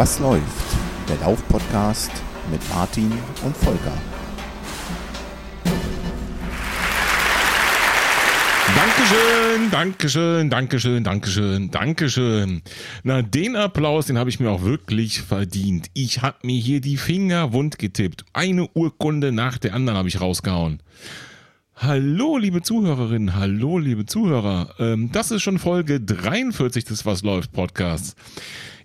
Was läuft? Der Lauf-Podcast mit Martin und Volker. Dankeschön, Dankeschön, Dankeschön, Dankeschön, Dankeschön. Na, den Applaus, den habe ich mir auch wirklich verdient. Ich habe mir hier die Finger wund getippt. Eine Urkunde nach der anderen habe ich rausgehauen. Hallo, liebe Zuhörerinnen, hallo, liebe Zuhörer. Ähm, das ist schon Folge 43 des Was läuft Podcasts.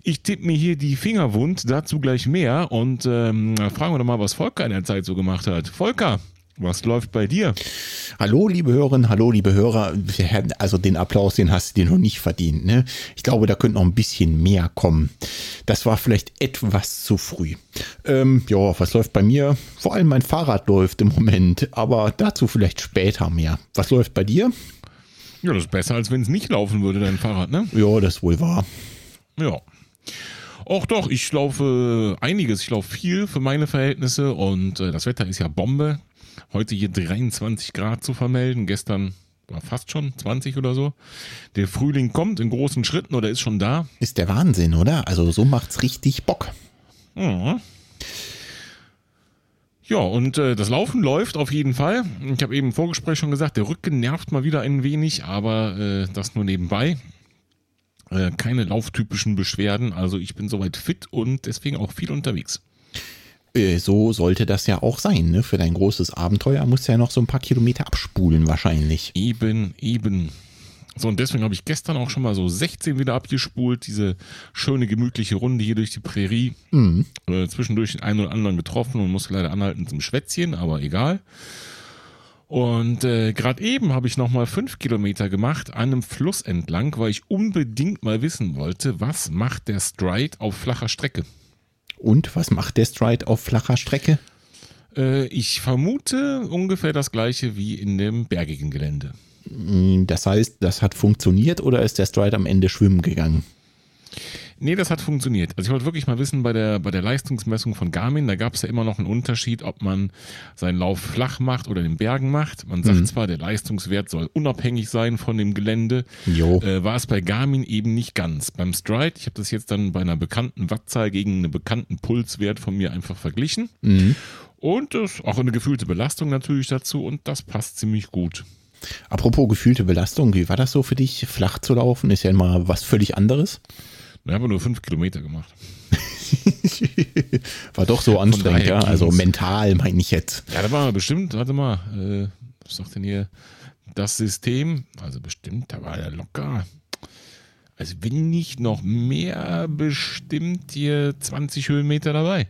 Ich tippe mir hier die Finger wund, dazu gleich mehr und ähm, fragen wir doch mal, was Volker in der Zeit so gemacht hat. Volker, was läuft bei dir? Hallo, liebe Hörerinnen, hallo, liebe Hörer. Also den Applaus, den hast du dir noch nicht verdient. Ne? Ich glaube, da könnte noch ein bisschen mehr kommen. Das war vielleicht etwas zu früh. Ähm, ja, was läuft bei mir? Vor allem mein Fahrrad läuft im Moment, aber dazu vielleicht später mehr. Was läuft bei dir? Ja, das ist besser, als wenn es nicht laufen würde, dein Fahrrad, ne? Ja, das wohl wahr. Ja. Och doch, ich laufe einiges, ich laufe viel für meine Verhältnisse und äh, das Wetter ist ja Bombe. Heute hier 23 Grad zu vermelden, gestern war fast schon 20 oder so. Der Frühling kommt in großen Schritten oder ist schon da. Ist der Wahnsinn, oder? Also so macht's richtig Bock. Ja. Ja, und äh, das Laufen läuft auf jeden Fall. Ich habe eben im Vorgespräch schon gesagt, der Rücken nervt mal wieder ein wenig, aber äh, das nur nebenbei. Äh, keine lauftypischen Beschwerden, also ich bin soweit fit und deswegen auch viel unterwegs. Äh, so sollte das ja auch sein, ne? Für dein großes Abenteuer musst du ja noch so ein paar Kilometer abspulen wahrscheinlich. Eben, eben. So, und deswegen habe ich gestern auch schon mal so 16 wieder abgespult, diese schöne, gemütliche Runde hier durch die Prärie. Mhm. Äh, zwischendurch den einen oder anderen getroffen und musste leider anhalten zum Schwätzchen, aber egal. Und äh, gerade eben habe ich nochmal fünf Kilometer gemacht an einem Fluss entlang, weil ich unbedingt mal wissen wollte, was macht der Stride auf flacher Strecke. Und was macht der Stride auf flacher Strecke? Äh, ich vermute ungefähr das gleiche wie in dem bergigen Gelände. Mm, das heißt, das hat funktioniert oder ist der Stride am Ende schwimmen gegangen? Nee, das hat funktioniert. Also ich wollte wirklich mal wissen, bei der, bei der Leistungsmessung von Garmin, da gab es ja immer noch einen Unterschied, ob man seinen Lauf flach macht oder in den Bergen macht. Man sagt mhm. zwar, der Leistungswert soll unabhängig sein von dem Gelände. Jo. Äh, war es bei Garmin eben nicht ganz. Beim Stride, ich habe das jetzt dann bei einer bekannten Wattzahl gegen einen bekannten Pulswert von mir einfach verglichen. Mhm. Und das, auch eine gefühlte Belastung natürlich dazu und das passt ziemlich gut. Apropos gefühlte Belastung, wie war das so für dich, flach zu laufen? Ist ja immer was völlig anderes. Wir haben nur fünf Kilometer gemacht. war doch so anstrengend, ja. Also mental meine ich jetzt. Ja, da war bestimmt, warte mal, äh, was sagt denn hier das System? Also bestimmt, da war der locker. Also wenn nicht noch mehr, bestimmt hier 20 Höhenmeter dabei.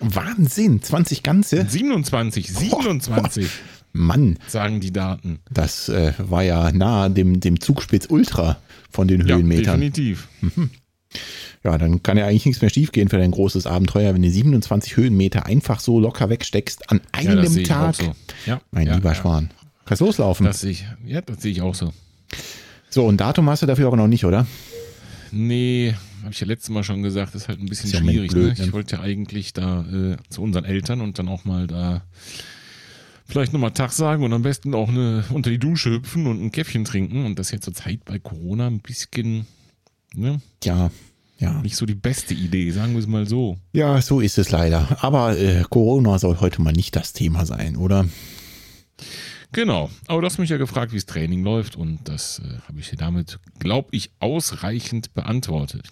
Wahnsinn, 20 ganze? 27, 27. Boah, Mann. Sagen die Daten. Das äh, war ja nahe dem, dem Zugspitz Ultra von den Höhenmetern. Ja, definitiv. Mhm. Ja, dann kann ja eigentlich nichts mehr schiefgehen für dein großes Abenteuer, wenn du 27 Höhenmeter einfach so locker wegsteckst an einem ja, Tag. So. Ja, mein ja, lieber Schwan. Kannst loslaufen. Das sehe ich, ja, das sehe ich auch so. So, ein Datum hast du dafür aber noch nicht, oder? Nee, habe ich ja letztes Mal schon gesagt, ist halt ein bisschen schwierig. Blöd, ne? Ich wollte ja eigentlich da äh, zu unseren Eltern und dann auch mal da vielleicht nochmal Tag sagen und am besten auch eine, unter die Dusche hüpfen und ein Käffchen trinken. Und das ist ja zur Zeit bei Corona ein bisschen Ne? Ja, ja. Nicht so die beste Idee, sagen wir es mal so. Ja, so ist es leider. Aber äh, Corona soll heute mal nicht das Thema sein, oder? Genau. Aber du hast mich ja gefragt, wie das Training läuft und das äh, habe ich dir damit, glaube ich, ausreichend beantwortet.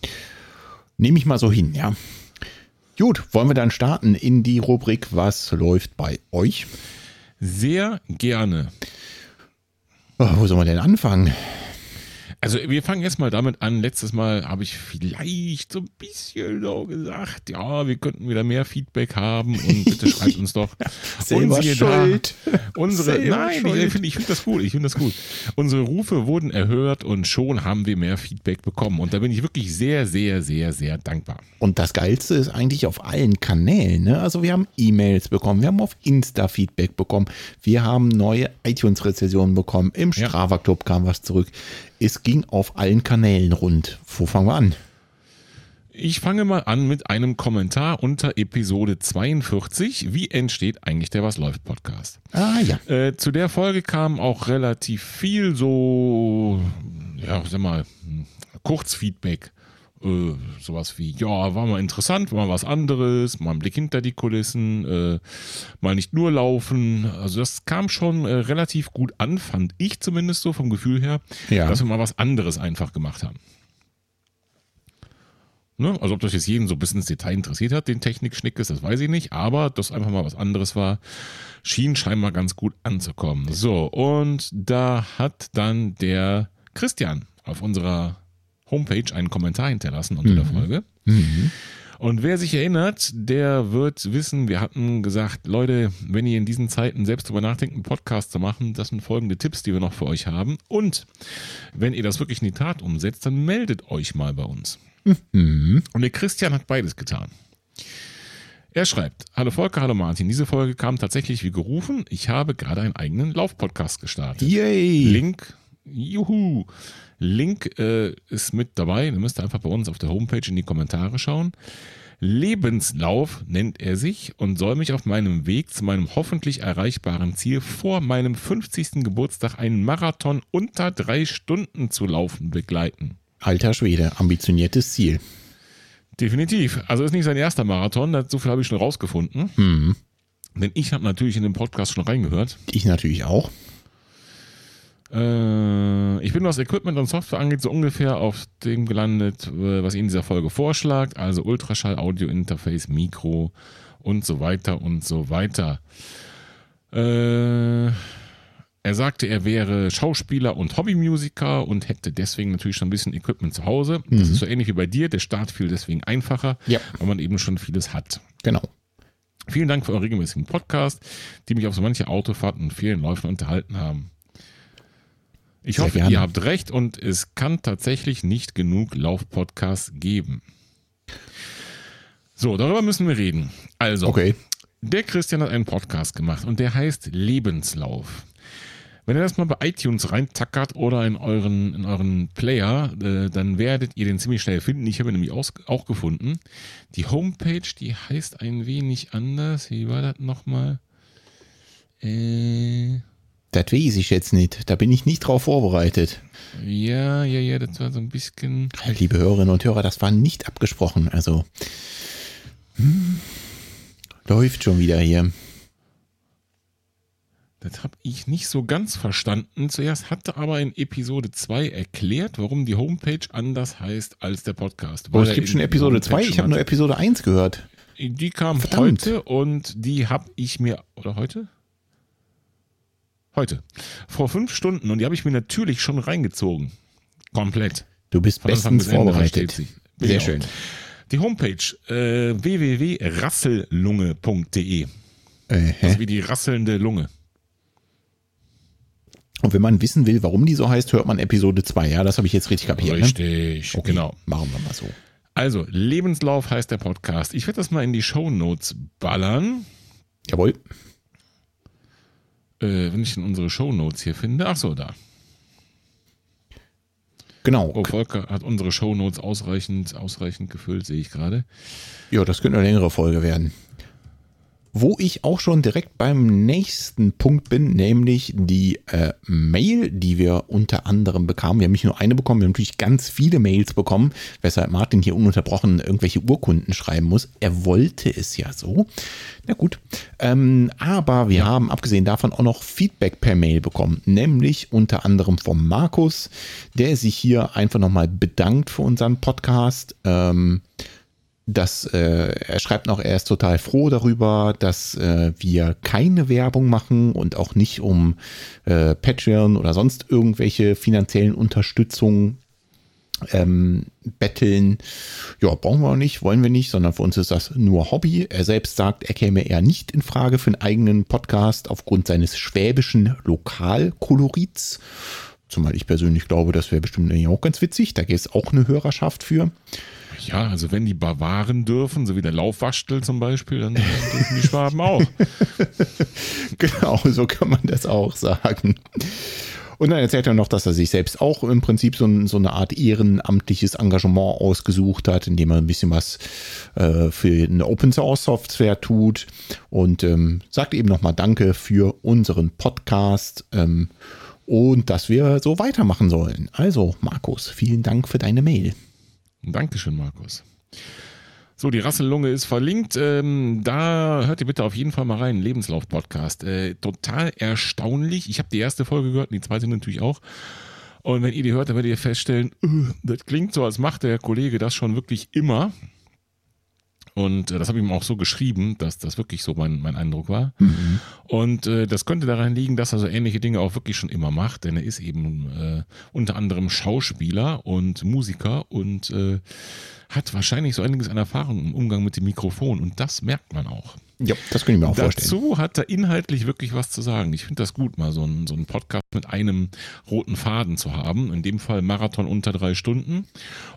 Nehme ich mal so hin, ja. Gut, wollen wir dann starten in die Rubrik Was läuft bei euch? Sehr gerne. Oh, wo soll man denn anfangen? Also wir fangen jetzt mal damit an. Letztes Mal habe ich vielleicht so ein bisschen so gesagt, ja, wir könnten wieder mehr Feedback haben und bitte schreibt uns doch. Und schuld. Unsere, Selber nein, schuld. ich finde ich find das gut, ich finde das gut. Unsere Rufe wurden erhört und schon haben wir mehr Feedback bekommen. Und da bin ich wirklich sehr, sehr, sehr, sehr dankbar. Und das Geilste ist eigentlich auf allen Kanälen. Ne? Also wir haben E-Mails bekommen, wir haben auf Insta Feedback bekommen, wir haben neue iTunes-Rezessionen bekommen, im Strava Club kam was zurück. Es ging auf allen Kanälen rund. Wo fangen wir an? Ich fange mal an mit einem Kommentar unter Episode 42. Wie entsteht eigentlich der Was läuft Podcast? Ah ja. Äh, zu der Folge kam auch relativ viel so, ja, sag mal, Kurzfeedback. Äh, sowas wie, ja, war mal interessant, war mal was anderes, mal ein Blick hinter die Kulissen, äh, mal nicht nur laufen. Also das kam schon äh, relativ gut an, fand ich zumindest so vom Gefühl her, Ja. dass wir mal was anderes einfach gemacht haben. Ne? Also ob das jetzt jeden so bis ins Detail interessiert hat, den Technikschnickes, das weiß ich nicht, aber dass einfach mal was anderes war, schien scheinbar ganz gut anzukommen. So, und da hat dann der Christian auf unserer Homepage einen Kommentar hinterlassen unter der Folge. Und wer sich erinnert, der wird wissen, wir hatten gesagt, Leute, wenn ihr in diesen Zeiten selbst darüber nachdenkt, einen Podcast zu machen, das sind folgende Tipps, die wir noch für euch haben. Und wenn ihr das wirklich in die Tat umsetzt, dann meldet euch mal bei uns. Und der Christian hat beides getan. Er schreibt, hallo Volker, hallo Martin, diese Folge kam tatsächlich wie gerufen. Ich habe gerade einen eigenen Laufpodcast gestartet. Yay! Link, juhu, Link äh, ist mit dabei. Ihr müsst einfach bei uns auf der Homepage in die Kommentare schauen. Lebenslauf nennt er sich und soll mich auf meinem Weg zu meinem hoffentlich erreichbaren Ziel vor meinem 50. Geburtstag einen Marathon unter drei Stunden zu laufen begleiten. Alter Schwede, ambitioniertes Ziel. Definitiv. Also ist nicht sein erster Marathon, so viel habe ich schon rausgefunden. Hm. Denn ich habe natürlich in den Podcast schon reingehört. Ich natürlich auch. Äh, ich bin, was Equipment und Software angeht, so ungefähr auf dem gelandet, äh, was ihr in dieser Folge vorschlagt. Also Ultraschall, Audio, Interface, Mikro und so weiter und so weiter. Äh, er sagte, er wäre Schauspieler und Hobbymusiker und hätte deswegen natürlich schon ein bisschen Equipment zu Hause. Das ist so ähnlich wie bei dir. Der Start fiel deswegen einfacher, Ja. weil man eben schon vieles hat. Genau. Vielen Dank für euren regelmäßigen Podcast, die mich auf so manche Autofahrten und vielen Läufen unterhalten haben. Ich Sehr hoffe, gerne. ihr habt recht und es kann tatsächlich nicht genug Laufpodcasts geben. So, darüber müssen wir reden. Also, Okay. der Christian hat einen Podcast gemacht und der heißt Lebenslauf. Wenn ihr das mal bei iTunes reintackert oder in euren, in euren Player, äh, dann werdet ihr den ziemlich schnell finden. Ich habe ihn nämlich aus, auch gefunden. Die Homepage, die heißt ein wenig anders. Wie war das nochmal? Äh, Das weiß ich jetzt nicht. Da bin ich nicht drauf vorbereitet. ja, ja, ja, das war so ein bisschen. Liebe Hörerinnen und Hörer, das war nicht abgesprochen. Also, hm, läuft schon wieder hier. Das habe ich nicht so ganz verstanden. Zuerst hatte aber in Episode 2 erklärt, warum die Homepage anders heißt als der Podcast. Weil es gibt schon Episode Homepage 2. Ich habe nur Episode 1 gehört. Die kam Verdammt. heute und die habe ich mir, oder heute? Heute. Vor fünf Stunden und die habe ich mir natürlich schon reingezogen. Komplett. Du bist Von bestens vorbereitet. Sehr auch. schön. Die Homepage äh, www.rassellunge.de. Äh, Also wie die rasselnde Lunge. Und wenn man wissen will, warum die so heißt, hört man Episode 2. Ja, das habe ich jetzt richtig kapiert. Ne? Richtig, Okay, genau. Machen wir mal so. Also, Lebenslauf heißt der Podcast. Ich werde das mal in die Shownotes ballern. Jawohl. Äh, wenn ich in unsere Shownotes hier finde. Ach so, da. Genau. Oh, Volker hat unsere Shownotes ausreichend, ausreichend gefüllt, sehe ich gerade. Ja, das könnte eine längere Folge werden. Wo ich auch schon direkt beim nächsten Punkt bin, nämlich die äh, Mail, die wir unter anderem bekamen. Wir haben nicht nur eine bekommen, wir haben natürlich ganz viele Mails bekommen, weshalb Martin hier ununterbrochen irgendwelche Urkunden schreiben muss. Er wollte es ja so. Na gut. Ähm, aber wir haben abgesehen davon auch noch Feedback per Mail bekommen, nämlich unter anderem vom Markus, der sich hier einfach nochmal bedankt für unseren Podcast. Ähm, dass äh, er schreibt noch, er ist total froh darüber, dass äh, wir keine Werbung machen und auch nicht um äh, Patreon oder sonst irgendwelche finanziellen Unterstützung ähm, betteln. Ja, brauchen wir auch nicht, wollen wir nicht, sondern für uns ist das nur Hobby. Er selbst sagt, er käme eher nicht in Frage für einen eigenen Podcast aufgrund seines schwäbischen Lokalkolorits. Zumal ich persönlich glaube, das wäre bestimmt auch ganz witzig. Da gibt es auch eine Hörerschaft für. Ja, also wenn die Bavaren dürfen, so wie der Laufwaschtel zum Beispiel, dann dürfen die Schwaben auch. Genau, so kann man das auch sagen. Und dann erzählt er noch, dass er sich selbst auch im Prinzip so, so eine Art ehrenamtliches Engagement ausgesucht hat, indem er ein bisschen was äh, für eine Open Source Software tut und ähm, sagt eben nochmal Danke für unseren Podcast ähm, und dass wir so weitermachen sollen. Also, Markus, vielen Dank für deine Mail. Dankeschön, Markus. So, die Rassellunge ist verlinkt. Ähm, da hört ihr bitte auf jeden Fall mal rein. Lebenslauf-Podcast. Äh, total erstaunlich. Ich habe die erste Folge gehört und die zweite natürlich auch. Und wenn ihr die hört, dann werdet ihr feststellen, uh, das klingt so, als macht der Kollege das schon wirklich immer. Und äh, das habe ich ihm auch so geschrieben, dass das wirklich so mein, mein Eindruck war. Mhm. Und äh, das könnte daran liegen, dass er so ähnliche Dinge auch wirklich schon immer macht, denn er ist eben äh, unter anderem Schauspieler und Musiker und äh, hat wahrscheinlich so einiges an Erfahrung im Umgang mit dem Mikrofon und das merkt man auch. Ja, das kann ich mir auch Dazu vorstellen. Dazu hat er inhaltlich wirklich was zu sagen. Ich finde das gut, mal so einen, so einen Podcast mit einem roten Faden zu haben. In dem Fall Marathon unter drei Stunden.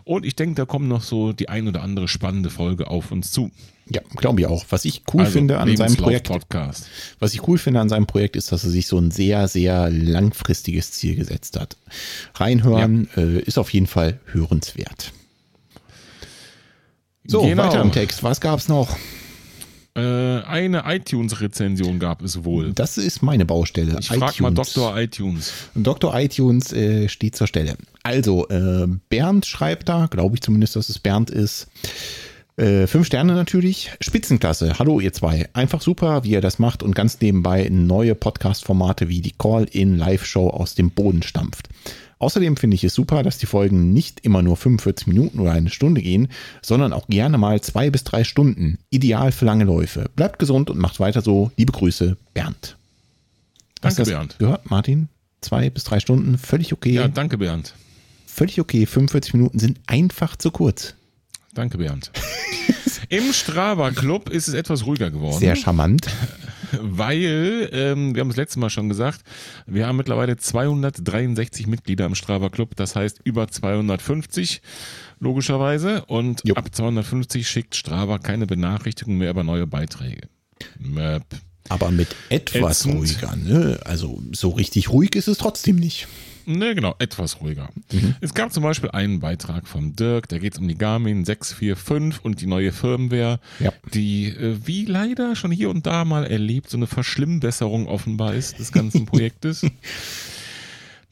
Und ich denke, da kommen noch so die ein oder andere spannende Folge auf uns zu. Ja, glaube ich auch. Was ich cool also, finde an seinem Projekt, Podcast. was ich cool finde an seinem Projekt, ist, dass er sich so ein sehr, sehr langfristiges Ziel gesetzt hat. Reinhören ja. äh, ist auf jeden Fall hörenswert. So, genau. weiter im Text. Was gab es noch? Äh, eine iTunes-Rezension gab es wohl. Das ist meine Baustelle. Ich frage mal Dr. iTunes. Dr. iTunes äh, steht zur Stelle. Also, äh, Bernd schreibt da, glaube ich zumindest, dass es Bernd ist. Äh, fünf Sterne natürlich. Spitzenklasse. Hallo, ihr zwei. Einfach super, wie ihr das macht und ganz nebenbei neue Podcast-Formate wie die Call-In-Live-Show aus dem Boden stampft. Außerdem finde ich es super, dass die Folgen nicht immer nur 45 Minuten oder eine Stunde gehen, sondern auch gerne mal zwei bis drei Stunden. Ideal für lange Läufe. Bleibt gesund und macht weiter so. Liebe Grüße, Bernd. Hast danke, Bernd. Gehört, Martin? Zwei bis drei Stunden, völlig okay. Ja, danke, Bernd. Völlig okay. 45 Minuten sind einfach zu kurz. Danke, Bernd. Im Strava Club ist es etwas ruhiger geworden. Sehr charmant. Weil, ähm, wir haben es letztes Mal schon gesagt, wir haben mittlerweile 263 Mitglieder im Strava Club, das heißt über 250 logischerweise. Und jo. ab 250 schickt Strava keine Benachrichtigung mehr über neue Beiträge. Möp. Aber mit etwas Ätzend. ruhiger, ne? Also so richtig ruhig ist es trotzdem nicht. Ne, genau, etwas ruhiger. Mhm. Es gab zum Beispiel einen Beitrag von Dirk, da geht es um die Garmin 645 und die neue Firmware, ja. die, äh, wie leider schon hier und da mal erlebt, so eine Verschlimmbesserung offenbar ist des ganzen Projektes.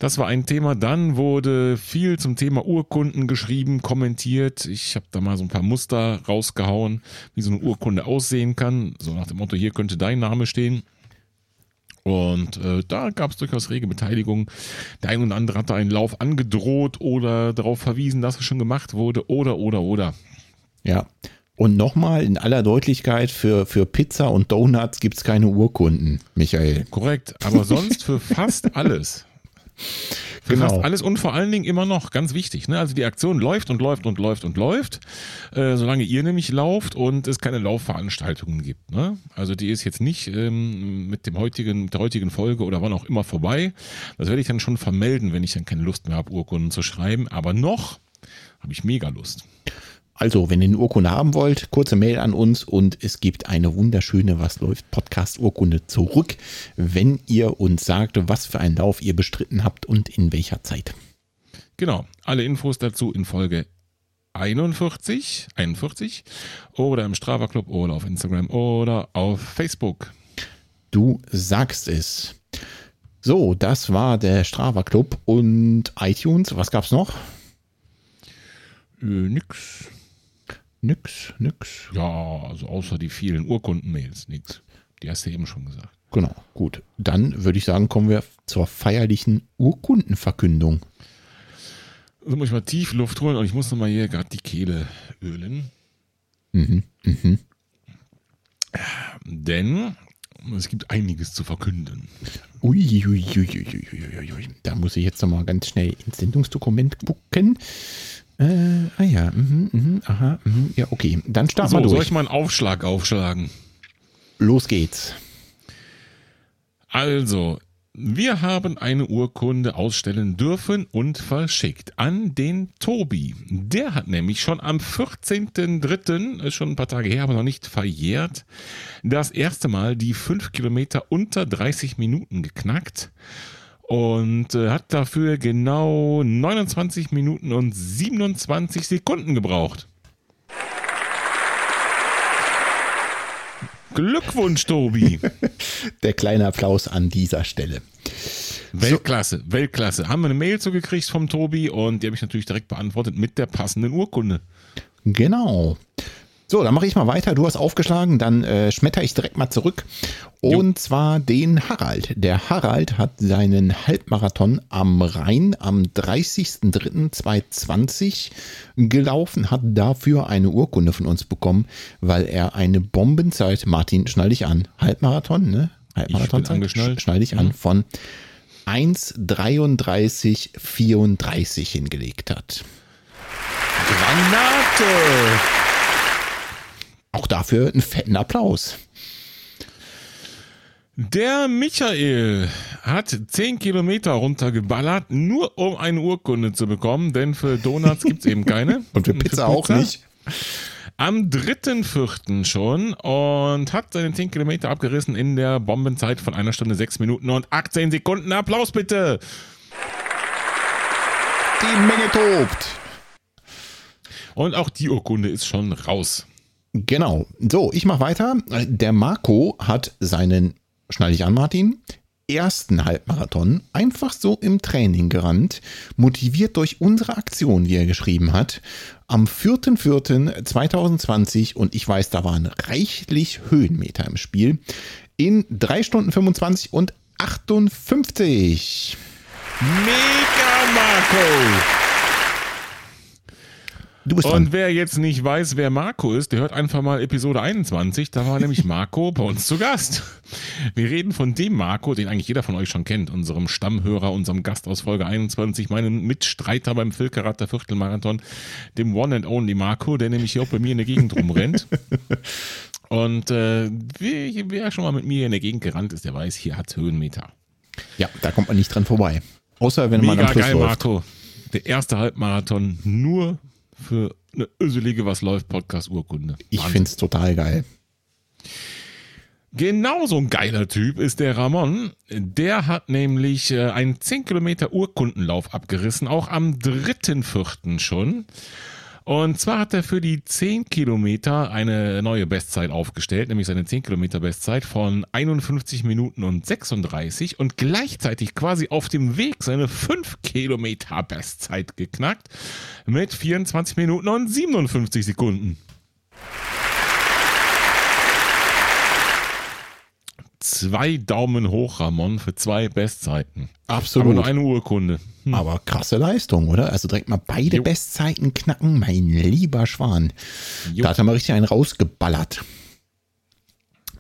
Das war ein Thema. Dann wurde viel zum Thema Urkunden geschrieben, kommentiert. Ich habe da mal so ein paar Muster rausgehauen, wie so eine Urkunde aussehen kann. So nach dem Motto, hier könnte dein Name stehen. Und äh, da gab es durchaus rege Beteiligung. Der ein oder andere hatte einen Lauf angedroht oder darauf verwiesen, dass es schon gemacht wurde oder, oder, oder. Ja. Und nochmal in aller Deutlichkeit, für, für Pizza und Donuts gibt es keine Urkunden, Michael. Korrekt, aber sonst für fast alles. Genau. fast alles und vor allen Dingen immer noch, ganz wichtig. Ne? Also die Aktion läuft und läuft und läuft und läuft, äh, solange ihr nämlich lauft und es keine Laufveranstaltungen gibt. Ne? Also die ist jetzt nicht ähm, mit, dem heutigen, mit der heutigen Folge oder wann auch immer vorbei. Das werde ich dann schon vermelden, wenn ich dann keine Lust mehr habe, Urkunden zu schreiben. Aber noch habe ich mega Lust. Also, wenn ihr eine Urkunde haben wollt, kurze Mail an uns und es gibt eine wunderschöne Was läuft Podcast-Urkunde zurück, wenn ihr uns sagt, was für einen Lauf ihr bestritten habt und in welcher Zeit. Genau, alle Infos dazu in Folge 41, 41 oder im Strava Club oder auf Instagram oder auf Facebook. Du sagst es. So, das war der Strava Club und iTunes. Was gab's noch? Äh, nix. Nix, nix. Ja, also außer die vielen Urkundenmails, nix. Die hast du eben schon gesagt. Genau, gut. Dann würde ich sagen, kommen wir zur feierlichen Urkundenverkündung. Also muss ich mal tief Luft holen und ich muss nochmal hier gerade die Kehle ölen. Mhm, mhm. Denn es gibt einiges zu verkünden. Ui, ui, ui, ui, ui, Da muss ich jetzt nochmal ganz schnell ins Sendungsdokument gucken. Äh, ah ja, mhm, mhm, aha, mhm, ja, okay. Dann starten so, wir durch. Soll ich mal einen Aufschlag aufschlagen? Los geht's. Also, wir haben eine Urkunde ausstellen dürfen und verschickt an den Tobi. Der hat nämlich schon am 14.03., schon ein paar Tage her, aber noch nicht verjährt, das erste Mal die 5 Kilometer unter 30 Minuten geknackt und äh, hat dafür genau 29 Minuten und 27 Sekunden gebraucht. Glückwunsch, Tobi. Der kleine Applaus an dieser Stelle. Weltklasse, Weltklasse. Haben wir eine Mail zugekriegt vom Tobi und die habe ich natürlich direkt beantwortet mit der passenden Urkunde. Genau. So, dann mache ich mal weiter. Du hast aufgeschlagen, dann äh, schmetter ich direkt mal zurück. Und jo. zwar den Harald. Der Harald hat seinen Halbmarathon am Rhein am 30.03.2020 gelaufen, hat dafür eine Urkunde von uns bekommen, weil er eine Bombenzeit, Martin, schnall dich an, Halbmarathon, ne? Halbmarathon, schnall dich an, mhm. von 1,33,34 hingelegt hat. Granate! Auch dafür einen fetten Applaus. Der Michael hat 10 Kilometer runtergeballert, nur um eine Urkunde zu bekommen, denn für Donuts gibt es eben keine. Und für Pizza, für Pizza auch nicht. Am 3.4. schon und hat seine 10 Kilometer abgerissen in der Bombenzeit von einer Stunde 6 Minuten und 18 Sekunden. Applaus bitte! Die Menge tobt. Und auch die Urkunde ist schon raus. Genau. So, ich mache weiter. Der Marco hat seinen, schneide ich an, Martin, ersten Halbmarathon einfach so im Training gerannt, motiviert durch unsere Aktion, die er geschrieben hat, am 4.4.2020 und ich weiß, da waren reichlich Höhenmeter im Spiel, in 3 Stunden 25 und 58. Mega Marco! Du bist Und dran. wer jetzt nicht weiß, wer Marco ist, der hört einfach mal Episode 21. Da war nämlich Marco bei uns zu Gast. Wir reden von dem Marco, den eigentlich jeder von euch schon kennt, unserem Stammhörer, unserem Gast aus Folge 21, meinem Mitstreiter beim Filkerater Viertelmarathon, dem One and Only Marco, der nämlich hier auch bei mir in der Gegend rumrennt. Und äh, wer, wer schon mal mit mir in der Gegend gerannt ist, der weiß, hier hat es Höhenmeter. Ja, da kommt man nicht dran vorbei. Außer wenn Mega man am Schluss geil, läuft. Marco. Der erste Halbmarathon nur für eine öselige Was läuft Podcast-Urkunde. Ich finde es total geil. Genauso ein geiler Typ ist der Ramon. Der hat nämlich äh, einen 10 Kilometer Urkundenlauf abgerissen, auch am 3.4. schon. Und zwar hat er für die 10 Kilometer eine neue Bestzeit aufgestellt, nämlich seine 10 Kilometer Bestzeit von 51 Minuten und 36 und gleichzeitig quasi auf dem Weg seine 5 Kilometer Bestzeit geknackt mit 24 Minuten und 57 Sekunden. Zwei Daumen hoch, Ramon, für zwei Bestzeiten. Absolut. Aber nur eine Urkunde. Hm. Aber krasse Leistung, oder? Also direkt mal beide jo. Bestzeiten knacken, mein lieber Schwan. Jo. Da hat er mal richtig einen rausgeballert.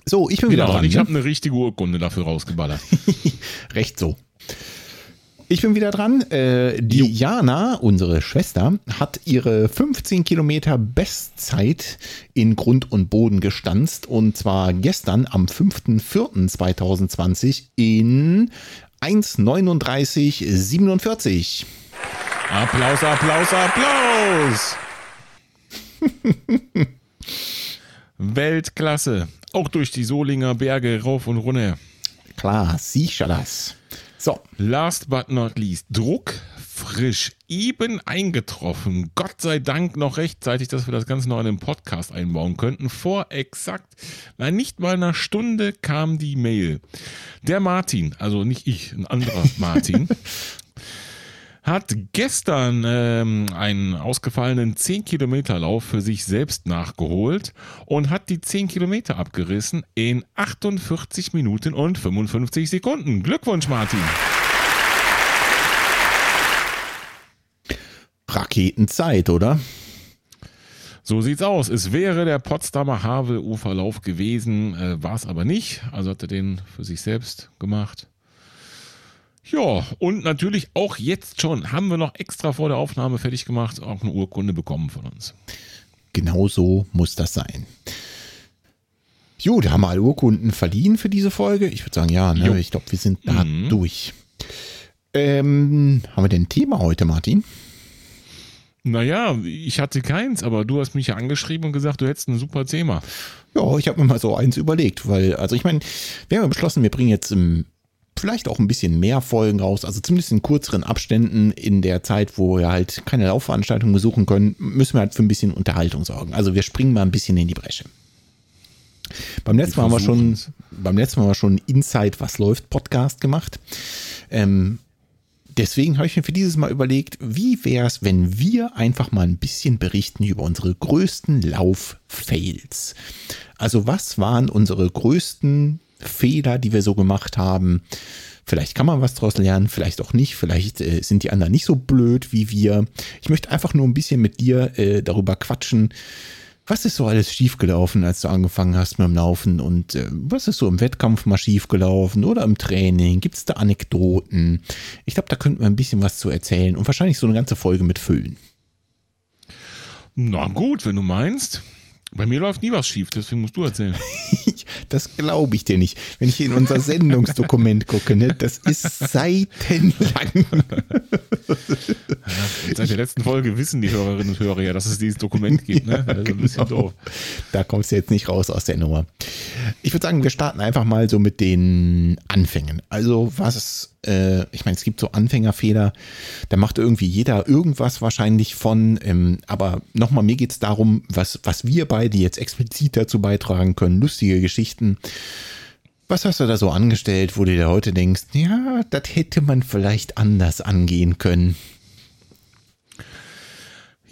So, ich bin genau, wieder dran. Ich ne? habe eine richtige Urkunde dafür rausgeballert. Recht so. Ich bin wieder dran. Äh, die Jana, unsere Schwester, hat ihre 15 Kilometer Bestzeit in Grund und Boden gestanzt. Und zwar gestern am 5.4.2020 in 1,39,47. Applaus, Applaus, Applaus! Weltklasse. Auch durch die Solinger Berge rauf und runter. Klar, sicher das. So. Last but not least, Druck frisch, eben eingetroffen. Gott sei Dank noch rechtzeitig, dass wir das Ganze noch in den Podcast einbauen könnten. Vor exakt, nein, nicht mal einer Stunde kam die Mail. Der Martin, also nicht ich, ein anderer Martin, hat gestern ähm, einen ausgefallenen 10-Kilometer-Lauf für sich selbst nachgeholt und hat die 10 Kilometer abgerissen in 48 Minuten und 55 Sekunden. Glückwunsch, Martin! Raketenzeit, oder? So sieht's aus. Es wäre der Potsdamer Havel-Uferlauf gewesen, äh, war es aber nicht. Also hat er den für sich selbst gemacht. Ja, und natürlich auch jetzt schon haben wir noch extra vor der Aufnahme fertig gemacht, auch eine Urkunde bekommen von uns. Genau so muss das sein. Gut, haben wir alle Urkunden verliehen für diese Folge? Ich würde sagen, ja, ne? ich glaube, wir sind da mhm. durch. Ähm, haben wir denn ein Thema heute, Martin? Naja, ich hatte keins, aber du hast mich ja angeschrieben und gesagt, du hättest ein super Thema. Ja, ich habe mir mal so eins überlegt, weil, also ich meine, wir haben beschlossen, wir bringen jetzt im vielleicht auch ein bisschen mehr Folgen raus, also zumindest in kürzeren Abständen in der Zeit, wo wir halt keine Laufveranstaltungen besuchen können, müssen wir halt für ein bisschen Unterhaltung sorgen. Also wir springen mal ein bisschen in die Bresche. Beim letzten, Mal haben wir schon, beim letzten Mal haben wir schon Inside Was läuft Podcast gemacht. Ähm, deswegen habe ich mir für dieses Mal überlegt, wie wäre es, wenn wir einfach mal ein bisschen berichten über unsere größten Lauf-Fails. Also was waren unsere größten Fehler, die wir so gemacht haben? Vielleicht kann man was daraus lernen, vielleicht auch nicht. Vielleicht äh, sind die anderen nicht so blöd wie wir. Ich möchte einfach nur ein bisschen mit dir äh, darüber quatschen. Was ist so alles schiefgelaufen, als du angefangen hast mit dem Laufen? Und äh, was ist so im Wettkampf mal schiefgelaufen oder im Training? Gibt es da Anekdoten? Ich glaube, da könnten wir ein bisschen was zu erzählen und wahrscheinlich so eine ganze Folge mit füllen. Na gut, wenn du meinst. Bei mir läuft nie was schief, deswegen musst du erzählen. Das glaube ich dir nicht. Wenn ich in unser Sendungsdokument gucke, ne, das ist seitenlang. Seit der letzten Folge wissen die Hörerinnen und Hörer ja, dass es dieses Dokument gibt. Ne? Ein bisschen doof. Da kommst du jetzt nicht raus aus der Nummer. Ich würde sagen, wir starten einfach mal so mit den Anfängen. Also was, äh, ich meine, es gibt so Anfängerfehler, da macht irgendwie jeder irgendwas wahrscheinlich von. Ähm, aber nochmal, mir geht es darum, was, was wir beide jetzt explizit dazu beitragen können. Lustige Geschichten. Was hast du da so angestellt, wo du dir heute denkst, ja, das hätte man vielleicht anders angehen können?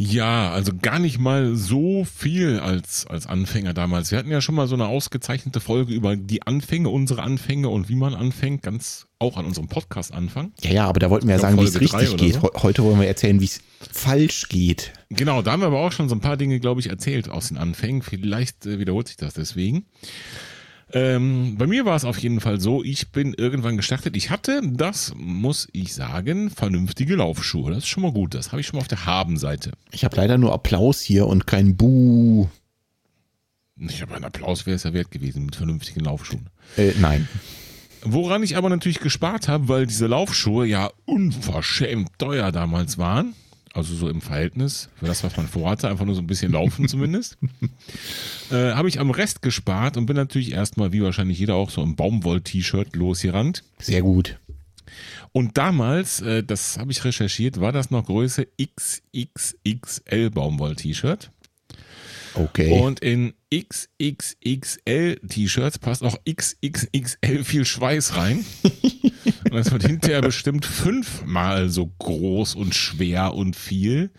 Ja, also gar nicht mal so viel als, als Anfänger damals. Wir hatten ja schon mal so eine ausgezeichnete Folge über die Anfänge, unsere Anfänge und wie man anfängt, ganz auch an unserem Podcast anfangen. Ja, ja, aber da wollten wir ja sagen, wie es richtig geht. so. Heu- Heute wollen wir erzählen, wie es falsch geht. Genau, da haben wir aber auch schon so ein paar Dinge, glaube ich, erzählt aus den Anfängen. Vielleicht äh, wiederholt sich das deswegen. Ähm, bei mir war es auf jeden Fall so, ich bin irgendwann gestartet. Ich hatte, das muss ich sagen, vernünftige Laufschuhe. Das ist schon mal gut. Das habe ich schon mal auf der Habenseite. Ich habe leider nur Applaus hier und kein Buh. Ich habe einen Applaus, wäre es ja wert gewesen mit vernünftigen Laufschuhen. Äh, nein. Woran ich aber natürlich gespart habe, weil diese Laufschuhe ja unverschämt teuer damals waren. Also so im Verhältnis für das, was man vorhatte, einfach nur so ein bisschen laufen zumindest. äh, habe ich am Rest gespart und bin natürlich erstmal, wie wahrscheinlich jeder auch, so im Baumwoll-T-Shirt losgerannt. Sehr gut. Und damals, äh, das habe ich recherchiert, war das noch Größe XXXL Baumwoll-T-Shirt. Okay. Und in XXXL-T-Shirts passt auch XXXL viel Schweiß rein. und das wird hinterher bestimmt fünfmal so groß und schwer und viel.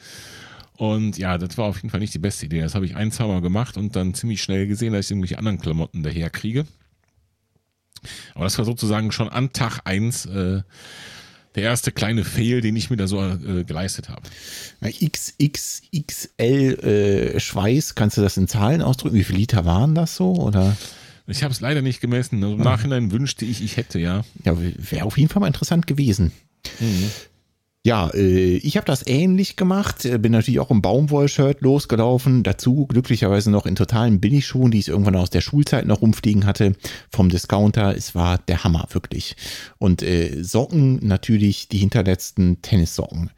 Und ja, das war auf jeden Fall nicht die beste Idee. Das habe ich ein, zwei Mal gemacht und dann ziemlich schnell gesehen, dass ich irgendwelche anderen Klamotten daher kriege. Aber das war sozusagen schon an Tag eins äh, der erste kleine Fail, den ich mir da so äh, geleistet habe. XXXL äh, Schweiß, kannst du das in Zahlen ausdrücken? Wie viele Liter waren das so? Oder? Ich habe es leider nicht gemessen. Also Im Nachhinein wünschte ich, ich hätte, ja. Ja, wäre auf jeden Fall mal interessant gewesen. Ja, äh, ich habe das ähnlich gemacht, äh, bin natürlich auch im Baumwoll-Shirt losgelaufen, dazu glücklicherweise noch in totalen Billigschuhen, die ich irgendwann aus der Schulzeit noch rumfliegen hatte, vom Discounter. Es war der Hammer, wirklich. Und äh, Socken natürlich, die hinterletzten Tennissocken.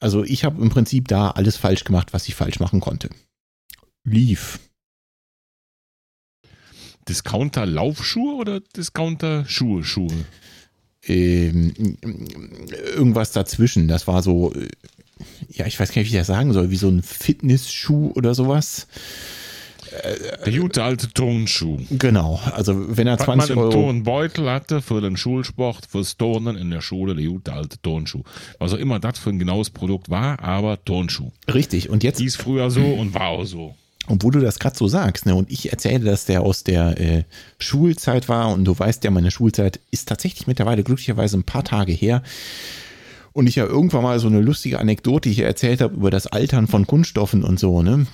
Also ich habe im Prinzip da alles falsch gemacht, was ich falsch machen konnte. Lief. Discounter Laufschuhe oder Discounter Schuhe Schuhe? Ähm, irgendwas dazwischen. Das war so, äh, ja, ich weiß gar nicht, wie ich das sagen soll, wie so ein Fitnessschuh oder sowas. Der gute alte Turnschuh. Genau, also wenn er Was man 20 im Euro. Turnbeutel hatte für den Schulsport, fürs Turnen in der Schule, der gute alte Turnschuh. Was auch immer das für ein genaues Produkt war, aber Turnschuh. Richtig, und jetzt, Hieß früher so und war auch so. Obwohl du das gerade so sagst, ne, und ich erzähle, dass der aus der äh, Schulzeit war und du weißt ja, meine Schulzeit ist tatsächlich mittlerweile glücklicherweise ein paar Tage her. Und ich ja irgendwann mal so eine lustige Anekdote hier erzählt habe über das Altern von Kunststoffen und so, ne?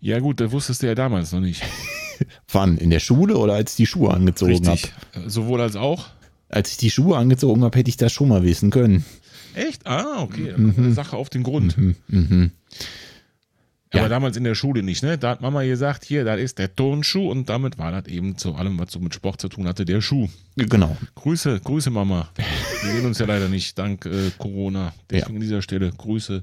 Ja gut, das wusstest du ja damals noch nicht. Wann? In der Schule oder als ich die Schuhe angezogen habe? Richtig. Sowohl als auch. Als ich die Schuhe angezogen habe, hätte ich das schon mal wissen können. Echt? Ah, okay. Dann eine Sache auf den Grund. Mhm. Aber Ja. damals in der Schule nicht, ne? Da hat Mama gesagt, hier, das ist der Turnschuh und damit war das eben zu allem, was so mit Sport zu tun hatte, der Schuh. Genau. Grüße, Grüße Mama. Wir sehen uns ja leider nicht, dank äh, Corona. Deswegen an dieser Stelle Grüße.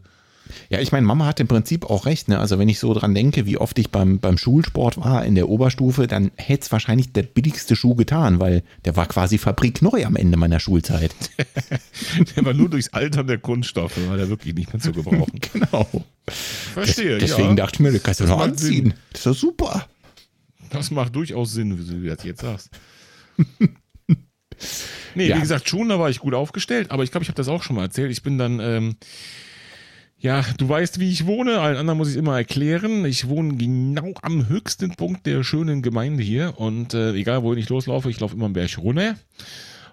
Ja, ich meine, Mama hat im Prinzip auch recht. Ne? Also wenn ich so dran denke, wie oft ich beim, beim Schulsport war in der Oberstufe, dann hätte es wahrscheinlich der billigste Schuh getan, weil der war quasi fabrikneu am Ende meiner Schulzeit. Der war nur durchs Altern der Kunststoffe, war der wirklich nicht mehr zu gebrauchen. genau. Verstehe, Deswegen ja. dachte ich mir, das kannst du Das noch anziehen. Sinn. Das ist doch super. Das macht durchaus Sinn, wie du das jetzt sagst. nee, Ja. wie gesagt, schon, da war ich gut aufgestellt, aber ich glaube, ich habe das auch schon mal erzählt. Ich bin dann, ähm, ja, du weißt, wie ich wohne, allen anderen muss ich immer erklären. Ich wohne genau am höchsten Punkt der schönen Gemeinde hier und äh, egal, wohin ich loslaufe, ich laufe immer einen Berg runter.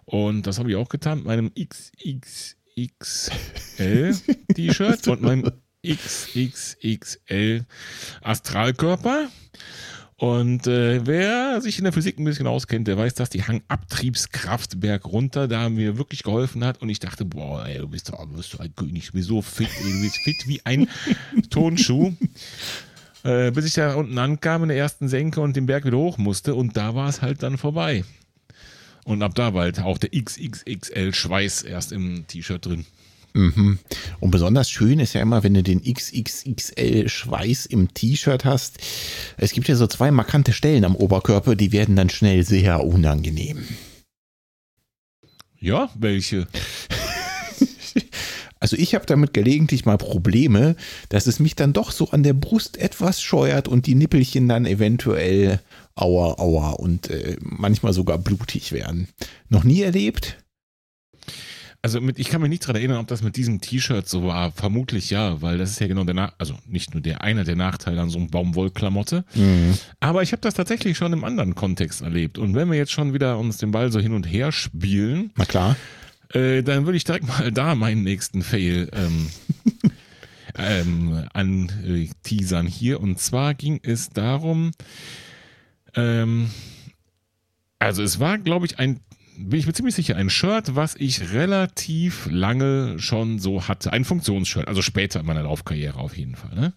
Und das habe ich auch getan mit meinem XXXL-T-Shirt und meinem XXXL Astralkörper. Und äh, wer sich in der Physik ein bisschen auskennt, der weiß, dass die Hangabtriebskraft bergunter da mir wirklich geholfen hat. Und ich dachte, boah, ey, du bist doch, bist doch ein König, du bist so fit, ey, du bist fit wie ein Tonschuh. Äh, bis ich da unten ankam in der ersten Senke und den Berg wieder hoch musste. Und da war es halt dann vorbei. Und ab da war halt auch der XXXL Schweiß erst im T-Shirt drin. Mhm. Und besonders schön ist ja immer, wenn du den XXXL Schweiß im T-Shirt hast. Es gibt ja so zwei markante Stellen am Oberkörper, die werden dann schnell sehr unangenehm. Ja, welche? Also ich habe damit gelegentlich mal Probleme, dass es mich dann doch so an der Brust etwas scheuert und die Nippelchen dann eventuell aua, aua und äh, manchmal sogar blutig werden. Noch nie erlebt? Also mit, ich kann mich nicht daran erinnern, ob das mit diesem T-Shirt so war. Vermutlich ja, weil das ist ja genau der Nach also nicht nur der einer der Nachteile an so einem Baumwollklamotte. Aber ich habe das tatsächlich schon im anderen Kontext erlebt. Und wenn wir jetzt schon wieder uns den Ball so hin und her spielen, Na klar. äh, dann würde ich direkt mal da meinen nächsten Fail ähm, ähm, an äh, teasern hier. Und zwar ging es darum, ähm, also es war, glaube ich, ein, bin ich mir ziemlich sicher, ein Shirt, was ich relativ lange schon so hatte. Ein Funktionsshirt, also später in meiner Laufkarriere auf jeden Fall. Ne?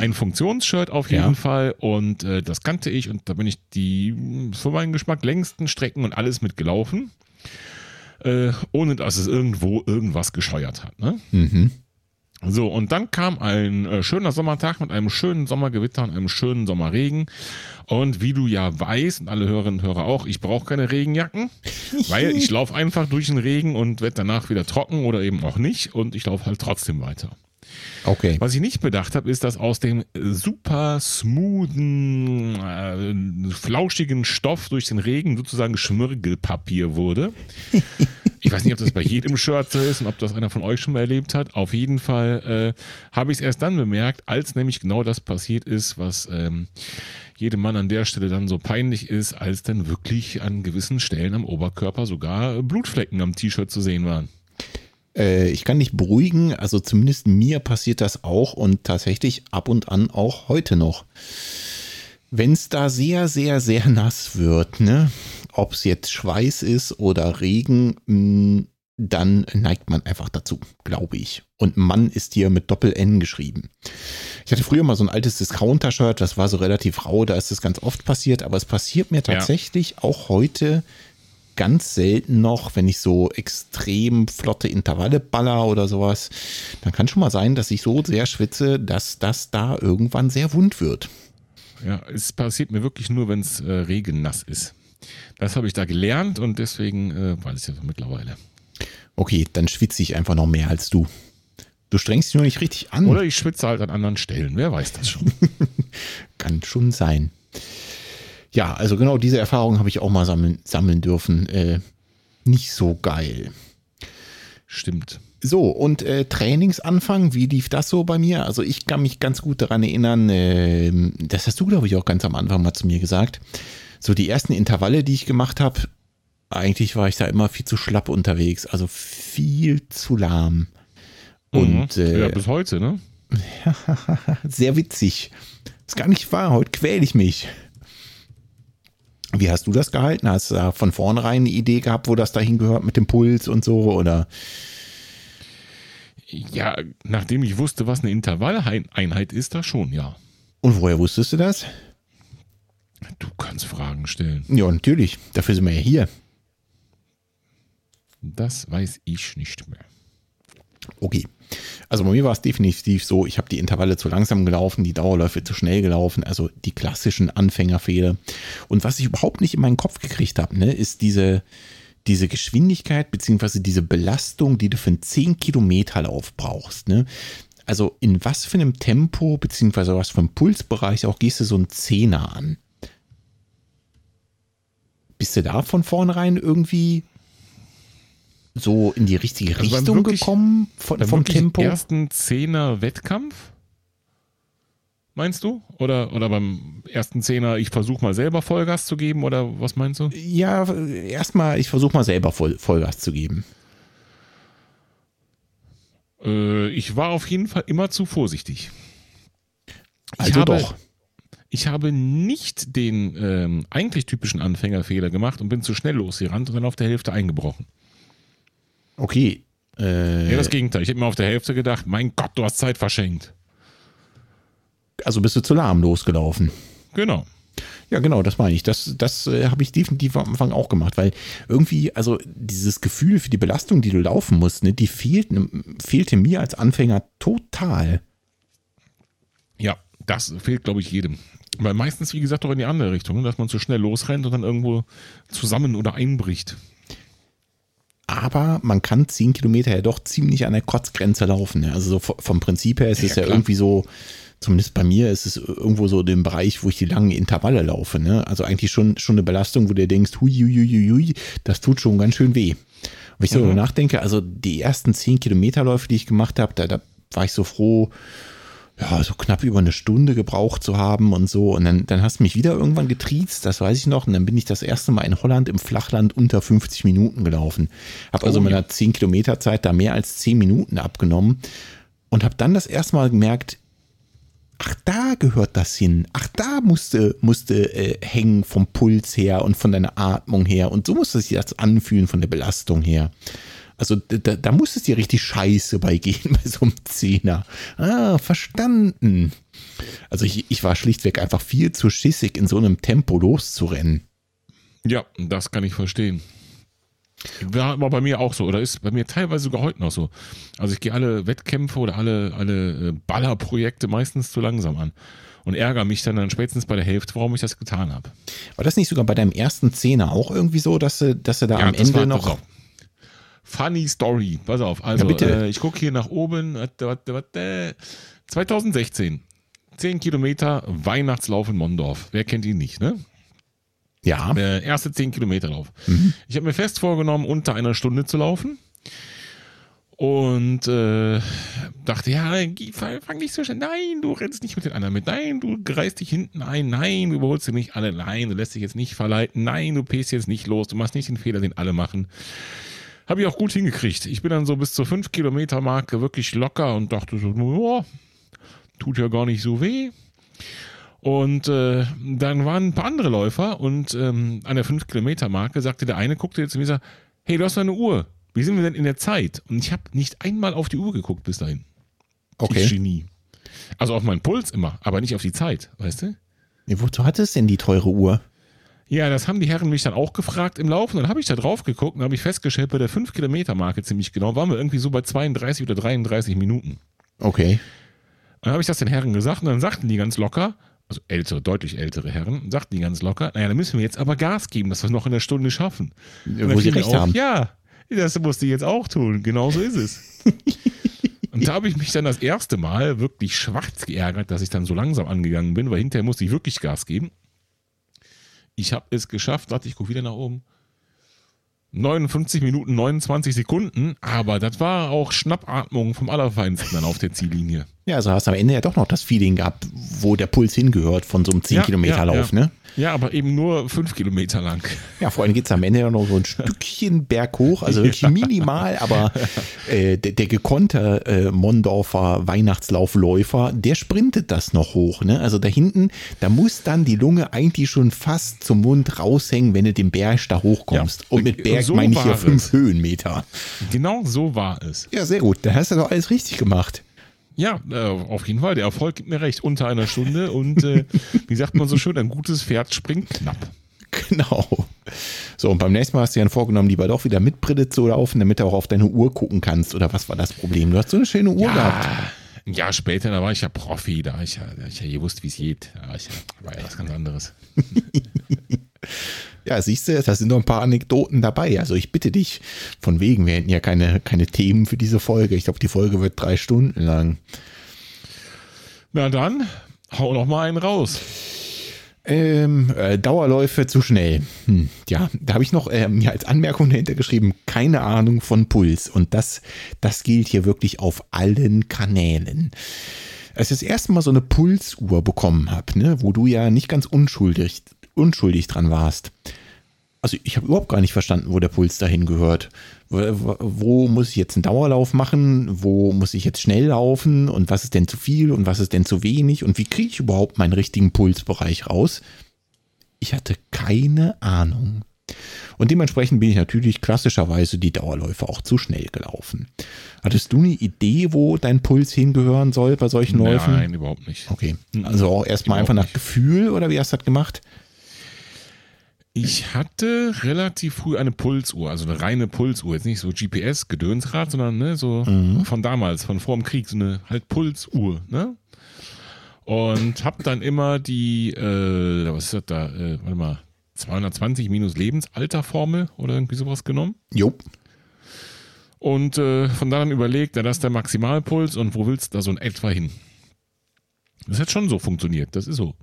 Ein Funktionsshirt auf jeden Ja. Fall und äh, das kannte ich und da bin ich die für meinen Geschmack längsten Strecken und alles mitgelaufen. Äh, ohne dass es irgendwo irgendwas gescheuert hat. Ne? Mhm. So, und dann kam ein äh, schöner Sommertag mit einem schönen Sommergewitter und einem schönen Sommerregen. Und wie du ja weißt, und alle Hörerinnen und Hörer auch, ich brauche keine Regenjacken, weil ich laufe einfach durch den Regen und werde danach wieder trocken oder eben auch nicht. Und ich laufe halt trotzdem weiter. Okay. Was ich nicht bedacht habe, ist, dass aus dem super smoothen, äh, flauschigen Stoff durch den Regen sozusagen Schmirgelpapier wurde. Ich weiß nicht, ob das bei jedem Shirt so ist und ob das einer von euch schon mal erlebt hat. Auf jeden Fall äh, habe ich es erst dann bemerkt, als nämlich genau das passiert ist, was ähm, jedem Mann an der Stelle dann so peinlich ist, als dann wirklich an gewissen Stellen am Oberkörper sogar Blutflecken am T-Shirt zu sehen waren. Äh, ich kann dich beruhigen, also zumindest mir passiert das auch und tatsächlich ab und an auch heute noch. Wenn es da sehr, sehr, sehr nass wird, ne, ob es jetzt Schweiß ist oder Regen, mh, dann neigt man einfach dazu, glaube ich. Und Mann ist hier mit Doppel-N geschrieben. Ich hatte früher mal so ein altes Discounter-Shirt, das war so relativ rau, da ist es ganz oft passiert, aber es passiert mir tatsächlich auch heute ganz selten noch, wenn ich so extrem flotte Intervalle baller oder sowas, dann kann schon mal sein, dass ich so sehr schwitze, dass das da irgendwann sehr wund wird. Ja, es passiert mir wirklich nur, wenn es äh, regennass ist. Das habe ich da gelernt und deswegen äh, weiß ich das mittlerweile. Okay, dann schwitze ich einfach noch mehr als du. Du strengst dich nur nicht richtig an. Oder ich schwitze halt an anderen Stellen, wer weiß das schon. Kann schon sein. Ja, also genau diese Erfahrung habe ich auch mal sammeln, sammeln dürfen. Äh, nicht so geil. Stimmt. So, und äh, Trainingsanfang, wie lief das so bei mir? Also ich kann mich ganz gut daran erinnern, ähm, das hast du, glaube ich, auch ganz am Anfang mal zu mir gesagt. So die ersten Intervalle, die ich gemacht habe, eigentlich war ich da immer viel zu schlapp unterwegs, also viel zu lahm. Und Mhm. äh, ja, bis heute, ne? sehr witzig. Ist gar nicht wahr, heute quäle ich mich. Wie hast du das gehalten? Hast du da von vornherein eine Idee gehabt, wo das dahin gehört mit dem Puls und so? Oder Ja, nachdem ich wusste, was eine Intervalleinheit ist, da schon, ja. und woher wusstest du das? Du kannst Fragen stellen. Ja, natürlich. Dafür sind wir ja hier. Das weiß ich nicht mehr. Okay. Also bei mir war es definitiv so, ich habe die Intervalle zu langsam gelaufen, die Dauerläufe zu schnell gelaufen, also die klassischen Anfängerfehler. Und was ich überhaupt nicht in meinen Kopf gekriegt habe, ne, ist diese, diese Geschwindigkeit beziehungsweise diese Belastung, die du für einen 10 Kilometer Lauf brauchst. Ne? Also in was für einem Tempo beziehungsweise was für einem Pulsbereich auch gehst du so einen Zehner an? Bist du da von vornherein irgendwie so in die richtige Also Richtung wirklich- gekommen von, Beim vom Tempo? ersten Zehner Wettkampf? Meinst du? Oder, oder beim ersten Zehner, ich versuche mal selber Vollgas zu geben? Oder was meinst du? Ja, erstmal, ich versuche mal selber Voll, Vollgas zu geben. Äh, ich war auf jeden Fall immer zu vorsichtig. Ich Also habe, doch. Ich habe nicht den ähm, eigentlich typischen Anfängerfehler gemacht und bin zu schnell losgerannt und dann auf der Hälfte eingebrochen. Okay. Äh, Ja, das Gegenteil. Ich habe mir auf der Hälfte gedacht, mein Gott, du hast Zeit verschenkt. also bist du zu lahm losgelaufen. Genau. Ja, genau, das meine ich. Das, das äh, habe ich definitiv am Anfang auch gemacht, weil irgendwie, also dieses Gefühl für die Belastung, die du laufen musst, ne, die fehlt, fehlte mir als Anfänger total. Ja, das fehlt, glaube ich, jedem. Weil meistens, wie gesagt, doch in die andere Richtung, dass man zu schnell losrennt und dann irgendwo zusammen oder einbricht. Aber man kann 10 Kilometer ja doch ziemlich an der Kotzgrenze laufen. Ne? Also so vom Prinzip her ist es Ja, klar. irgendwie so, zumindest bei mir ist es irgendwo so im Bereich, wo ich die langen Intervalle laufe. Ne? Also eigentlich schon, schon eine Belastung, wo du denkst, hui, hui, hui, hui, das tut schon ganz schön weh. Wenn ich so Mhm. darüber nachdenke, also die ersten 10 Kilometerläufe, die ich gemacht habe, da, da war ich so froh, ja, so knapp über eine Stunde gebraucht zu haben und so. Und dann, dann hast du mich wieder irgendwann getriezt, das weiß ich noch. Und dann bin ich das erste Mal in Holland im Flachland unter 50 Minuten gelaufen. Habe also Oh, mit ja. einer 10 Kilometer Zeit da mehr als 10 Minuten abgenommen. Und habe dann das erste Mal gemerkt, ach, da gehört das hin. Ach, da musste, musste äh, hängen vom Puls her und von deiner Atmung her. Und so musste sich das anfühlen von der Belastung her. Also da, da muss es dir richtig scheiße bei gehen, bei so einem Zehner. Ah, verstanden. Also ich, ich war schlichtweg einfach viel zu schissig, in so einem Tempo loszurennen. Ja, das kann ich verstehen. War war bei mir auch so oder ist bei mir teilweise sogar heute noch so. Also ich gehe alle Wettkämpfe oder alle, alle äh, Ballerprojekte meistens zu langsam an und ärgere mich dann, dann spätestens bei der Hälfte, warum ich das getan habe. War das nicht sogar bei deinem ersten Zehner auch irgendwie so, dass du, dass du da am das Ende noch. Funny Story. Pass auf. Also, Ja, bitte. Äh, ich gucke hier nach oben. Warte, warte, warte. 2016. 10 Kilometer Weihnachtslauf in Mondorf. Wer kennt ihn nicht, ne? Ja, Der erste 10 Kilometer Lauf. Ich habe mir fest vorgenommen, unter einer Stunde zu laufen. Und äh, dachte, ja, fang fang nicht so schnell. Nein, du rennst nicht mit den anderen mit. Nein, du reißt dich hinten ein. Nein, du überholst sie nicht alle. Nein, du lässt dich jetzt nicht verleiten. Nein, du pest jetzt nicht los. Du machst nicht den Fehler, den alle machen. Habe ich auch gut hingekriegt. Ich bin dann so bis zur 5 Kilometer Marke wirklich locker und dachte so, ja, tut ja gar nicht so weh. Und äh, dann waren ein paar andere Läufer und ähm, an der 5-Kilometer-Marke sagte der eine, guckte jetzt zu mir und sagte, hey, du hast eine Uhr. Wie sind wir denn in der Zeit? Und ich habe nicht einmal auf die Uhr geguckt bis dahin. Ich okay. Genie. Also auf meinen Puls immer, aber nicht auf die Zeit, weißt du? Nee, wozu hattest denn die teure Uhr? Ja, das haben die Herren mich dann auch gefragt im Laufen. Dann habe ich da drauf geguckt und habe ich festgestellt, bei der 5-Kilometer-Marke ziemlich genau waren wir irgendwie so bei 32 oder 33 Minuten. Okay. Dann habe ich das den Herren gesagt und dann sagten die ganz locker, also ältere, deutlich ältere Herren, sagten die ganz locker, naja, dann müssen wir jetzt aber Gas geben, dass wir es noch in der Stunde schaffen. Und Wo sie recht auf, haben. Ja, das musste ich jetzt auch tun. Genau so ist es. Und da habe ich mich dann das erste Mal wirklich schwarz geärgert, dass ich dann so langsam angegangen bin, weil hinterher musste ich wirklich Gas geben. Ich habe es geschafft, warte, ich gucke wieder nach oben. 59 Minuten 29 Sekunden, aber das war auch Schnappatmung vom Allerfeinsten dann auf der Ziellinie. Ja, also hast du am Ende ja doch noch das Feeling gehabt, wo der Puls hingehört von so einem 10-Kilometer-Lauf, ja, ne? Ja, aber eben nur fünf Kilometer lang. Ja, vor allem geht es am Ende ja noch so ein Stückchen berghoch, also wirklich minimal, aber äh, der, der gekonnte äh, Mondorfer Weihnachtslaufläufer, der sprintet das noch hoch. Ne? Also da hinten, da muss dann die Lunge eigentlich schon fast zum Mund raushängen, wenn du den Berg da hochkommst. Ja, Und mit Berg so meine ich hier fünf es. Höhenmeter. Genau so war es. Ja, sehr gut. Da hast du doch alles richtig gemacht. Ja, äh, auf jeden Fall. Der Erfolg gibt mir recht. Unter einer Stunde und äh, wie sagt man so schön, ein gutes Pferd springt knapp. Genau. So, und beim nächsten Mal hast du dir dann vorgenommen, lieber doch wieder mit Brille zu laufen, damit du auch auf deine Uhr gucken kannst. Oder was war das Problem? Du hast so eine schöne Uhr gehabt. Ein Jahr später, da war ich ja Profi, da hab ich ja, da hab ich ja gewusst, wie es geht. Da war, ich ja, war ja was ganz anderes. Ja, siehst du, da sind noch ein paar Anekdoten dabei. Also ich bitte dich, von wegen, wir hätten ja keine, keine Themen für diese Folge. Ich glaube, die Folge wird drei Stunden lang. Na dann, hau noch mal einen raus. Ähm, äh, Dauerläufe zu schnell. Hm, ja, da habe ich noch äh, mir als Anmerkung dahinter geschrieben, keine Ahnung von Puls. Und das, das gilt hier wirklich auf allen Kanälen. Als ich das erste Mal so eine Pulsuhr bekommen habe, ne, wo du ja nicht ganz unschuldig, unschuldig dran warst. Also ich habe überhaupt gar nicht verstanden, wo der Puls dahin gehört. Wo, wo muss ich jetzt einen Dauerlauf machen? Wo muss ich jetzt schnell laufen? Und was ist denn zu viel und was ist denn zu wenig? Und wie kriege ich überhaupt meinen richtigen Pulsbereich raus? Ich hatte keine Ahnung. Und dementsprechend bin ich natürlich klassischerweise die Dauerläufe auch zu schnell gelaufen. Hattest du eine Idee, wo dein Puls hingehören soll bei solchen Läufen? Nein, überhaupt nicht. Okay. Also auch erstmal einfach nach Gefühl oder wie hast du das gemacht? Ich hatte relativ früh eine Pulsuhr, also eine reine Pulsuhr, jetzt nicht so GPS-Gedönsrad, sondern ne, so mhm. von damals, von vor dem Krieg, so eine halt Pulsuhr, ne? Und hab dann immer die, äh, was ist das da, äh, warte mal, 220 minus Lebensalterformel oder irgendwie sowas genommen. Jo. Und äh, von da an überlegt, ja, das ist der Maximalpuls und wo willst du da so in etwa hin? Das hat schon so funktioniert, das ist so.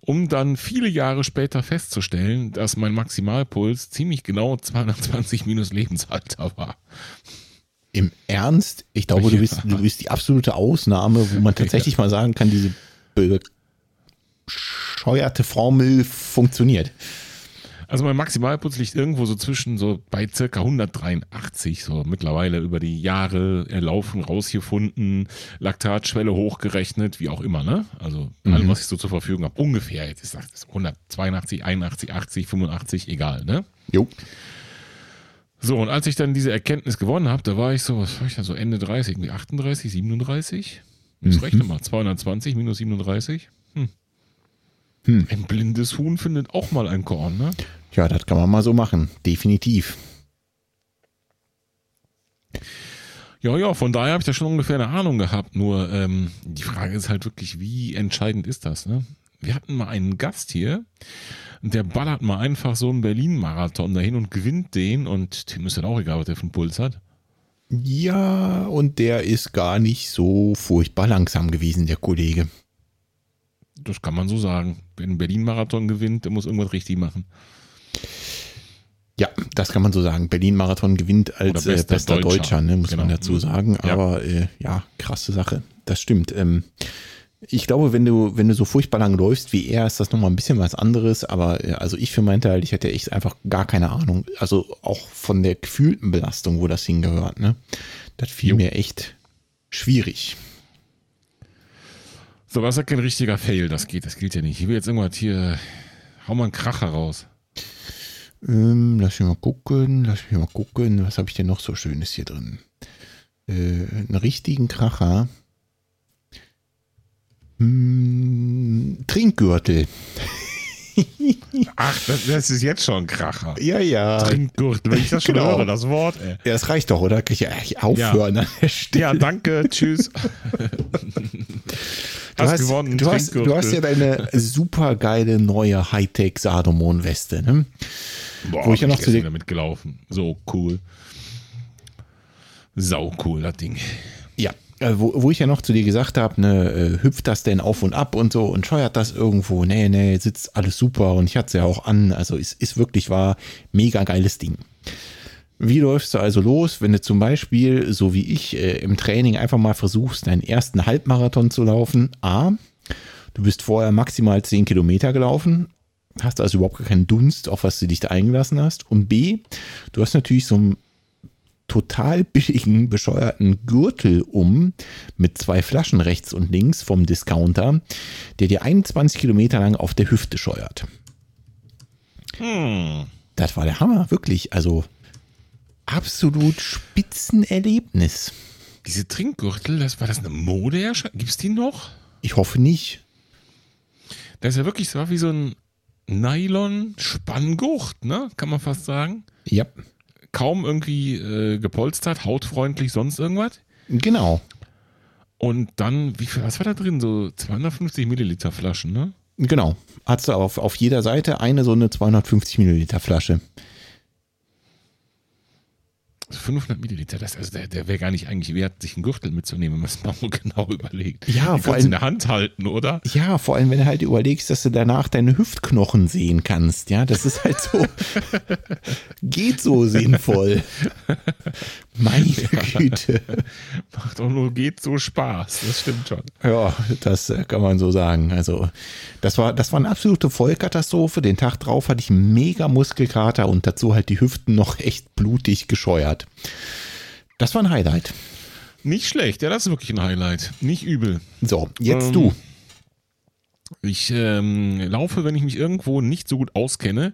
Um dann viele Jahre später festzustellen, dass mein Maximalpuls ziemlich genau 220 minus Lebensalter war. Im Ernst? Ich glaube, du bist, du bist die absolute Ausnahme, wo man tatsächlich ja. mal sagen kann, diese bescheuerte Formel funktioniert. Also mein Maximalpuls liegt irgendwo so zwischen so bei circa 183, so mittlerweile über die Jahre erlaufen, rausgefunden, Laktatschwelle hochgerechnet, wie auch immer, ne? Also mhm. allem, was ich so zur Verfügung habe, ungefähr, jetzt ist das 182, 81, 80, 85, egal, ne? Jo. So, und als ich dann diese Erkenntnis gewonnen habe, da war ich so, was war ich da so Ende 30, irgendwie 38, 37? Das mhm. rechne mal, 220 minus 37. Hm. Ein blindes Huhn findet auch mal ein Korn, ne? Ja, das kann man mal so machen. Definitiv. Ja, ja, von daher habe ich da schon ungefähr eine Ahnung gehabt. Nur ähm, die Frage ist halt wirklich, wie entscheidend ist das? Ne? Wir hatten mal einen Gast hier, der ballert mal einfach so einen Berlin-Marathon dahin und gewinnt den und dem ist dann auch egal, was der für einen Puls hat. Ja, und der ist gar nicht so furchtbar langsam gewesen, der Kollege. Das kann man so sagen. Einen Berlin-Marathon gewinnt, der muss irgendwas richtig machen. Ja, das kann man so sagen. Berlin-Marathon gewinnt als bester, äh, bester, Deutscher, Deutscher ne, muss genau. man dazu sagen. Aber ja. Äh, ja, krasse Sache. Das stimmt. Ähm, ich glaube, wenn du, wenn du so furchtbar lang läufst wie er, ist das nochmal ein bisschen was anderes. Aber äh, also ich für meinen Teil, ich hatte echt einfach gar keine Ahnung. Also auch von der gefühlten Belastung, wo das hingehört. Ne? Das fiel jo. mir echt schwierig. So, was ist kein richtiger Fail? Das geht, das gilt ja nicht. Ich will jetzt irgendwas hier, hau mal einen Kracher raus. Ähm, lass mich mal gucken, lass mich mal gucken, was habe ich denn noch so Schönes hier drin? Äh, einen richtigen Kracher. Hm, Trinkgürtel. Ach, das, das, ist jetzt schon ein Kracher. Ja, ja. Trinkgürtel, wenn ich das schon genau. höre, das Wort. Ey. Ja, das reicht doch, oder? Kann ich ja aufhören ja. an der Stelle. Ja, danke, tschüss. Du hast, hast gewonnen. Du hast, du hast, ja deine super geile neue Hightech Sadomon Weste, ne? Boah, wo ich ja noch zu dir damit gelaufen. So cool. Sau cool, das Ding. Äh, wo, wo ich ja noch zu dir gesagt habe, ne, äh, hüpft das denn auf und ab und so und scheuert das irgendwo? Nee, nee, sitzt alles super und ich hatte es ja auch an. Also es ist wirklich war mega geiles Ding. Wie läufst du also los, wenn du zum Beispiel, so wie ich, äh, im Training einfach mal versuchst, deinen ersten Halbmarathon zu laufen? A, du bist vorher maximal 10 Kilometer gelaufen, hast also überhaupt keinen Dunst, auf was du dich da eingelassen hast. Und B, du hast natürlich so einen total billigen, bescheuerten Gürtel um mit zwei Flaschen rechts und links vom Discounter, der dir 21 Kilometer lang auf der Hüfte scheuert. Hm. Das war der Hammer, wirklich. Also absolut Spitzenerlebnis. Diese Trinkgürtel, das war das eine Mode? Gibt es die noch? Ich hoffe nicht. Das ist ja wirklich so wie so ein Nylon-Spanngurt, ne? Kann man fast sagen. Ja. Kaum irgendwie äh, gepolstert, hautfreundlich, sonst irgendwas. Genau. Und dann, wie viel, was war da drin? So 250 Milliliter Flaschen, ne? Genau. Hast du auf, auf jeder Seite eine so eine 250 Milliliter Flasche. 500 Milliliter, das, also der, der wäre gar nicht eigentlich wert, sich einen Gürtel mitzunehmen, wenn man es mal genau überlegt. Ja, Die vor allem- in der Hand halten, oder? Ja, vor allem, wenn du halt überlegst, dass du danach deine Hüftknochen sehen kannst. Ja, das ist halt so, geht so sinnvoll. Meine Güte. Macht auch nur geht so Spaß, das stimmt schon. Ja, das äh, kann man so sagen. Also, das war, das war eine absolute Vollkatastrophe. Den Tag drauf hatte ich mega Muskelkater und dazu halt die Hüften noch echt blutig gescheuert. Das war ein Highlight. Nicht schlecht, ja, das ist wirklich ein Highlight. Nicht übel. So, jetzt Ähm, du. Ich ähm, laufe, wenn ich mich irgendwo nicht so gut auskenne,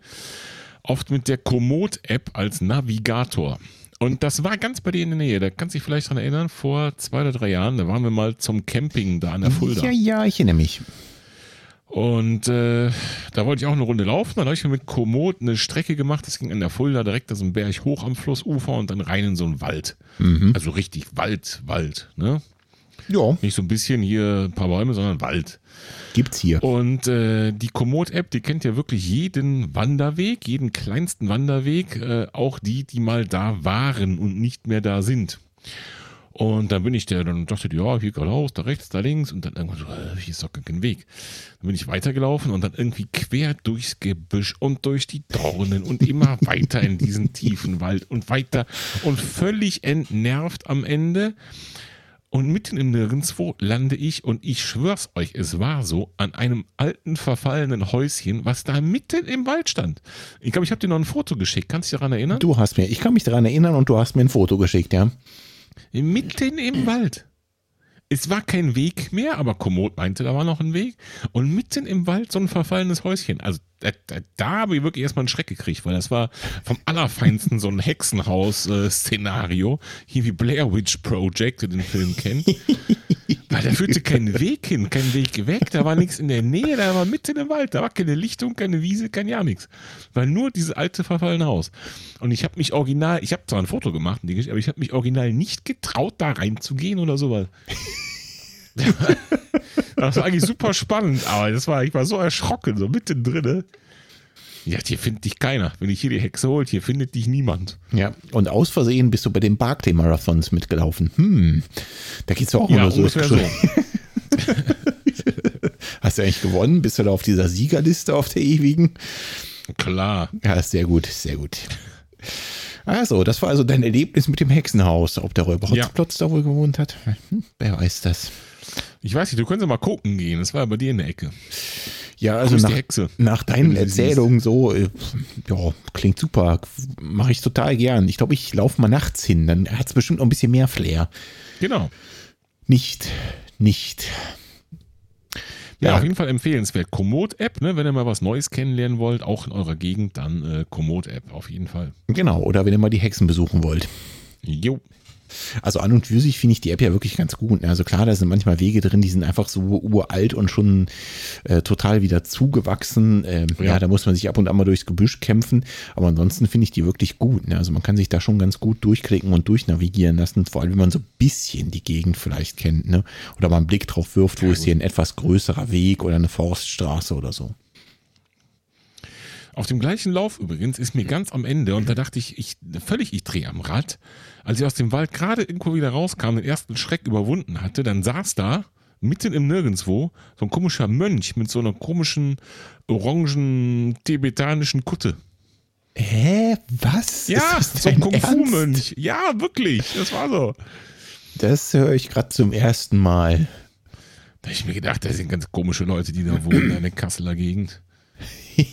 oft mit der Komoot-App als Navigator. Und das war ganz bei dir in der Nähe. Da kannst du dich vielleicht dran erinnern, vor zwei oder drei Jahren, da waren wir mal zum Camping da an der Fulda. Ja, ja, ich erinnere mich. Und äh, da wollte ich auch eine Runde laufen. Dann habe ich mir mit Komoot eine Strecke gemacht. Das ging an der Fulda direkt aus dem Berg hoch am Flussufer und dann rein in so einen Wald. Also richtig Wald, Wald. Ne? Ja, Nicht so ein bisschen hier ein paar Bäume, sondern Wald. gibt's hier. Und äh, die Komoot-App, die kennt ja wirklich jeden Wanderweg, jeden kleinsten Wanderweg, äh, auch die, die mal da waren und nicht mehr da sind. Und dann bin ich der, dann dachte ich, ja, hier geradeaus, da rechts, da links und dann irgendwann so, hier ist doch gar kein Weg. Dann bin ich weitergelaufen und dann irgendwie quer durchs Gebüsch und durch die Dornen und immer weiter in diesen tiefen Wald und weiter und völlig entnervt am Ende. Und mitten im Nirgendwo lande ich und ich schwör's euch, es war so, an einem alten verfallenen Häuschen, was da mitten im Wald stand. Ich glaube, ich habe dir noch ein Foto geschickt. Kannst du dich daran erinnern? Du hast mir, ich kann mich daran erinnern und du hast mir ein Foto geschickt, ja. Mitten im Wald. Es war kein Weg mehr, aber Komoot meinte, da war noch ein Weg. Und mitten im Wald so ein verfallenes Häuschen. Also da, habe ich wirklich erstmal einen Schreck gekriegt, weil das war vom Allerfeinsten so ein Hexenhaus-Szenario. Hier wie Blair Witch Project, den Film kennt. Weil da führte kein Weg hin, kein Weg weg, da war nichts in der Nähe, da war mitten im Wald, da war keine Lichtung, keine Wiese, kein ja nichts. War nur dieses alte verfallene Haus. Und ich habe mich original, ich habe zwar ein Foto gemacht, aber ich habe mich original nicht getraut, da reinzugehen oder sowas. Das war eigentlich super spannend, aber das war, ich war so erschrocken, so mittendrin. Ja, hier findet dich keiner. Wenn dich hier die Hexe holt, hier findet dich niemand. Ja, und aus Versehen bist du bei den Barclay-Marathons mitgelaufen. Hm, da geht's doch auch Ja, nur so. so. Hast du eigentlich gewonnen? Bist du da auf dieser Siegerliste auf der ewigen? Klar. Ja, sehr gut, sehr gut. Also, das war also dein Erlebnis mit dem Hexenhaus. Ob der Räuber Ja. Hotzplotz da wohl gewohnt hat? Hm, wer weiß das. Ich weiß nicht, du könntest mal gucken gehen. Das war bei dir in der Ecke. Ja, also nach, Hexe. nach deinen Erzählungen so, äh, ja, klingt super. Mache ich total gern. Ich glaube, ich laufe mal nachts hin. Dann hat es bestimmt noch ein bisschen mehr Flair. Genau. Nicht, nicht. Ja, Ja. auf jeden Fall empfehlenswert. Komoot-App, ne? wenn ihr mal was Neues kennenlernen wollt, auch in eurer Gegend, dann äh, Komoot-App auf jeden Fall. Genau, oder wenn ihr mal die Hexen besuchen wollt. Jo. Also an und für sich finde ich die App ja wirklich ganz gut. ne? Also klar, da sind manchmal Wege drin, die sind einfach so uralt und schon äh, total wieder zugewachsen. Ähm, ja. Ja. da muss man sich ab und an mal durchs Gebüsch kämpfen. Aber ansonsten finde ich die wirklich gut. Ne? Also man kann sich da schon ganz gut durchklicken und durchnavigieren lassen. Vor allem, wenn man so ein bisschen die Gegend vielleicht kennt. Ne? Oder mal einen Blick drauf wirft, wo ist hier ein etwas größerer Weg oder eine Forststraße oder so. Auf dem gleichen Lauf übrigens ist mir ganz am Ende, und da dachte ich, ich völlig, ich drehe am Rad, als ich aus dem Wald gerade irgendwo wieder rauskam, den ersten Schreck überwunden hatte, dann saß da mitten im Nirgendwo so ein komischer Mönch mit so einer komischen orangen tibetanischen Kutte. Hä? Was? Ja, so ein? Kung-Fu-Mönch. Ja, wirklich, das war so. Das höre ich gerade zum ersten Mal. Da habe ich mir gedacht, das sind ganz komische Leute, die da wohnen in der Kasseler Gegend.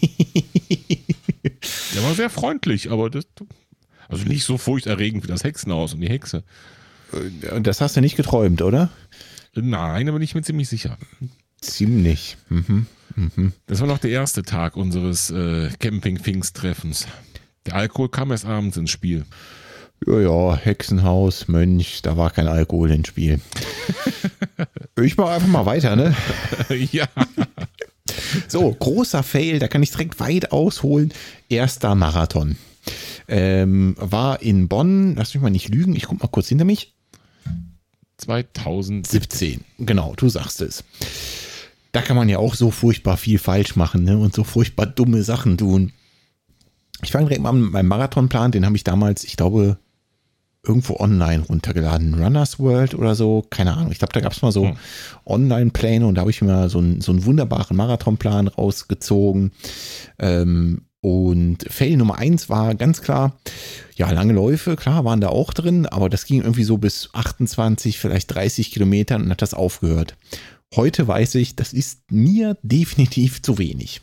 Der war sehr freundlich, aber das, also nicht so furchterregend wie das Hexenhaus und die Hexe. Und das hast du nicht geträumt, oder? Nein, da bin ich mir ziemlich sicher. Ziemlich. Mhm. Das war noch der erste Tag unseres äh, Camping-Pfingst-Treffens. Der Alkohol kam erst abends ins Spiel. Ja, ja, Hexenhaus, Mönch, da war kein Alkohol ins Spiel. ich mache einfach mal weiter, ne? ja. So, großer Fail, da kann ich direkt weit ausholen. Erster Marathon. Ähm, war in Bonn, lass mich mal nicht lügen, ich guck mal kurz hinter mich. 2000. 17, genau, du sagst es. Da kann man ja auch so furchtbar viel falsch machen ne? und so furchtbar dumme Sachen tun. Ich fange direkt mal an mit meinem Marathonplan, den habe ich damals, ich glaube, irgendwo online runtergeladen. Runners World oder so, keine Ahnung. Ich glaube, da gab es mal so hm. Online-Pläne und da habe ich mir so, ein, so einen wunderbaren Marathonplan rausgezogen. Ähm, und Fail Nummer eins war ganz klar, ja, lange Läufe, klar, waren da auch drin, aber das ging irgendwie so bis 28, vielleicht 30 Kilometer und hat das aufgehört. Heute weiß ich, das ist mir definitiv zu wenig.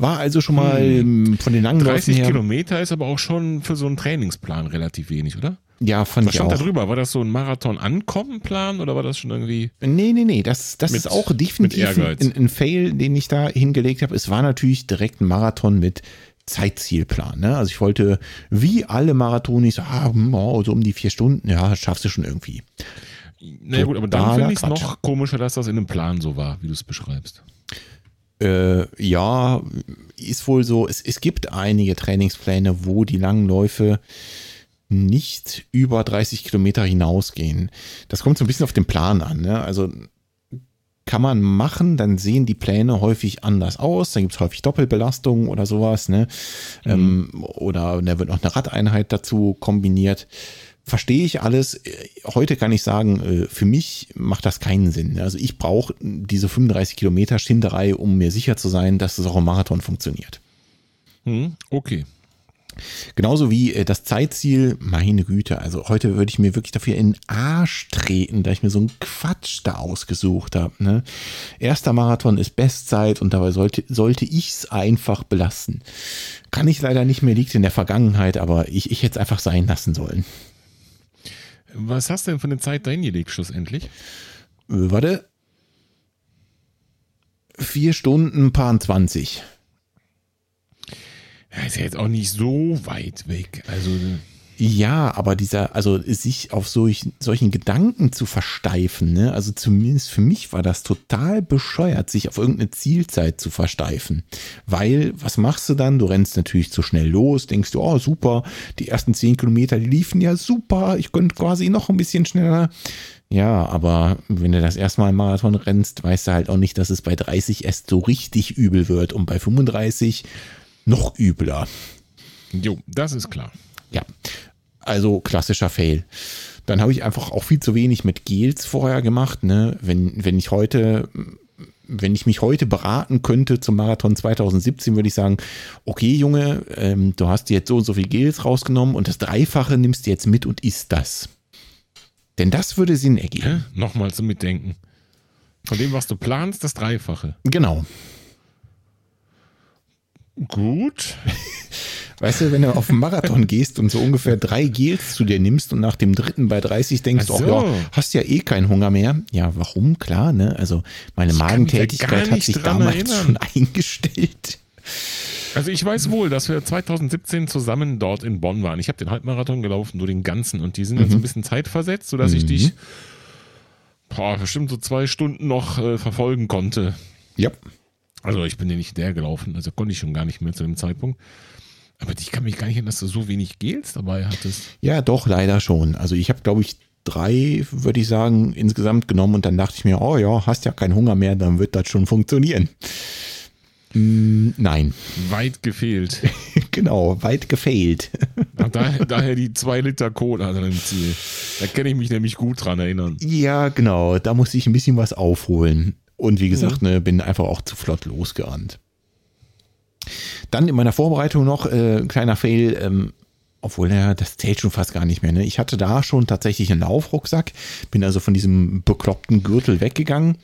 War also schon mal hm. von den langen 30 her, Kilometer ist aber auch schon für so einen Trainingsplan relativ wenig, oder? Ja, fand Was ich stand auch. da drüber? War das so ein Marathon-Ankommen-Plan oder war das schon irgendwie. Nee, nee, nee. Das, das mit, ist auch definitiv ein, ein, Fail, den ich da hingelegt habe. Es war natürlich direkt ein Marathon mit Zeitzielplan. Ne? Also ich wollte, wie alle Marathonis, ah, oh, so um die vier Stunden, ja, schaffst du schon irgendwie. Na ja, gut, aber dann finde ich es noch komischer, dass das in einem Plan so war, wie du es beschreibst. Äh, ja, ist wohl so. Es, es gibt einige Trainingspläne, wo die langen Läufe nicht über 30 Kilometer hinausgehen. Das kommt so ein bisschen auf den Plan an. Ne? Also kann man machen, dann sehen die Pläne häufig anders aus. Dann gibt es häufig Doppelbelastungen oder sowas. Ne? Mhm. Ähm, oder da wird noch eine Radeinheit dazu kombiniert. Verstehe ich alles. Heute kann ich sagen, äh, für mich macht das keinen Sinn. Also ich brauche diese 35 Kilometer Schinderei, um mir sicher zu sein, dass es auch im Marathon funktioniert. Mhm. Okay. Genauso wie äh, das Zeitziel, meine Güte, also heute würde ich mir wirklich dafür in den Arsch treten, da ich mir so einen Quatsch da ausgesucht habe. Ne? Erster Marathon ist Bestzeit und dabei sollte, sollte ich es einfach belassen. Kann ich leider nicht mehr, liegt in der Vergangenheit, aber ich, ich hätte es einfach sein lassen sollen. Was hast du denn von der Zeit dahin gelegt, schlussendlich? Äh, warte. Vier Stunden, paar 20. Ja, ist ja jetzt auch nicht so weit weg. Also. Ja, aber dieser, also sich auf solch, solchen Gedanken zu versteifen, ne? also zumindest für mich war das total bescheuert, sich auf irgendeine Zielzeit zu versteifen. Weil, was machst du dann? Du rennst natürlich zu schnell los, denkst du, oh super, die ersten zehn Kilometer, die liefen ja super, ich könnte quasi noch ein bisschen schneller. Ja, aber wenn du das erste Mal einen Marathon rennst, weißt du halt auch nicht, dass es bei 30 erst so richtig übel wird und bei 35 noch übler. Jo, das ist klar. Ja, also klassischer Fail. Dann habe ich einfach auch viel zu wenig mit Gels vorher gemacht. Ne? Wenn, wenn ich heute, wenn ich mich heute beraten könnte zum Marathon 2017, würde ich sagen, okay, Junge, ähm, du hast jetzt so und so viel Gels rausgenommen und das Dreifache nimmst du jetzt mit und isst das. Denn das würde Sinn ergeben. Hä? Nochmal zum Mitdenken. Von dem, was du planst, das Dreifache. Genau. Gut. Weißt du, wenn du auf einen Marathon gehst und so ungefähr drei Gels zu dir nimmst und nach dem dritten bei 30 denkst, so. oh ja, hast ja eh keinen Hunger mehr. Ja, warum? Klar, ne? Also meine ich Magentätigkeit hat sich damals erinnern. schon eingestellt. Also ich weiß wohl, dass wir 2017 zusammen dort in Bonn waren. Ich habe den Halbmarathon gelaufen, nur den ganzen. Und die sind mhm. jetzt ein bisschen zeitversetzt, sodass mhm. ich dich boah, bestimmt so zwei Stunden noch äh, verfolgen konnte. Ja. Also ich bin ja nicht der gelaufen, also konnte ich schon gar nicht mehr zu dem Zeitpunkt. Aber ich kann mich gar nicht erinnern, dass du so wenig Gels dabei hattest. Ja, doch, leider schon. Also ich habe, glaube ich, drei, würde ich sagen, insgesamt genommen und dann dachte ich mir, oh ja, hast ja keinen Hunger mehr, dann wird das schon funktionieren. Mm, nein. Weit gefehlt. genau, weit gefehlt. daher, daher die zwei Liter Cola an dem Ziel. Da kann ich mich nämlich gut dran erinnern. Ja, genau. Da musste ich ein bisschen was aufholen. Und wie gesagt, ja. ne, bin einfach auch zu flott losgerannt. Dann in meiner Vorbereitung noch äh, kleiner Fail, ähm, obwohl ja, das zählt schon fast gar nicht mehr. Ne? Ich hatte da schon tatsächlich einen Laufrucksack, bin also von diesem bekloppten Gürtel weggegangen.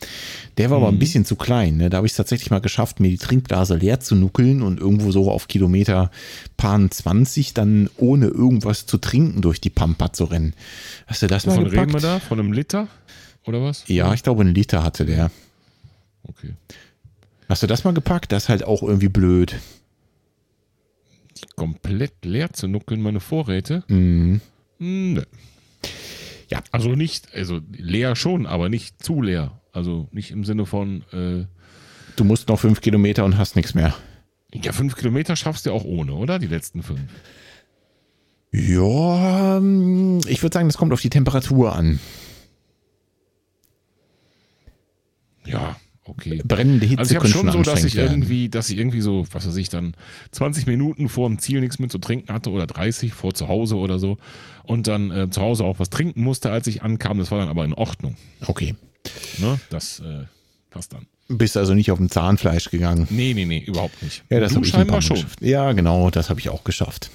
Der war mhm. aber ein mhm. bisschen zu klein. Ne? Da habe ich es tatsächlich mal geschafft, mir die Trinkblase leer zu nuckeln und irgendwo so auf Kilometer paar 20 dann ohne irgendwas zu trinken durch die Pampa zu rennen. Hast du das Wovon mal gepackt? reden wir da? Von einem Liter? Oder was? Ja, ich glaube, einen Liter hatte der. Okay. Hast du das mal gepackt? Das ist halt auch irgendwie blöd. Komplett leer zu nuckeln, meine Vorräte? Mhm. Nö. Ja. Also nicht, also leer schon, aber nicht zu leer. Also nicht im Sinne von. Äh, du musst noch fünf Kilometer und hast nichts mehr. Ja, fünf Kilometer schaffst du auch ohne, oder? Die letzten fünf. Ja, ähm, ich würde sagen, das kommt auf die Temperatur an. Ja, okay. Brennende Hitze Also ich habe schon so, dass ich werden. irgendwie, dass ich irgendwie so, was weiß ich, dann 20 Minuten vor dem Ziel nichts mehr zu trinken hatte oder 30 vor zu Hause oder so und dann äh, zu Hause auch was trinken musste, als ich ankam. Das war dann aber in Ordnung. Okay. Ne? Das äh, passt dann. Bist also nicht auf dem Zahnfleisch gegangen. Nee, nee, nee, überhaupt nicht. Ja, das habe ich scheinbar schon. geschafft. Ja, genau, das habe ich auch geschafft.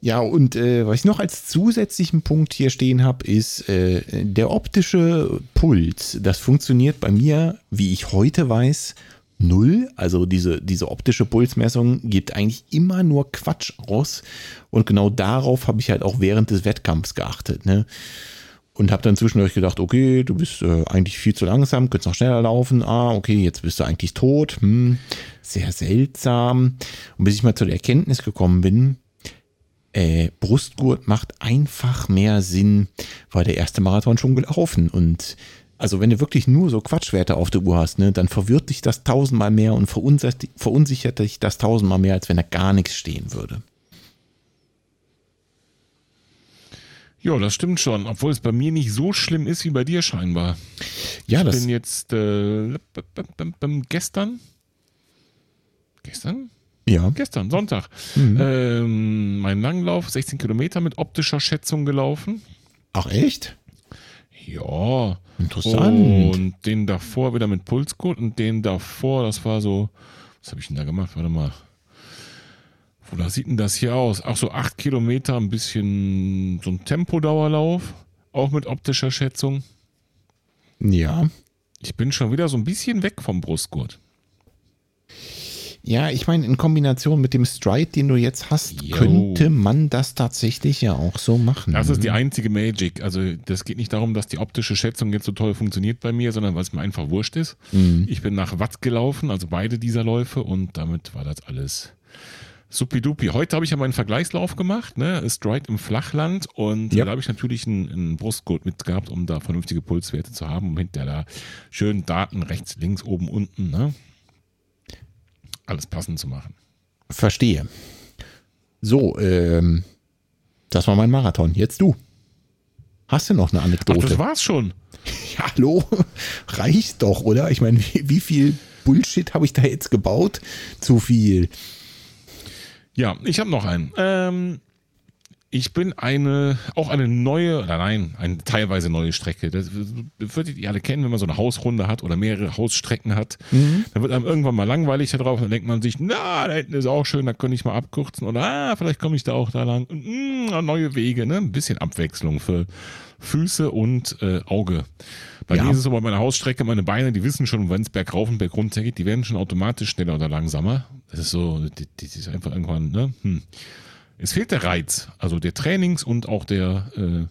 Ja, und äh, was ich noch als zusätzlichen Punkt hier stehen habe, ist äh, der optische Puls. Das funktioniert bei mir, wie ich heute weiß, null. Also diese, diese optische Pulsmessung gibt eigentlich immer nur Quatsch aus. Und genau darauf habe ich halt auch während des Wettkampfs geachtet. Ne? Und habe dann zwischendurch gedacht, okay, du bist äh, eigentlich viel zu langsam, könntest noch schneller laufen. Ah, okay, jetzt bist du eigentlich tot. Hm, sehr seltsam. Und bis ich mal zu der Erkenntnis gekommen bin, äh, Brustgurt macht einfach mehr Sinn, weil der erste Marathon schon gelaufen. Und also wenn du wirklich nur so Quatschwerte auf der Uhr hast, ne, dann verwirrt dich das tausendmal mehr und verunsichert, verunsichert dich das tausendmal mehr, als wenn da gar nichts stehen würde. Ja, das stimmt schon, obwohl es bei mir nicht so schlimm ist wie bei dir scheinbar. Ja, ich das bin jetzt äh, gestern. Gestern? Ja. Gestern, Sonntag. Mhm. Ähm, mein Langlauf, 16 Kilometer mit optischer Schätzung gelaufen. Ach echt? Ja. Interessant. Und den davor wieder mit Pulsgurt und den davor, das war so, was habe ich denn da gemacht? Warte mal. Wo sieht denn das hier aus? Ach so, acht Kilometer, ein bisschen so ein Tempodauerlauf, auch mit optischer Schätzung. Ja. Ich bin schon wieder so ein bisschen weg vom Brustgurt. Ja, ich meine, in Kombination mit dem Stride, den du jetzt hast, Jo. könnte man das tatsächlich ja auch so machen. Das ist die einzige Magic. Also das geht nicht darum, dass die optische Schätzung jetzt so toll funktioniert bei mir, sondern weil es mir einfach wurscht ist. Ich bin nach Watt gelaufen, also beide dieser Läufe und damit war das alles supidupi. Heute habe ich ja meinen Vergleichslauf gemacht, ne? Stride im Flachland und Ja. da habe ich natürlich einen, einen Brustgurt mitgehabt, um da vernünftige Pulswerte zu haben, um hinterher da schön Daten rechts, links, oben, unten, ne? Alles passend zu machen. Verstehe. So, ähm, das war mein Marathon. Jetzt du. Hast du noch eine Ach, Anekdote? das war's schon. Ja, hallo? Reicht doch, oder? Ich meine, wie, wie viel Bullshit habe ich da jetzt gebaut? Zu viel. Ja, ich habe noch einen. Ähm, ich bin eine, auch eine neue, oder nein, eine teilweise neue Strecke. Das würdet ihr alle kennen, wenn man so eine Hausrunde hat oder mehrere Hausstrecken hat. Dann wird einem irgendwann mal langweilig da drauf. Dann denkt man sich, na, da hinten ist auch schön, da könnte ich mal abkürzen. Oder ah, vielleicht komme ich da auch da lang. Mh, neue Wege, ne? Ein bisschen Abwechslung für Füße und äh, Auge. Bei Ja. mir ist es so bei meiner Hausstrecke, meine Beine, die wissen schon, wenn es bergauf und bergunter geht, die werden schon automatisch schneller oder langsamer. Das ist so, die, die ist einfach irgendwann, ne? Hm. Es fehlt der Reiz, also der Trainings- und auch der, äh,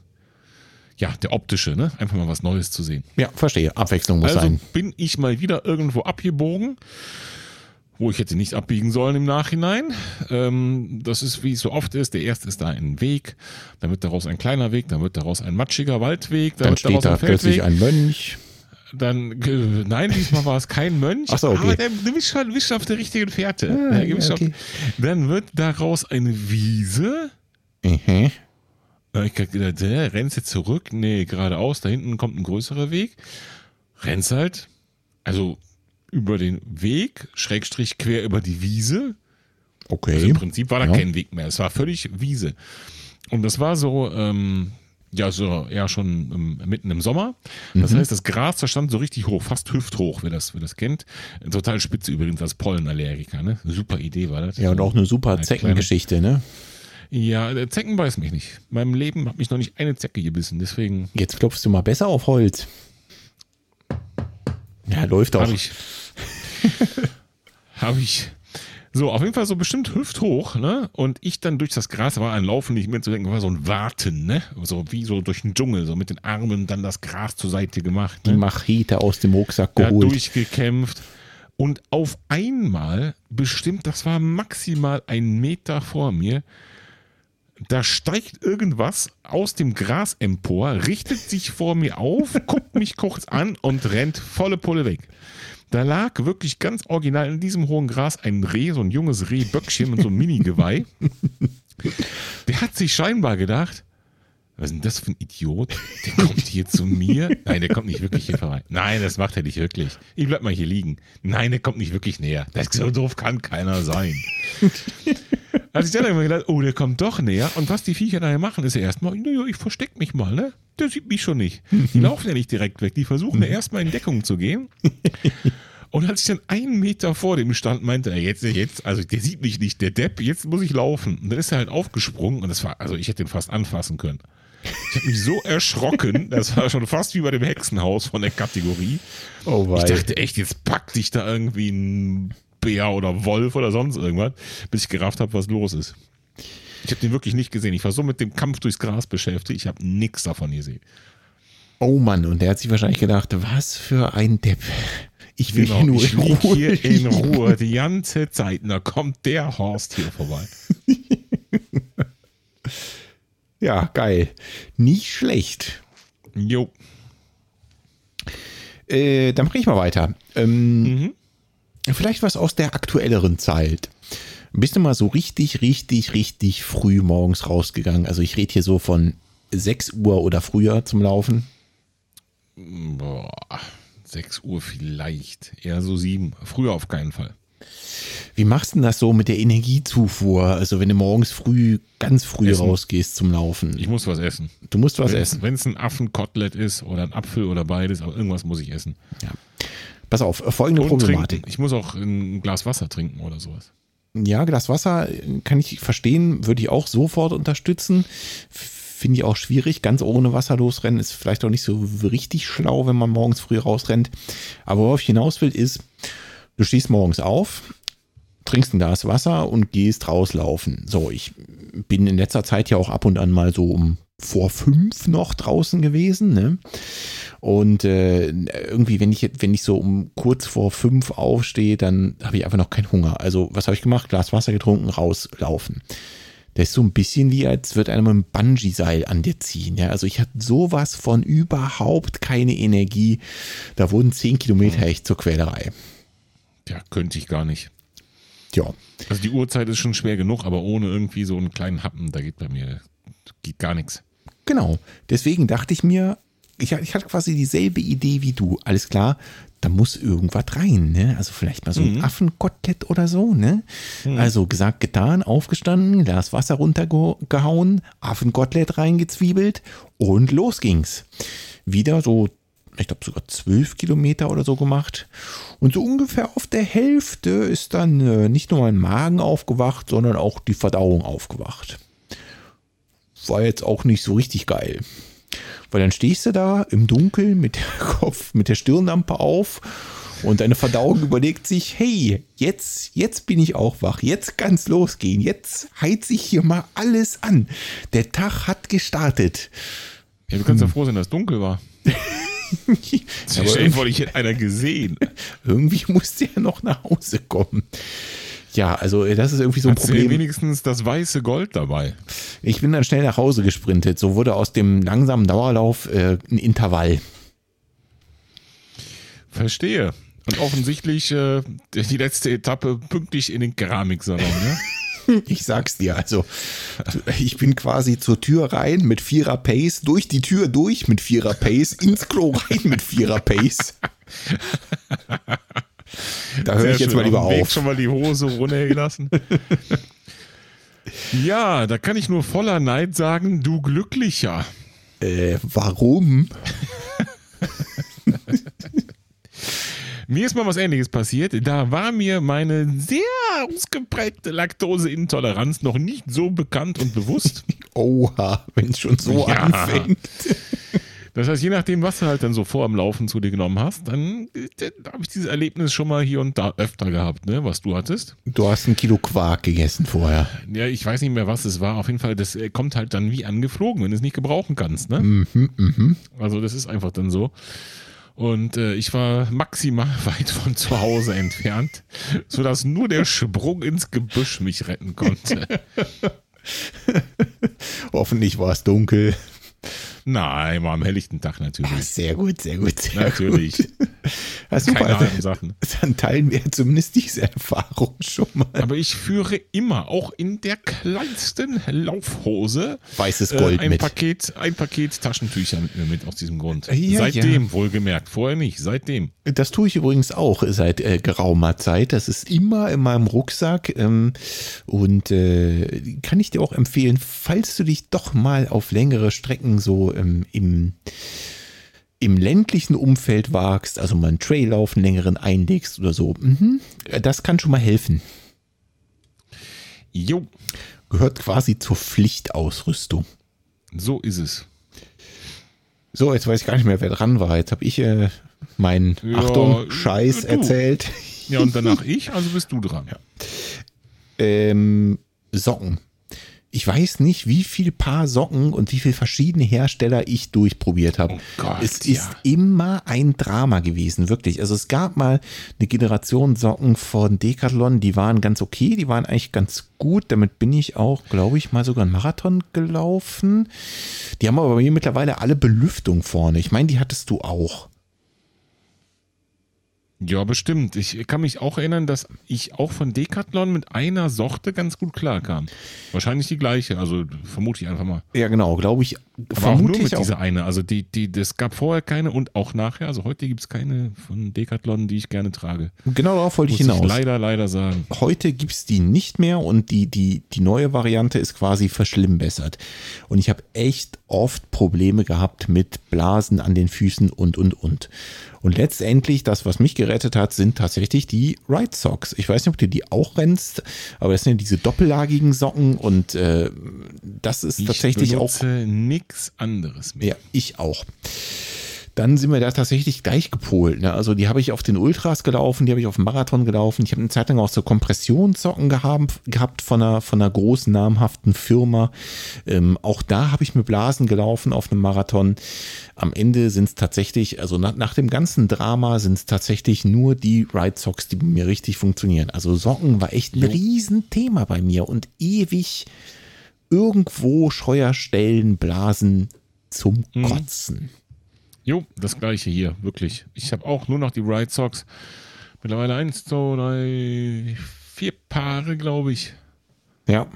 ja, der optische, ne? Einfach mal was Neues zu sehen. Ja, verstehe. Abwechslung muss Also sein. bin ich mal wieder irgendwo abgebogen, wo ich hätte nicht abbiegen sollen im Nachhinein. Ähm, das ist, wie es so oft ist. Der erste ist da ein Weg, dann wird daraus ein kleiner Weg, dann wird daraus ein matschiger Waldweg, dann, Dann wird steht daraus da ein plötzlich ein Mönch. Dann, äh, nein, diesmal war es kein Mönch, Ach so, okay. aber der wischt schon, wischt auf der richtigen Fährte. Ah, Der ja, wischt auf- okay. Dann wird daraus eine Wiese. Mhm. Ich gedacht, hä, rennst jetzt zurück? Nee, geradeaus, da hinten kommt ein größerer Weg. Rennst halt, also über den Weg, Schrägstrich quer über die Wiese. Okay. Also im Prinzip war da Ja. kein Weg mehr, es war völlig Wiese. Und das war so, ähm, ja, so eher schon ähm, mitten im Sommer. Das Mhm. heißt, das Gras, das stand so richtig hoch, fast hüfthoch, wer das, wer das kennt. Total spitze übrigens als Pollenallergiker, ne? Super Idee war das. ja, und auch eine super Zeckengeschichte, ne? Ja, der Zecken beißt mich nicht. In meinem Leben hat mich noch nicht eine Zecke gebissen, deswegen Jetzt klopfst du mal besser auf Holz. Ja, läuft auch. habe ich. habe ich. So, auf jeden Fall so bestimmt hüfthoch, ne? Und ich dann durch das Gras, war ein Laufen nicht mehr zu denken, war so ein Warten, ne? So wie so durch den Dschungel, so mit den Armen dann das Gras zur Seite gemacht. Die Ne? Machete aus dem Rucksack Ja, geholt. durchgekämpft. Und auf einmal, bestimmt, das war maximal ein Meter vor mir, da steigt irgendwas aus dem Gras empor, richtet sich vor mir auf, guckt mich kurz an und rennt volle Pulle weg. Da lag wirklich ganz original in diesem hohen Gras ein Reh, so ein junges Rehböckchen mit so einem Mini-Geweih. Der hat sich scheinbar gedacht, Was ist denn das für ein Idiot? Der kommt hier zu mir? Nein, der kommt nicht wirklich hier vorbei. Nein, das macht er nicht wirklich. Ich bleib mal hier liegen. Nein, der kommt nicht wirklich näher. Das so doof kann keiner sein. Als ich dann immer gedacht, oh, der kommt doch näher. Und was die Viecher daher machen, ist ja erstmal, naja, ich versteck mich mal, ne? Der sieht mich schon nicht. Die laufen ja nicht direkt weg. Die versuchen ja erstmal in Deckung zu gehen. Und als ich dann einen Meter vor dem stand, meinte er, jetzt, jetzt, also der sieht mich nicht, der Depp, jetzt muss ich laufen. Und dann ist er halt aufgesprungen und das war, also ich hätte ihn fast anfassen können. Ich habe mich so erschrocken, das war schon fast wie bei dem Hexenhaus von der Kategorie. Oh, Ich dachte echt, jetzt packt dich da irgendwie ein Bär oder Wolf oder sonst irgendwas, bis ich gerafft habe, was los ist. Ich habe den wirklich nicht gesehen. Ich war so mit dem Kampf durchs Gras beschäftigt, ich habe nichts davon gesehen. Oh Mann, und der hat sich wahrscheinlich gedacht, was für ein Depp. Ich will Genau, hier nur ich in Ruhe. hier in. Ruhe die ganze Zeit. Und da kommt der Horst hier vorbei. Ja, geil. Nicht schlecht. Jo. Äh, dann mache ich mal weiter. Ähm, Mhm. Vielleicht was aus der aktuelleren Zeit. Bist du mal so richtig, richtig, richtig früh morgens rausgegangen? Also ich rede hier so von 6 Uhr oder früher zum Laufen. Boah, 6 Uhr vielleicht. Eher so 7. Früher auf keinen Fall. Wie machst du denn das so mit der Energiezufuhr? Also wenn du morgens früh, ganz früh Essen. rausgehst zum Laufen. Ich muss was essen. Du musst was essen. Wenn es ein Affenkotelett ist oder ein Apfel oder beides, aber irgendwas muss ich essen. Ja. Pass auf, folgende Und Problematik. trinken. Ich muss auch ein Glas Wasser trinken oder sowas. Ja, Glas Wasser äh, kann ich verstehen, würde ich auch sofort unterstützen. Finde ich auch schwierig. Ganz ohne Wasser losrennen ist vielleicht auch nicht so richtig schlau, wenn man morgens früh rausrennt. Aber worauf ich hinaus will, ist, du stehst morgens auf, trinkst ein Glas Wasser und gehst rauslaufen. So, ich bin in letzter Zeit ja auch ab und an mal so um vor fünf noch draußen gewesen. Ne? Und äh, irgendwie, wenn ich, wenn ich so um kurz vor fünf aufstehe, dann habe ich einfach noch keinen Hunger. Also, was habe ich gemacht? Glas Wasser getrunken, rauslaufen. Das ist so ein bisschen wie, als würde einer mit einem Bungee-Seil an dir ziehen. Ja? Also ich hatte sowas von überhaupt keine Energie. Da wurden zehn Kilometer echt zur Quälerei. Ja, könnte ich gar nicht. Ja. Also die Uhrzeit ist schon schwer genug, aber ohne irgendwie so einen kleinen Happen, da geht bei mir geht gar nichts. Genau. Deswegen dachte ich mir, ich, ich hatte quasi dieselbe Idee wie du. Alles klar, da muss irgendwas rein, ne? Also vielleicht mal so ein Affenkotelett oder so, ne? Also gesagt, getan, aufgestanden, Glas Wasser runtergehauen, Affenkotelett reingezwiebelt und los ging's. Wieder so, ich glaube sogar zwölf Kilometer oder so gemacht. Und so ungefähr auf der Hälfte ist dann äh, nicht nur mein Magen aufgewacht, sondern auch die Verdauung aufgewacht war jetzt auch nicht so richtig geil. Weil dann stehst du da im Dunkeln mit der Kopf, mit der Stirnlampe auf und deine Verdauung überlegt sich, hey, jetzt, jetzt bin ich auch wach, jetzt kann's losgehen, jetzt heiz ich hier mal alles an. Der Tag hat gestartet. Ja, du kannst ja froh sein, dass es dunkel war. Aber vor, ich hätte einer gesehen. irgendwie musste er noch nach Hause kommen. Ja, also das ist irgendwie so ein Hast du Problem. wenigstens das weiße Gold dabei? Ich bin dann schnell nach Hause gesprintet. So wurde aus dem langsamen Dauerlauf äh, ein Intervall. Verstehe. Und offensichtlich äh, die letzte Etappe pünktlich in den Keramiksalon, ne? Ich sag's dir, also ich bin quasi zur Tür rein mit Vierer Pace, durch die Tür durch mit Vierer Pace, ins Klo rein mit Vierer Pace. Da höre ich jetzt schön. mal lieber Auf Weg schon mal die Hose runtergelassen. ja, da kann ich nur voller Neid sagen, du Glücklicher. Äh, warum? Mir ist mal was ähnliches passiert. Da war mir meine sehr ausgeprägte Laktoseintoleranz noch nicht so bekannt und bewusst. Oha, wenn es schon so Ja. anfängt. Das heißt, je nachdem, was du halt dann so vor am Laufen zu dir genommen hast, dann äh, habe ich dieses Erlebnis schon mal hier und da öfter gehabt, ne, was du hattest. Du hast ein Kilo Quark gegessen vorher. Ja, ich weiß nicht mehr, was es war. Auf jeden Fall, das äh, kommt halt dann wie angeflogen, wenn du es nicht gebrauchen kannst, ne? Mhm, Also das ist einfach dann so. Und äh, ich war maximal weit von zu Hause entfernt, sodass nur der Sprung ins Gebüsch mich retten konnte. Hoffentlich war es dunkel. Nein, war am helllichten Tag natürlich. Sehr gut, sehr gut. Sehr Natürlich. Gut. Ja, super. keine Also, Ahnung Sachen. Dann teilen wir zumindest diese Erfahrung schon mal. Aber ich führe immer, auch in der kleinsten Laufhose, Weißes äh, Gold ein mit. Paket, ein Paket Taschentücher mit mir mit aus diesem Grund. Ja, seitdem, wohlgemerkt. Vorher nicht, seitdem. Das tue ich übrigens auch seit äh, geraumer Zeit. Das ist immer in meinem Rucksack. Ähm, und äh, kann ich dir auch empfehlen, falls du dich doch mal auf längere Strecken so ähm, im, im ländlichen Umfeld wagst, also mal einen Traillauf, einen längeren einlegst oder so. Mhm, das kann schon mal helfen. Jo, Gehört quasi zur Pflichtausrüstung. so ist es. So, jetzt weiß ich gar nicht mehr, wer dran war. Jetzt habe ich äh, meinen, Ja, Achtung, Scheiß du. erzählt. Ja, und danach ich, also bist du dran. ähm, Socken. Ich weiß nicht, wie viel Paar Socken und wie viele verschiedene Hersteller ich durchprobiert habe. Oh Gott, es ist ja. immer ein Drama gewesen, wirklich. Also es gab mal eine Generation Socken von Decathlon, die waren ganz okay, die waren eigentlich ganz gut. Damit bin ich auch, glaube ich, mal sogar einen Marathon gelaufen. Die haben aber bei mir mittlerweile alle Belüftung vorne. Ich meine, die hattest du auch. Ja, bestimmt. Ich kann mich auch erinnern, dass ich auch von Decathlon mit einer Sorte ganz gut klarkam. Wahrscheinlich die gleiche, also vermute ich einfach mal. Ja, genau, glaube ich. Aber auch vermute nur mit ich auch. dieser eine. Also die, die, es gab vorher keine und auch nachher. Also heute gibt es keine von Decathlon, die ich gerne trage. Genau darauf wollte Muss ich hinaus. ich leider, leider sagen. Heute gibt es die nicht mehr und die, die, die neue Variante ist quasi verschlimmbessert. Und ich habe echt oft Probleme gehabt mit Blasen an den Füßen und, und, und. Und letztendlich, das, was mich gerettet hat, sind tatsächlich die Ride Socks. Ich weiß nicht, ob du die auch rennst, aber das sind ja diese doppellagigen Socken und äh, das ist Ich tatsächlich auch benutze nichts anderes mehr. ja, ich auch. Dann sind wir da tatsächlich gleich gepolt. Ne? Also die habe ich auf den Ultras gelaufen, die habe ich auf dem Marathon gelaufen. Ich habe eine Zeit lang auch so Kompressionssocken gehabt, gehabt von, einer, von einer großen namhaften Firma. Ähm, auch da habe ich mit Blasen gelaufen auf einem Marathon. Am Ende sind es tatsächlich, also nach, nach dem ganzen Drama sind es tatsächlich nur die Ride Socks, die bei mir richtig funktionieren. Also Socken war echt ein Riesenthema bei mir und ewig irgendwo Scheuerstellen, Blasen zum Kotzen. Jo, das gleiche hier, wirklich. Ich habe auch nur noch die Ride Socks. Mittlerweile eins, zwei, drei, vier Paare, glaube ich. Ja.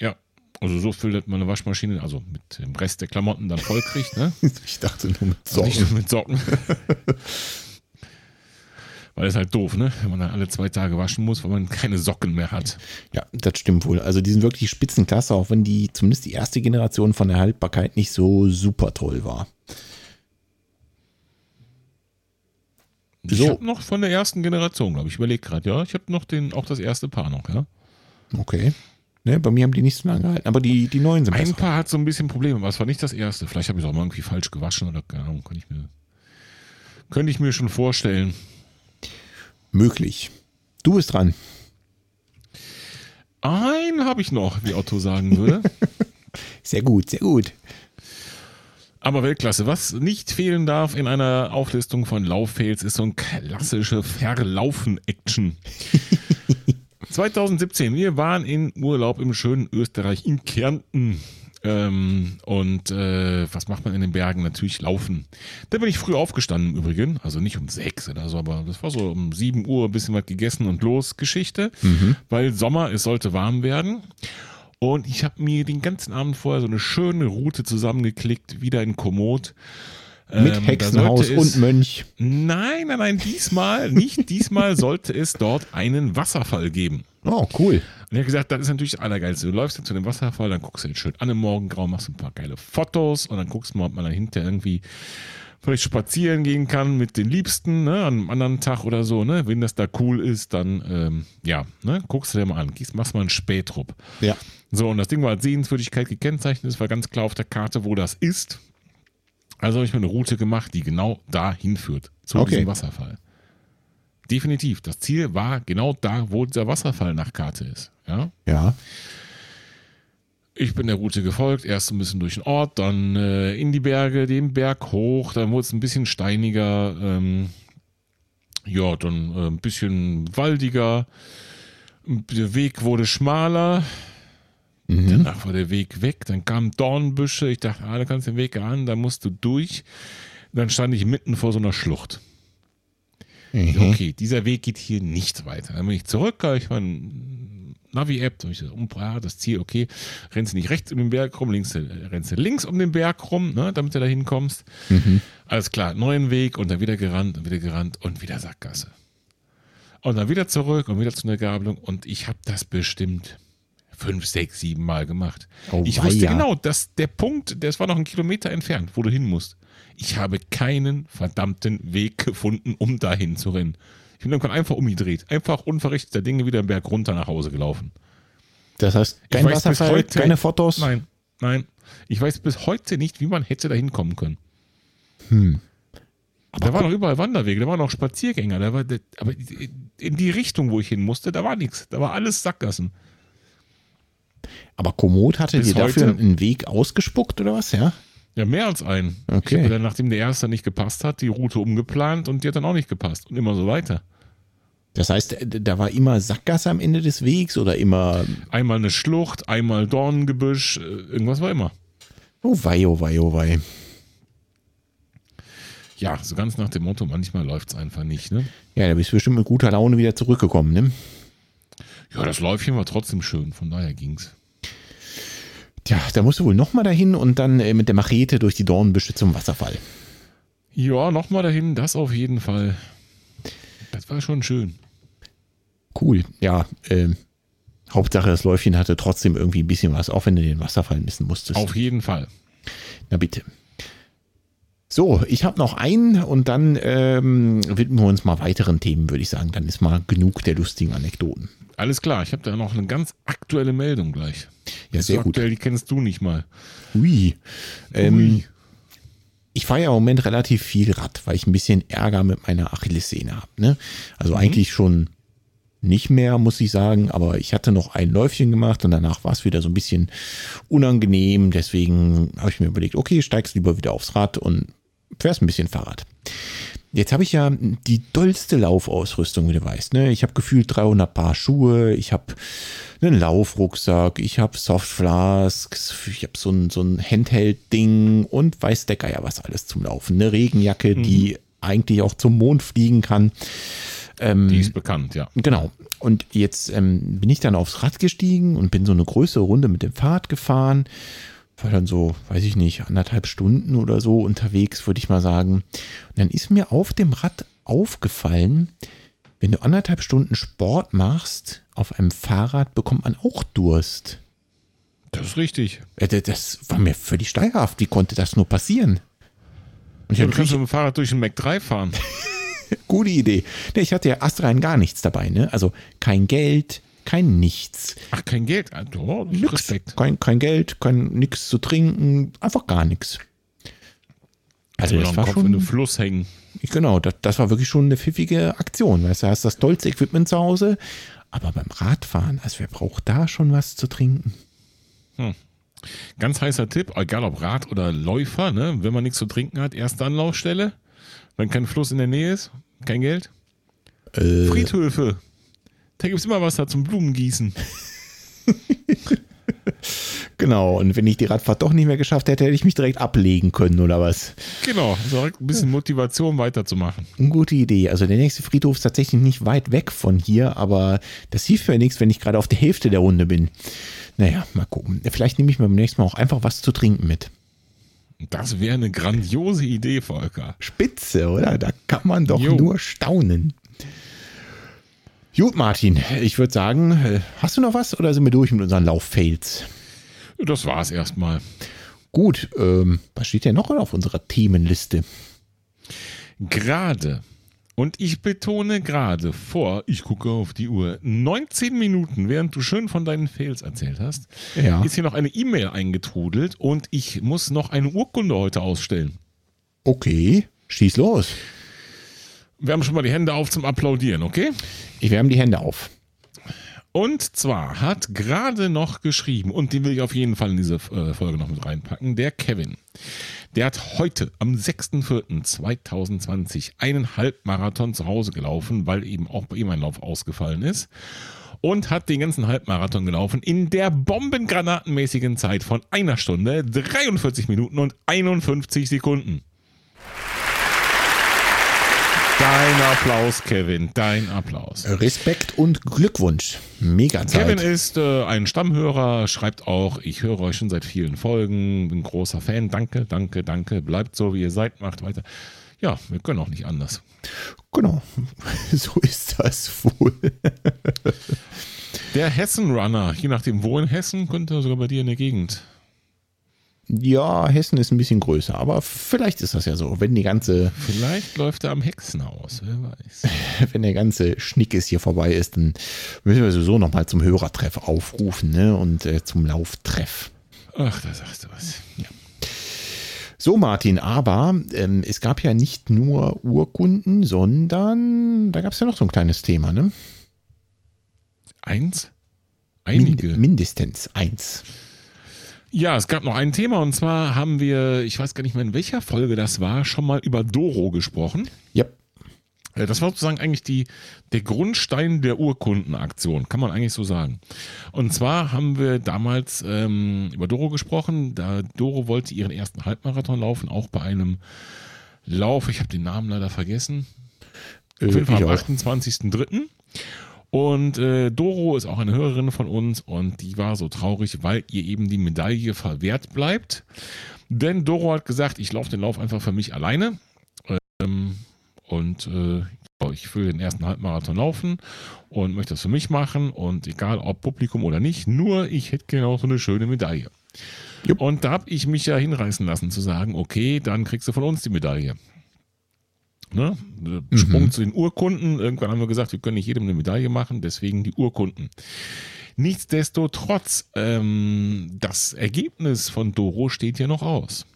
Ja. Also so viel, dass meine Waschmaschine, also mit dem Rest der Klamotten dann voll kriegt, ne? Ich dachte nur mit Also nicht Socken. nur mit Socken. weil es halt doof, ne? Wenn man dann alle zwei Tage waschen muss, weil man keine Socken mehr hat. Ja, das stimmt wohl. Also die sind wirklich Spitzenklasse, auch wenn die zumindest die erste Generation von der Haltbarkeit nicht so super toll war. Ich So. habe noch von der ersten Generation, glaube ich. Ich überlege gerade, ja. Ich habe noch den, auch das erste Paar noch, ja. Okay. Ne, bei mir haben die nicht so lange gehalten, aber die, die neuen sind Ein besser. Paar hat so ein bisschen Probleme, aber es war nicht das erste. Vielleicht habe ich es auch mal irgendwie falsch gewaschen oder keine Ahnung, kann ich mir, könnte ich mir schon vorstellen. Möglich. Du bist dran. Einen habe ich noch, wie Otto sagen würde. Sehr gut, sehr gut. Aber Weltklasse. Was nicht fehlen darf in einer Auflistung von Lauffails ist so ein klassische Verlaufen-Action. 2017, wir waren in Urlaub im schönen Österreich in Kärnten. Ähm, und äh, was macht man in den Bergen? Natürlich laufen. Da bin ich früh aufgestanden im Übrigen. Also nicht um sechs oder so, aber das war so um sieben Uhr, ein bisschen was gegessen und los Geschichte. Weil Sommer, es sollte warm werden. Und ich habe mir den ganzen Abend vorher so eine schöne Route zusammengeklickt, wieder in Komoot. Mit Ähm, Hexenhaus es- und Mönch. Nein, nein, nein, diesmal, nicht diesmal sollte es dort einen Wasserfall geben. Oh, cool. Und er hat gesagt, das ist natürlich das Allergeilste. Du läufst dann zu dem Wasserfall, dann guckst du den schön an im Morgengrauen, machst ein paar geile Fotos und dann guckst du mal, ob man dahinter irgendwie vielleicht spazieren gehen kann mit den Liebsten, ne, an einem anderen Tag oder so, ne. Wenn das da cool ist, dann, ähm, ja, ne, guckst du dir mal an, machst mal einen Spätrupp. Ja. So, und das Ding war als Sehenswürdigkeit gekennzeichnet, es war ganz klar auf der Karte, wo das ist. Also habe ich mir eine Route gemacht, die genau da hinführt, zu Okay. diesem Wasserfall. Definitiv. Das Ziel war genau da, wo dieser Wasserfall nach Karte ist. Ja. Ja. Ich bin der Route gefolgt, erst ein bisschen durch den Ort, dann äh, in die Berge, den Berg hoch, dann wurde es ein bisschen steiniger, ähm, ja, dann äh, ein bisschen waldiger, der Weg wurde schmaler, danach war der Weg weg, dann kamen Dornbüsche, ich dachte, ah, da kannst du den Weg an, da musst du durch, dann stand ich mitten vor so einer Schlucht. Mhm. Okay, dieser Weg geht hier nicht weiter. Dann bin ich zurück, ich mein Navi-App, da ich um, ah, das Ziel, okay, rennst du nicht rechts um den Berg rum, links, äh, rennst du links um den Berg rum, ne, damit du da hinkommst. Mhm. Alles klar, neuen Weg und dann wieder gerannt und wieder gerannt und wieder Sackgasse. Und dann wieder zurück und wieder zu einer Gabelung und ich habe das bestimmt fünf, sechs, sieben Mal gemacht. Oh, ich wusste ja. genau, dass der Punkt, das war noch ein Kilometer entfernt, wo du hin musst. Ich habe keinen verdammten Weg gefunden, um dahin zu rennen. Ich bin dann einfach umgedreht. Einfach unverrichteter Dinge wieder den Berg runter nach Hause gelaufen. Das heißt, kein Wasserfall, heute, keine Fotos? Nein, nein. Ich weiß bis heute nicht, wie man hätte da hinkommen können. Hm. Aber da waren noch überall Wanderwege, da waren noch Spaziergänger, da war, aber in die Richtung, wo ich hin musste, da war nichts. Da war alles Sackgassen. Aber Komoot hatte Bis dir dafür einen Weg ausgespuckt oder was, ja? Ja, mehr als einen. Okay. Ich habe dann, nachdem der erste nicht gepasst hat, die Route umgeplant und die hat dann auch nicht gepasst und immer so weiter. Das heißt, da war immer Sackgasse am Ende des Wegs oder immer. Einmal eine Schlucht, einmal Dornengebüsch, äh, irgendwas war immer. Oh wei, oh wei, oh wei. Ja, so ganz nach dem Motto, manchmal läuft es einfach nicht, ne? Ja, da bist du bestimmt mit guter Laune wieder zurückgekommen, ne? Ja, das Läufchen war trotzdem schön, von daher ging's. Tja, da musst du wohl nochmal dahin und dann äh, mit der Machete durch die Dornbüsche zum Wasserfall. Ja, nochmal dahin, das auf jeden Fall. Das war schon schön. Cool, ja. Äh, Hauptsache, das Läufchen hatte trotzdem irgendwie ein bisschen was, auch wenn du den Wasserfall missen musstest. Auf jeden Fall. Na bitte. So, ich habe noch einen und dann ähm, widmen wir uns mal weiteren Themen, würde ich sagen. Dann ist mal genug der lustigen Anekdoten. Alles klar, ich habe da noch eine ganz aktuelle Meldung gleich. Ja, sehr so gut. Aktuell, die kennst du nicht mal. Ui. Ähm, Ui. Ich fahre ja im Moment relativ viel Rad, weil ich ein bisschen Ärger mit meiner Achillessehne habe. Ne? Also mhm. eigentlich schon nicht mehr, muss ich sagen, aber ich hatte noch ein Läufchen gemacht und danach war es wieder so ein bisschen unangenehm. Deswegen habe ich mir überlegt, okay, steigst lieber wieder aufs Rad und fährst ein bisschen Fahrrad. Jetzt habe ich ja die dollste Laufausrüstung, wie du weißt. Ne? Ich habe gefühlt 300 Paar Schuhe, ich habe einen Laufrucksack, ich habe Softflasks, ich habe so ein, so ein Handheld-Ding und weiß der Geier was alles zum Laufen. Eine Regenjacke, mhm. die eigentlich auch zum Mond fliegen kann. Ähm, die ist bekannt, ja. Genau. Und jetzt ähm, bin ich dann aufs Rad gestiegen und bin so eine größere Runde mit dem Fahrrad gefahren war dann so, weiß ich nicht, anderthalb Stunden oder so unterwegs, würde ich mal sagen. Und dann ist mir auf dem Rad aufgefallen, wenn du anderthalb Stunden Sport machst auf einem Fahrrad, bekommt man auch Durst. Das ist richtig. Äh, das war mir völlig steigerhaft. Wie konnte das nur passieren? Und ich ja, du kannst mit dem Fahrrad durch den Mac 3 fahren. Gute Idee. Ich hatte ja astrein gar nichts dabei. Ne? Also kein Geld, kein Nichts. Ach, kein Geld? Oh, nix. Respekt. Kein, kein Geld, kein nichts zu trinken, einfach gar nichts. Also, das war Kopf schon, in den Fluss hängen. Genau, das, das war wirklich schon eine pfiffige Aktion. Weißt du, hast das tollste Equipment zu Hause, aber beim Radfahren, also wer braucht da schon was zu trinken? Hm. Ganz heißer Tipp, egal ob Rad oder Läufer, ne? wenn man nichts zu trinken hat, erste Anlaufstelle, wenn kein Fluss in der Nähe ist, kein Geld. Äh, Friedhöfe. Da gibt es immer Wasser zum Blumengießen. genau, und wenn ich die Radfahrt doch nicht mehr geschafft hätte, hätte ich mich direkt ablegen können oder was? Genau, so ein bisschen Motivation weiterzumachen. Eine gute Idee. Also der nächste Friedhof ist tatsächlich nicht weit weg von hier, aber das hilft mir nichts, wenn ich gerade auf der Hälfte der Runde bin. Naja, mal gucken. Vielleicht nehme ich mir beim nächsten Mal auch einfach was zu trinken mit. Das wäre eine grandiose Idee, Volker. Spitze, oder? Da kann man doch jo. nur staunen. Gut, Martin, ich würde sagen, äh, hast du noch was oder sind wir durch mit unseren Lauffails? Das war's erstmal. Gut, ähm, was steht denn noch auf unserer Themenliste? Gerade, und ich betone gerade vor, ich gucke auf die Uhr, 19 Minuten, während du schön von deinen Fails erzählt hast, ja. ist hier noch eine E-Mail eingetrudelt und ich muss noch eine Urkunde heute ausstellen. Okay, schieß los. Wir haben schon mal die Hände auf zum Applaudieren, okay? Ich wärme die Hände auf. Und zwar hat gerade noch geschrieben, und den will ich auf jeden Fall in diese äh, Folge noch mit reinpacken, der Kevin. Der hat heute am 6.4.2020 einen Halbmarathon zu Hause gelaufen, weil eben auch bei ihm ein Lauf ausgefallen ist. Und hat den ganzen Halbmarathon gelaufen in der bombengranatenmäßigen Zeit von einer Stunde, 43 Minuten und 51 Sekunden. Dein Applaus, Kevin. Dein Applaus. Respekt und Glückwunsch. Mega Zeit. Kevin ist äh, ein Stammhörer, schreibt auch, ich höre euch schon seit vielen Folgen, bin großer Fan. Danke, danke, danke. Bleibt so, wie ihr seid, macht weiter. Ja, wir können auch nicht anders. Genau, so ist das wohl. Der Hessen-Runner, je nachdem wo in Hessen, könnte sogar bei dir in der Gegend. Ja, Hessen ist ein bisschen größer, aber vielleicht ist das ja so, wenn die ganze. Vielleicht läuft er am Hexenhaus, wer weiß. Wenn der ganze Schnickes hier vorbei ist, dann müssen wir sowieso nochmal zum Hörertreff aufrufen, ne? Und äh, zum Lauftreff. Ach, da sagst du was. Ja. So, Martin, aber ähm, es gab ja nicht nur Urkunden, sondern da gab es ja noch so ein kleines Thema, ne? Eins? Einige. Mind mindestens eins. Ja, es gab noch ein Thema und zwar haben wir, ich weiß gar nicht mehr in welcher Folge das war, schon mal über Doro gesprochen. Ja. Äh, Das war sozusagen eigentlich die, der Grundstein der Urkundenaktion, kann man eigentlich so sagen. Und zwar haben wir damals ähm, über Doro gesprochen. Da Doro wollte ihren ersten Halbmarathon laufen, auch bei einem Lauf. Ich habe den Namen leider vergessen. Äh, Auf jeden Fall am auch. 28.03. Und äh, Doro ist auch eine Hörerin von uns und die war so traurig, weil ihr eben die Medaille verwehrt bleibt. Denn Doro hat gesagt, ich laufe den Lauf einfach für mich alleine. Ähm, und äh, ich will den ersten Halbmarathon laufen und möchte das für mich machen. Und egal ob Publikum oder nicht, nur ich hätte genau so eine schöne Medaille. Jupp. Und da habe ich mich ja hinreißen lassen zu sagen, okay, dann kriegst du von uns die Medaille. Ne? Sprung zu den Urkunden. Irgendwann haben wir gesagt, wir können nicht jedem eine Medaille machen, deswegen die Urkunden. Nichtsdestotrotz, ähm, das Ergebnis von Doro steht ja noch aus.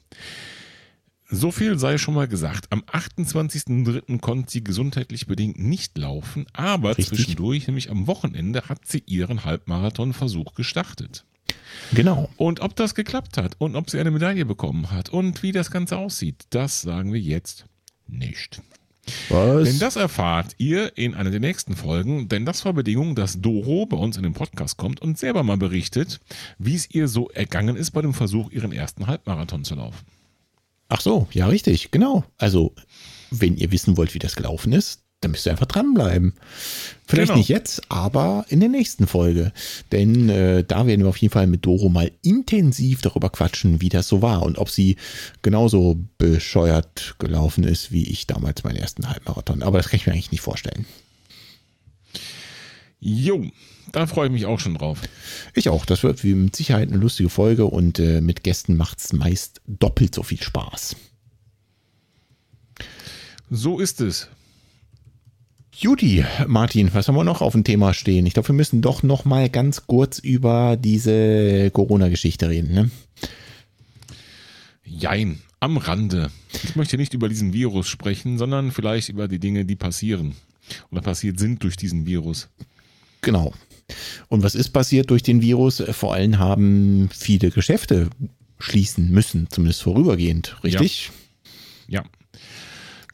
So viel sei schon mal gesagt. Am 28.03. konnte sie gesundheitlich bedingt nicht laufen, aber Richtig. zwischendurch, nämlich am Wochenende, hat sie ihren Halbmarathonversuch gestartet. Genau. Und ob das geklappt hat und ob sie eine Medaille bekommen hat und wie das Ganze aussieht, das sagen wir jetzt nicht. Was? Denn das erfahrt ihr in einer der nächsten Folgen, denn das war Bedingung, dass Doro bei uns in den Podcast kommt und selber mal berichtet, wie es ihr so ergangen ist bei dem Versuch, ihren ersten Halbmarathon zu laufen. Ach so, ja, richtig, genau. Also, wenn ihr wissen wollt, wie das gelaufen ist, dann müsst ihr einfach dranbleiben. Vielleicht Genau. nicht jetzt, aber in der nächsten Folge. Denn äh, da werden wir auf jeden Fall mit Doro mal intensiv darüber quatschen, wie das so war und ob sie genauso bescheuert gelaufen ist, wie ich damals meinen ersten Halbmarathon. Aber das kann ich mir eigentlich nicht vorstellen. Jo, da freue ich mich auch schon drauf. Ich auch. Das wird wie mit Sicherheit eine lustige Folge und äh, mit Gästen macht es meist doppelt so viel Spaß. So ist es. Judy, Martin, was haben wir noch auf dem Thema stehen? Ich glaube, wir müssen doch noch mal ganz kurz über diese Corona-Geschichte reden. Ne? Jein, am Rande. Ich möchte nicht über diesen Virus sprechen, sondern vielleicht über die Dinge, die passieren oder passiert sind durch diesen Virus. Genau. Und was ist passiert durch den Virus? Vor allem haben viele Geschäfte schließen müssen, zumindest vorübergehend, richtig? Ja.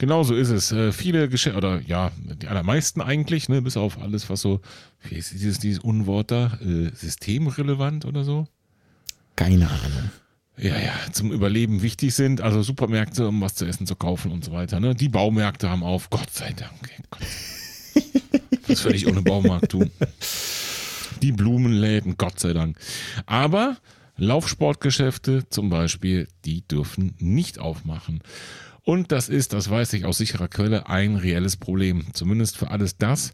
Genau so ist es. Äh, viele Geschäfte, oder ja, die allermeisten eigentlich, ne, bis auf alles, was so, wie ist dieses, dieses Unwort da, äh, systemrelevant oder so? Keine Ahnung. Ja, ja, zum Überleben wichtig sind, also Supermärkte, um was zu essen zu kaufen und so weiter. Ne? Die Baumärkte haben auf, Gott sei Dank. Was völlig ohne Baumarkt tun. Die Blumenläden, Gott sei Dank. Aber Laufsportgeschäfte zum Beispiel, die dürfen nicht aufmachen. Und das ist, das weiß ich aus sicherer Quelle, ein reelles Problem. Zumindest für alles das,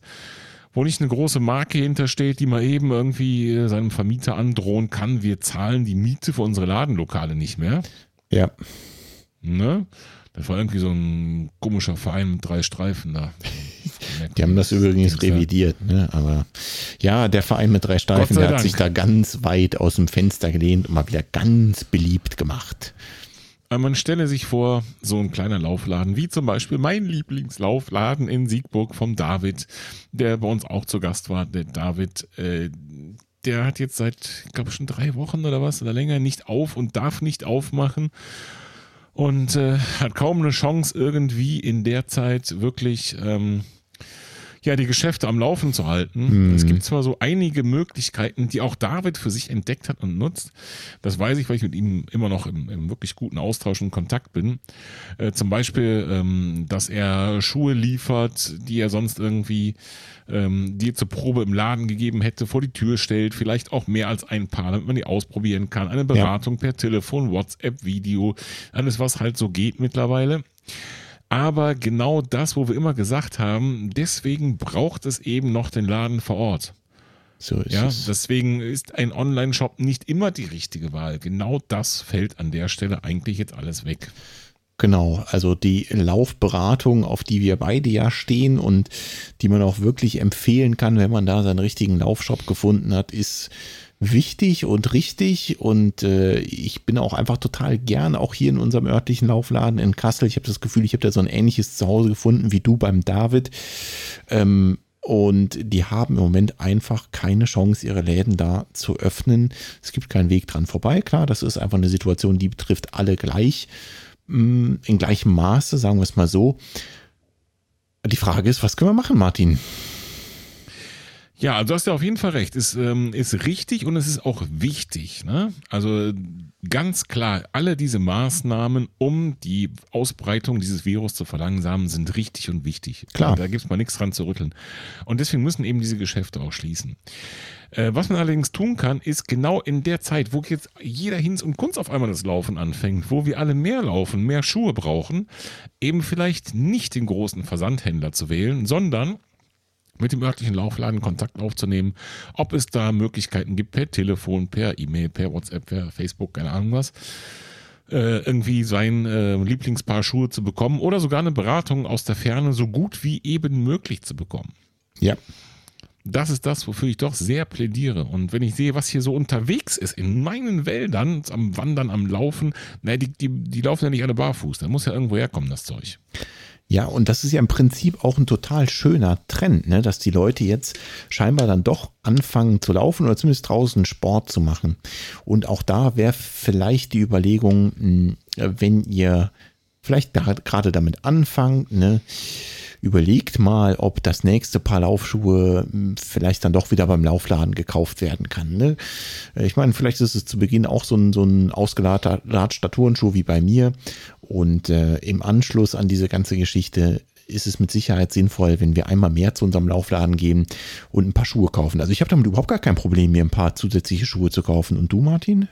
wo nicht eine große Marke hintersteht, die mal eben irgendwie äh, seinem Vermieter androhen kann, wir zahlen die Miete für unsere Ladenlokale nicht mehr. Ja. Ne? Das war irgendwie so ein komischer Verein mit drei Streifen da. Die haben das übrigens revidiert, ne? Aber ja, der Verein mit drei Streifen, der hat Dank. sich da ganz weit aus dem Fenster gelehnt und mal wieder ganz beliebt gemacht. Aber man stelle sich vor, so ein kleiner Laufladen, wie zum Beispiel mein Lieblingslaufladen in Siegburg vom David, der bei uns auch zu Gast war. Der David, äh, der hat jetzt seit, ich glaube schon drei Wochen oder was oder länger nicht auf und darf nicht aufmachen und äh, hat kaum eine Chance irgendwie in der Zeit wirklich ähm, ja, die Geschäfte am Laufen zu halten. Hm. Es gibt zwar so einige Möglichkeiten, die auch David für sich entdeckt hat und nutzt. Das weiß ich, weil ich mit ihm immer noch im, im wirklich guten Austausch und Kontakt bin. Äh, zum Beispiel, ähm, dass er Schuhe liefert, die er sonst irgendwie ähm, dir zur Probe im Laden gegeben hätte, vor die Tür stellt, vielleicht auch mehr als ein Paar, damit man die ausprobieren kann. Eine Beratung per Telefon, WhatsApp, Video, alles was halt so geht mittlerweile. Aber genau das, wo wir immer gesagt haben, deswegen braucht es eben noch den Laden vor Ort. So ist Ja, es. deswegen ist ein Online-Shop nicht immer die richtige Wahl. Genau das fällt an der Stelle eigentlich jetzt alles weg. Genau, also die Laufberatung, auf die wir beide ja stehen und die man auch wirklich empfehlen kann, wenn man da seinen richtigen Laufshop gefunden hat, ist wichtig und richtig und äh, ich bin auch einfach total gern auch hier in unserem örtlichen Laufladen in Kassel. Ich habe das Gefühl, ich habe da so ein ähnliches Zuhause gefunden wie du beim David. Ähm, und die haben im Moment einfach keine Chance, ihre Läden da zu öffnen. Es gibt keinen Weg dran vorbei. Klar, das ist einfach eine Situation, die betrifft alle gleich mm, in gleichem Maße, sagen wir es mal so. Die Frage ist, was können wir machen, Martin? Ja, also du hast ja auf jeden Fall recht. Ist, ähm, ist richtig und es ist auch wichtig. Ne? Also ganz klar, alle diese Maßnahmen, um die Ausbreitung dieses Virus zu verlangsamen, sind richtig und wichtig. Klar. Da gibt's mal nichts dran zu rütteln. Und deswegen müssen eben diese Geschäfte auch schließen. Äh, was man allerdings tun kann, ist genau in der Zeit, wo jetzt jeder Hinz und Kunst auf einmal das Laufen anfängt, wo wir alle mehr laufen, mehr Schuhe brauchen, eben vielleicht nicht den großen Versandhändler zu wählen, sondern mit dem örtlichen Laufladen Kontakt aufzunehmen, ob es da Möglichkeiten gibt per Telefon, per E-Mail, per WhatsApp, per Facebook, keine Ahnung was, äh, irgendwie sein äh, Lieblingspaar Schuhe zu bekommen oder sogar eine Beratung aus der Ferne so gut wie eben möglich zu bekommen. Ja, Das ist das, wofür ich doch sehr plädiere. Und wenn ich sehe, was hier so unterwegs ist in meinen Wäldern, am Wandern, am Laufen, na, die, die, die laufen ja nicht alle barfuß. Da muss ja irgendwo herkommen, das Zeug. Ja, und das ist ja im Prinzip auch ein total schöner Trend, ne? dass die Leute jetzt scheinbar dann doch anfangen zu laufen oder zumindest draußen Sport zu machen. Und auch da wäre vielleicht die Überlegung, mh, wenn ihr vielleicht gerade damit anfangt, ne? überlegt mal, ob das nächste Paar Laufschuhe mh, vielleicht dann doch wieder beim Laufladen gekauft werden kann. Ne? Ich meine, vielleicht ist es zu Beginn auch so ein, so ein ausgelatschter Turnschuh wie bei mir. Und äh, im Anschluss an diese ganze Geschichte ist es mit Sicherheit sinnvoll, wenn wir einmal mehr zu unserem Laufladen gehen und ein paar Schuhe kaufen. Also ich habe damit überhaupt gar kein Problem, mir ein paar zusätzliche Schuhe zu kaufen. Und du, Martin?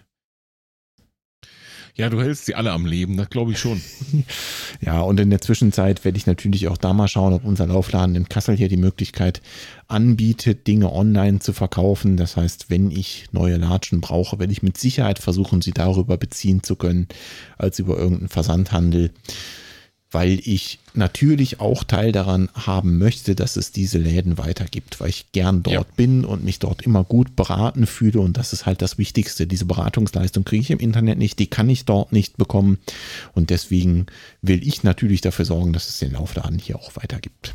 Ja, du hältst sie alle am Leben, das glaube ich schon. Ja, und in der Zwischenzeit werde ich natürlich auch da mal schauen, ob unser Laufladen in Kassel hier die Möglichkeit anbietet, Dinge online zu verkaufen. Das heißt, wenn ich neue Latschen brauche, werde ich mit Sicherheit versuchen, sie darüber beziehen zu können, als über irgendeinen Versandhandel. Weil ich natürlich auch Teil daran haben möchte, dass es diese Läden weitergibt, weil ich gern dort Ja. bin und mich dort immer gut beraten fühle und das ist halt das Wichtigste. Diese Beratungsleistung kriege ich im Internet nicht, die kann ich dort nicht bekommen und deswegen will ich natürlich dafür sorgen, dass es den Laufladen hier auch weitergibt.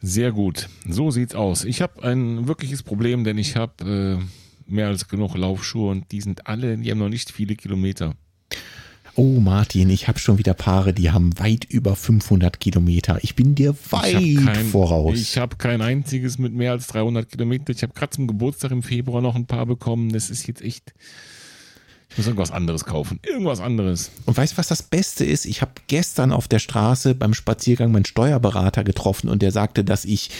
Sehr gut. So sieht's aus. Ich habe ein wirkliches Problem, denn ich habe äh, mehr als genug Laufschuhe und die sind alle, die haben noch nicht viele Kilometer. Oh Martin, ich habe schon wieder Paare, die haben weit über 500 Kilometer. Ich bin dir weit ich kein, voraus. Ich habe kein einziges mit mehr als 300 Kilometer. Ich habe gerade zum Geburtstag im Februar noch ein paar bekommen. Das ist jetzt echt. Ich muss irgendwas anderes kaufen. Irgendwas anderes. Und weißt du, was das Beste ist? Ich habe gestern auf der Straße beim Spaziergang meinen Steuerberater getroffen und der sagte, dass ich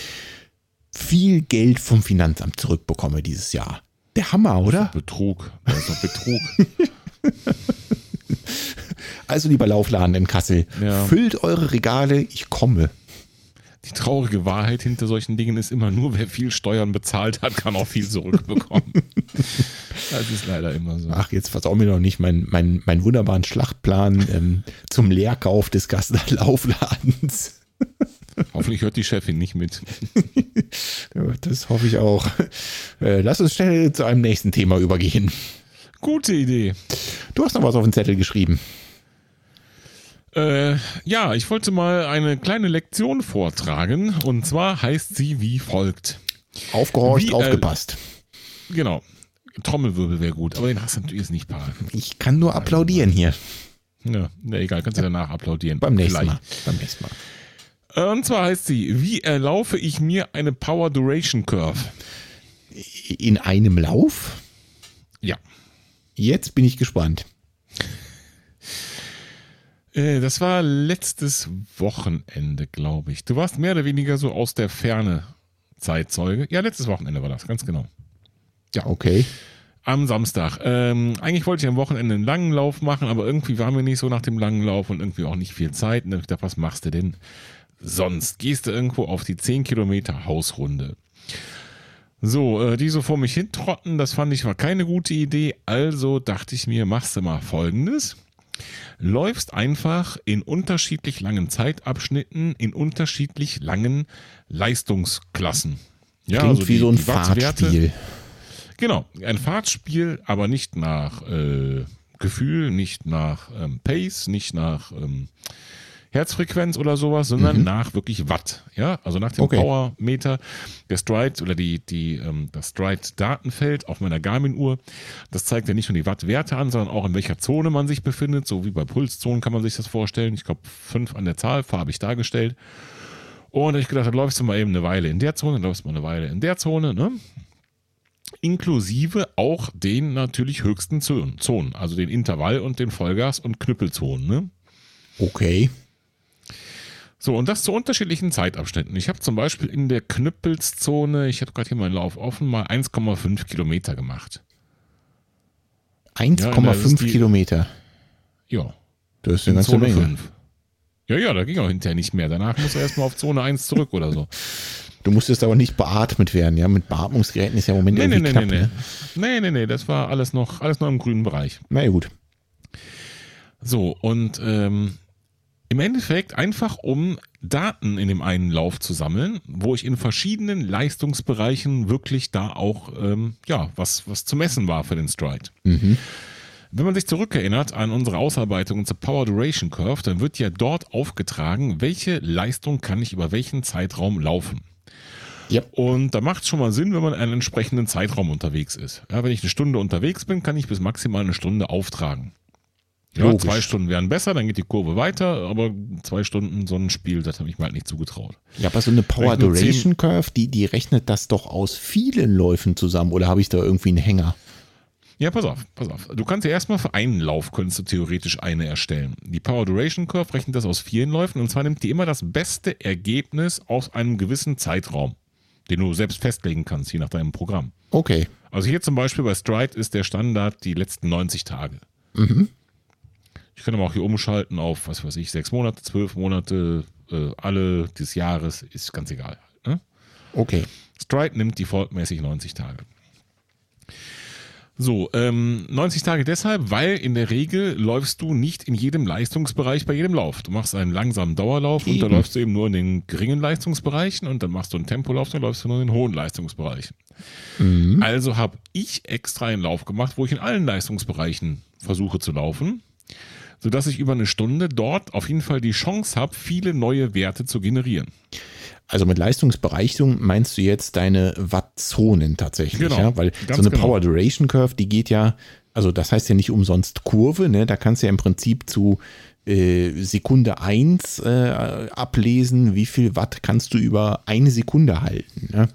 viel Geld vom Finanzamt zurückbekomme dieses Jahr. Der Hammer, oder? Betrug. Das ist doch Betrug. Also lieber Laufladen in Kassel, Ja. füllt eure Regale, ich komme. Die traurige Wahrheit hinter solchen Dingen ist immer nur, wer viel Steuern bezahlt hat, kann auch viel zurückbekommen. das ist leider immer so. Ach, jetzt versau mir noch nicht meinen mein, mein wunderbaren Schlachtplan ähm, zum Leerkauf des Gassener Laufladens. Hoffentlich hört die Chefin nicht mit. Das hoffe ich auch. Äh, lass uns schnell zu einem nächsten Thema übergehen. Gute Idee. Du hast noch was auf den Zettel geschrieben. Äh, ja, ich wollte mal eine kleine Lektion vortragen. Und zwar heißt sie wie folgt. Aufgehorcht, Wie, äh, aufgepasst. Genau. Trommelwirbel wäre gut, aber den hast du natürlich nicht parat. Ich kann nur applaudieren hier. Ja, na egal, kannst du danach applaudieren. Beim nächsten Vielleicht. Mal. Beim nächsten Mal. Und zwar heißt sie, wie erlaufe ich mir eine Power Duration Curve? In einem Lauf? Ja. Jetzt bin ich gespannt. Äh, das war letztes Wochenende, glaube ich. Du warst mehr oder weniger so aus der Ferne Zeitzeuge. Ja, letztes Wochenende war das, ganz genau. Ja. Okay. Am Samstag. Ähm, eigentlich wollte ich am Wochenende einen langen Lauf machen, aber irgendwie war mir nicht so nach dem langen Lauf und irgendwie auch nicht viel Zeit. Und ich gedacht, was machst du denn sonst? Gehst du irgendwo auf die 10 Kilometer Hausrunde. So, äh, die so vor mich hintrotten, das fand ich war keine gute Idee. Also dachte ich mir, machst du mal folgendes. Läufst einfach in unterschiedlich langen Zeitabschnitten, in unterschiedlich langen Leistungsklassen. Ja, Klingt also wie die, so ein Fahrtspiel. Genau, ein Fahrtspiel, aber nicht nach äh, Gefühl, nicht nach ähm, Pace, nicht nach ähm, Herzfrequenz oder sowas, sondern mhm. nach wirklich Watt. Ja, also nach dem okay. Powermeter der Stride oder die, die, ähm, das Stride-Datenfeld auf meiner Garmin-Uhr. Das zeigt ja nicht nur die Wattwerte an, sondern auch in welcher Zone man sich befindet. So wie bei Pulszonen kann man sich das vorstellen. Ich glaube, fünf an der Zahl, farbig dargestellt. Und ich gedacht, dann läufst du mal eben eine Weile in der Zone, dann läufst du mal eine Weile in der Zone, ne? Inklusive auch den natürlich höchsten Zonen, also den Intervall und den Vollgas- und Knüppelzonen, ne? Okay. So, und das zu unterschiedlichen Zeitabschnitten. Ich habe zum Beispiel in der Knüppelszone, ich habe gerade hier meinen Lauf offen, mal 1,5 Kilometer gemacht. 1,5 ja, Kilometer? Ja. Das ist eine ganze Zone Menge. 5. Ja, ja, da ging auch hinterher nicht mehr. Danach muss er erstmal auf Zone 1 zurück oder so. Du musstest aber nicht beatmet werden, ja? Mit Beatmungsgeräten ist ja im Moment nee, irgendwie nee, knapp, nee, ne? nee. Nee, nee, das war alles noch, alles noch im grünen Bereich. Na ja, gut. So, und ähm, im Endeffekt einfach, um Daten in dem einen Lauf zu sammeln, wo ich in verschiedenen Leistungsbereichen wirklich da auch ähm, ja, was, was zu messen war für den Stride. Mhm. Wenn man sich zurückerinnert an unsere Ausarbeitung zur Power Duration Curve, dann wird ja dort aufgetragen, welche Leistung kann ich über welchen Zeitraum laufen. Yep. Und da macht es schon mal Sinn, wenn man einen entsprechenden Zeitraum unterwegs ist. Ja, wenn ich eine Stunde unterwegs bin, kann ich bis maximal eine Stunde auftragen. Ja, zwei Stunden wären besser, dann geht die Kurve weiter, aber zwei Stunden so ein Spiel, das habe ich mir halt nicht zugetraut. Ja, aber so eine Power Duration Curve, die, die rechnet das doch aus vielen Läufen zusammen oder habe ich da irgendwie einen Hänger? Ja, pass auf, pass auf. Du kannst ja erstmal für einen Lauf könntest du theoretisch eine erstellen. Die Power Duration Curve rechnet das aus vielen Läufen und zwar nimmt die immer das beste Ergebnis aus einem gewissen Zeitraum, den du selbst festlegen kannst, je nach deinem Programm. Okay. Also hier zum Beispiel bei Stride ist der Standard die letzten 90 Tage. Mhm. Ich kann aber auch hier umschalten auf, was weiß ich, sechs Monate, zwölf Monate, äh, alle des Jahres, ist ganz egal. Ne? Okay. Stride nimmt defaultmäßig 90 Tage. So, ähm, 90 Tage deshalb, weil in der Regel läufst du nicht in jedem Leistungsbereich bei jedem Lauf. Du machst einen langsamen Dauerlauf eben. und da läufst du eben nur in den geringen Leistungsbereichen und dann machst du einen Tempolauf, dann läufst du nur in den hohen Leistungsbereichen. Mhm. Also habe ich extra einen Lauf gemacht, wo ich in allen Leistungsbereichen versuche zu laufen sodass ich über eine Stunde dort auf jeden Fall die Chance habe, viele neue Werte zu generieren. Also mit Leistungsbereicherung meinst du jetzt deine Wattzonen tatsächlich, genau, ja? Weil so eine genau. Power Duration Curve, die geht ja, also das heißt ja nicht umsonst Kurve, ne? Da kannst du ja im Prinzip zu äh, Sekunde 1 äh, ablesen, wie viel Watt kannst du über eine Sekunde halten. Ne?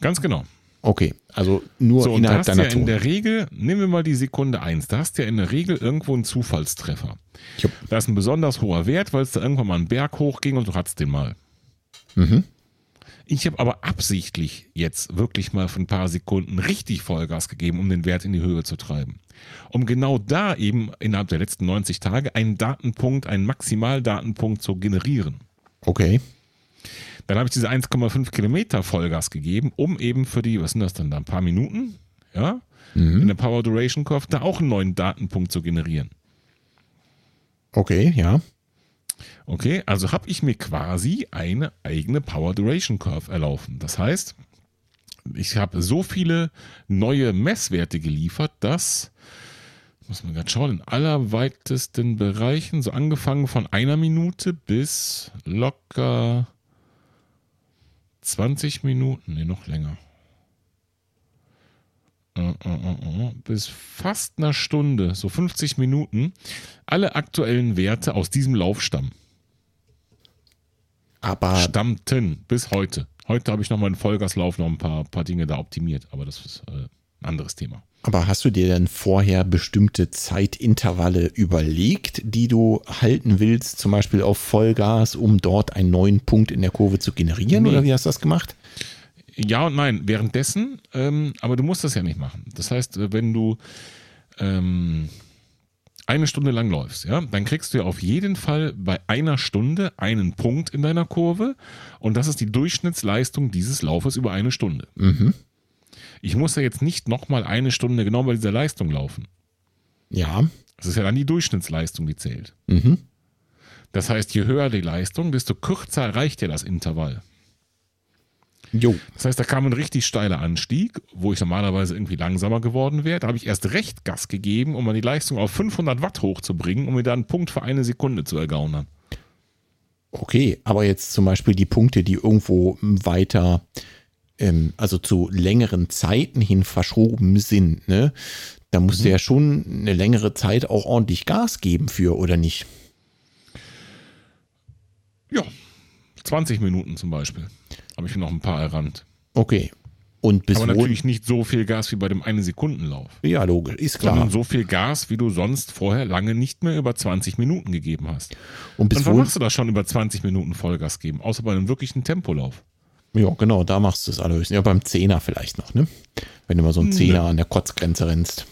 Ganz genau. Okay, also nur so, innerhalb deiner ja Zone. In der Regel, nehmen wir mal die Sekunde 1, da hast du ja in der Regel irgendwo einen Zufallstreffer. Jupp. Da ist ein besonders hoher Wert, weil es da irgendwann mal einen Berg hochging und du hattest den mal. Mhm. Ich habe aber absichtlich jetzt wirklich mal für ein paar Sekunden richtig Vollgas gegeben, um den Wert in die Höhe zu treiben. Um genau da eben innerhalb der letzten 90 Tage einen Datenpunkt, einen Maximaldatenpunkt zu generieren. Okay. Dann habe ich diese 1,5 Kilometer Vollgas gegeben, um eben für die, was sind das dann da, ein paar Minuten, ja, mhm. in der Power Duration Curve da auch einen neuen Datenpunkt zu generieren. Okay, ja. Okay, also habe ich mir quasi eine eigene Power Duration Curve erlaufen. Das heißt, ich habe so viele neue Messwerte geliefert, dass, muss man gerade schauen, in allerweitesten Bereichen, so angefangen von einer Minute bis locker 20 Minuten, nee, noch länger. Äh, äh, äh, bis fast einer Stunde, so 50 Minuten, alle aktuellen Werte aus diesem Lauf stammen. Aber Stammten bis heute. Heute habe ich noch mal einen Vollgaslauf noch ein paar, paar Dinge da optimiert, aber das ist äh, ein anderes Thema. Aber hast du dir denn vorher bestimmte Zeitintervalle überlegt, die du halten willst, zum Beispiel auf Vollgas, um dort einen neuen Punkt in der Kurve zu generieren? Nee. Oder wie hast du das gemacht? Ja und nein, währenddessen, ähm, aber du musst das ja nicht machen. Das heißt, äh, wenn du ähm, eine Stunde lang läufst, ja, dann kriegst du ja auf jeden Fall bei einer Stunde einen Punkt in deiner Kurve und das ist die Durchschnittsleistung dieses Laufes über eine Stunde. Mhm. Ich muss ja jetzt nicht nochmal eine Stunde genau bei dieser Leistung laufen. Ja. Das ist ja dann die Durchschnittsleistung, die zählt. Mhm. Das heißt, je höher die Leistung, desto kürzer reicht ja das Intervall. Jo. Das heißt, da kam ein richtig steiler Anstieg, wo ich normalerweise irgendwie langsamer geworden wäre. Da habe ich erst recht Gas gegeben, um mal die Leistung auf 500 Watt hochzubringen, um mir da einen Punkt für eine Sekunde zu ergaunern. Okay, aber jetzt zum Beispiel die Punkte, die irgendwo weiter, ähm, also zu längeren Zeiten hin verschoben sind, ne? Da musst du ja schon eine längere Zeit auch ordentlich Gas geben für, oder nicht? Ja, 20 Minuten zum Beispiel. Habe ich mir noch ein paar errannt. Okay. Und bis Aber natürlich nicht so viel Gas wie bei dem eine Sekundenlauf. Ja, logisch, ist klar. Sondern so viel Gas, wie du sonst vorher lange nicht mehr über 20 Minuten gegeben hast. Und bis Und wann machst du das schon über 20 Minuten Vollgas geben? Außer bei einem wirklichen Tempolauf. Ja, genau, da machst du es allerhöchstens. Ja, beim Zehner vielleicht noch, ne? Wenn du mal so einen Zehner an der Kotzgrenze rennst.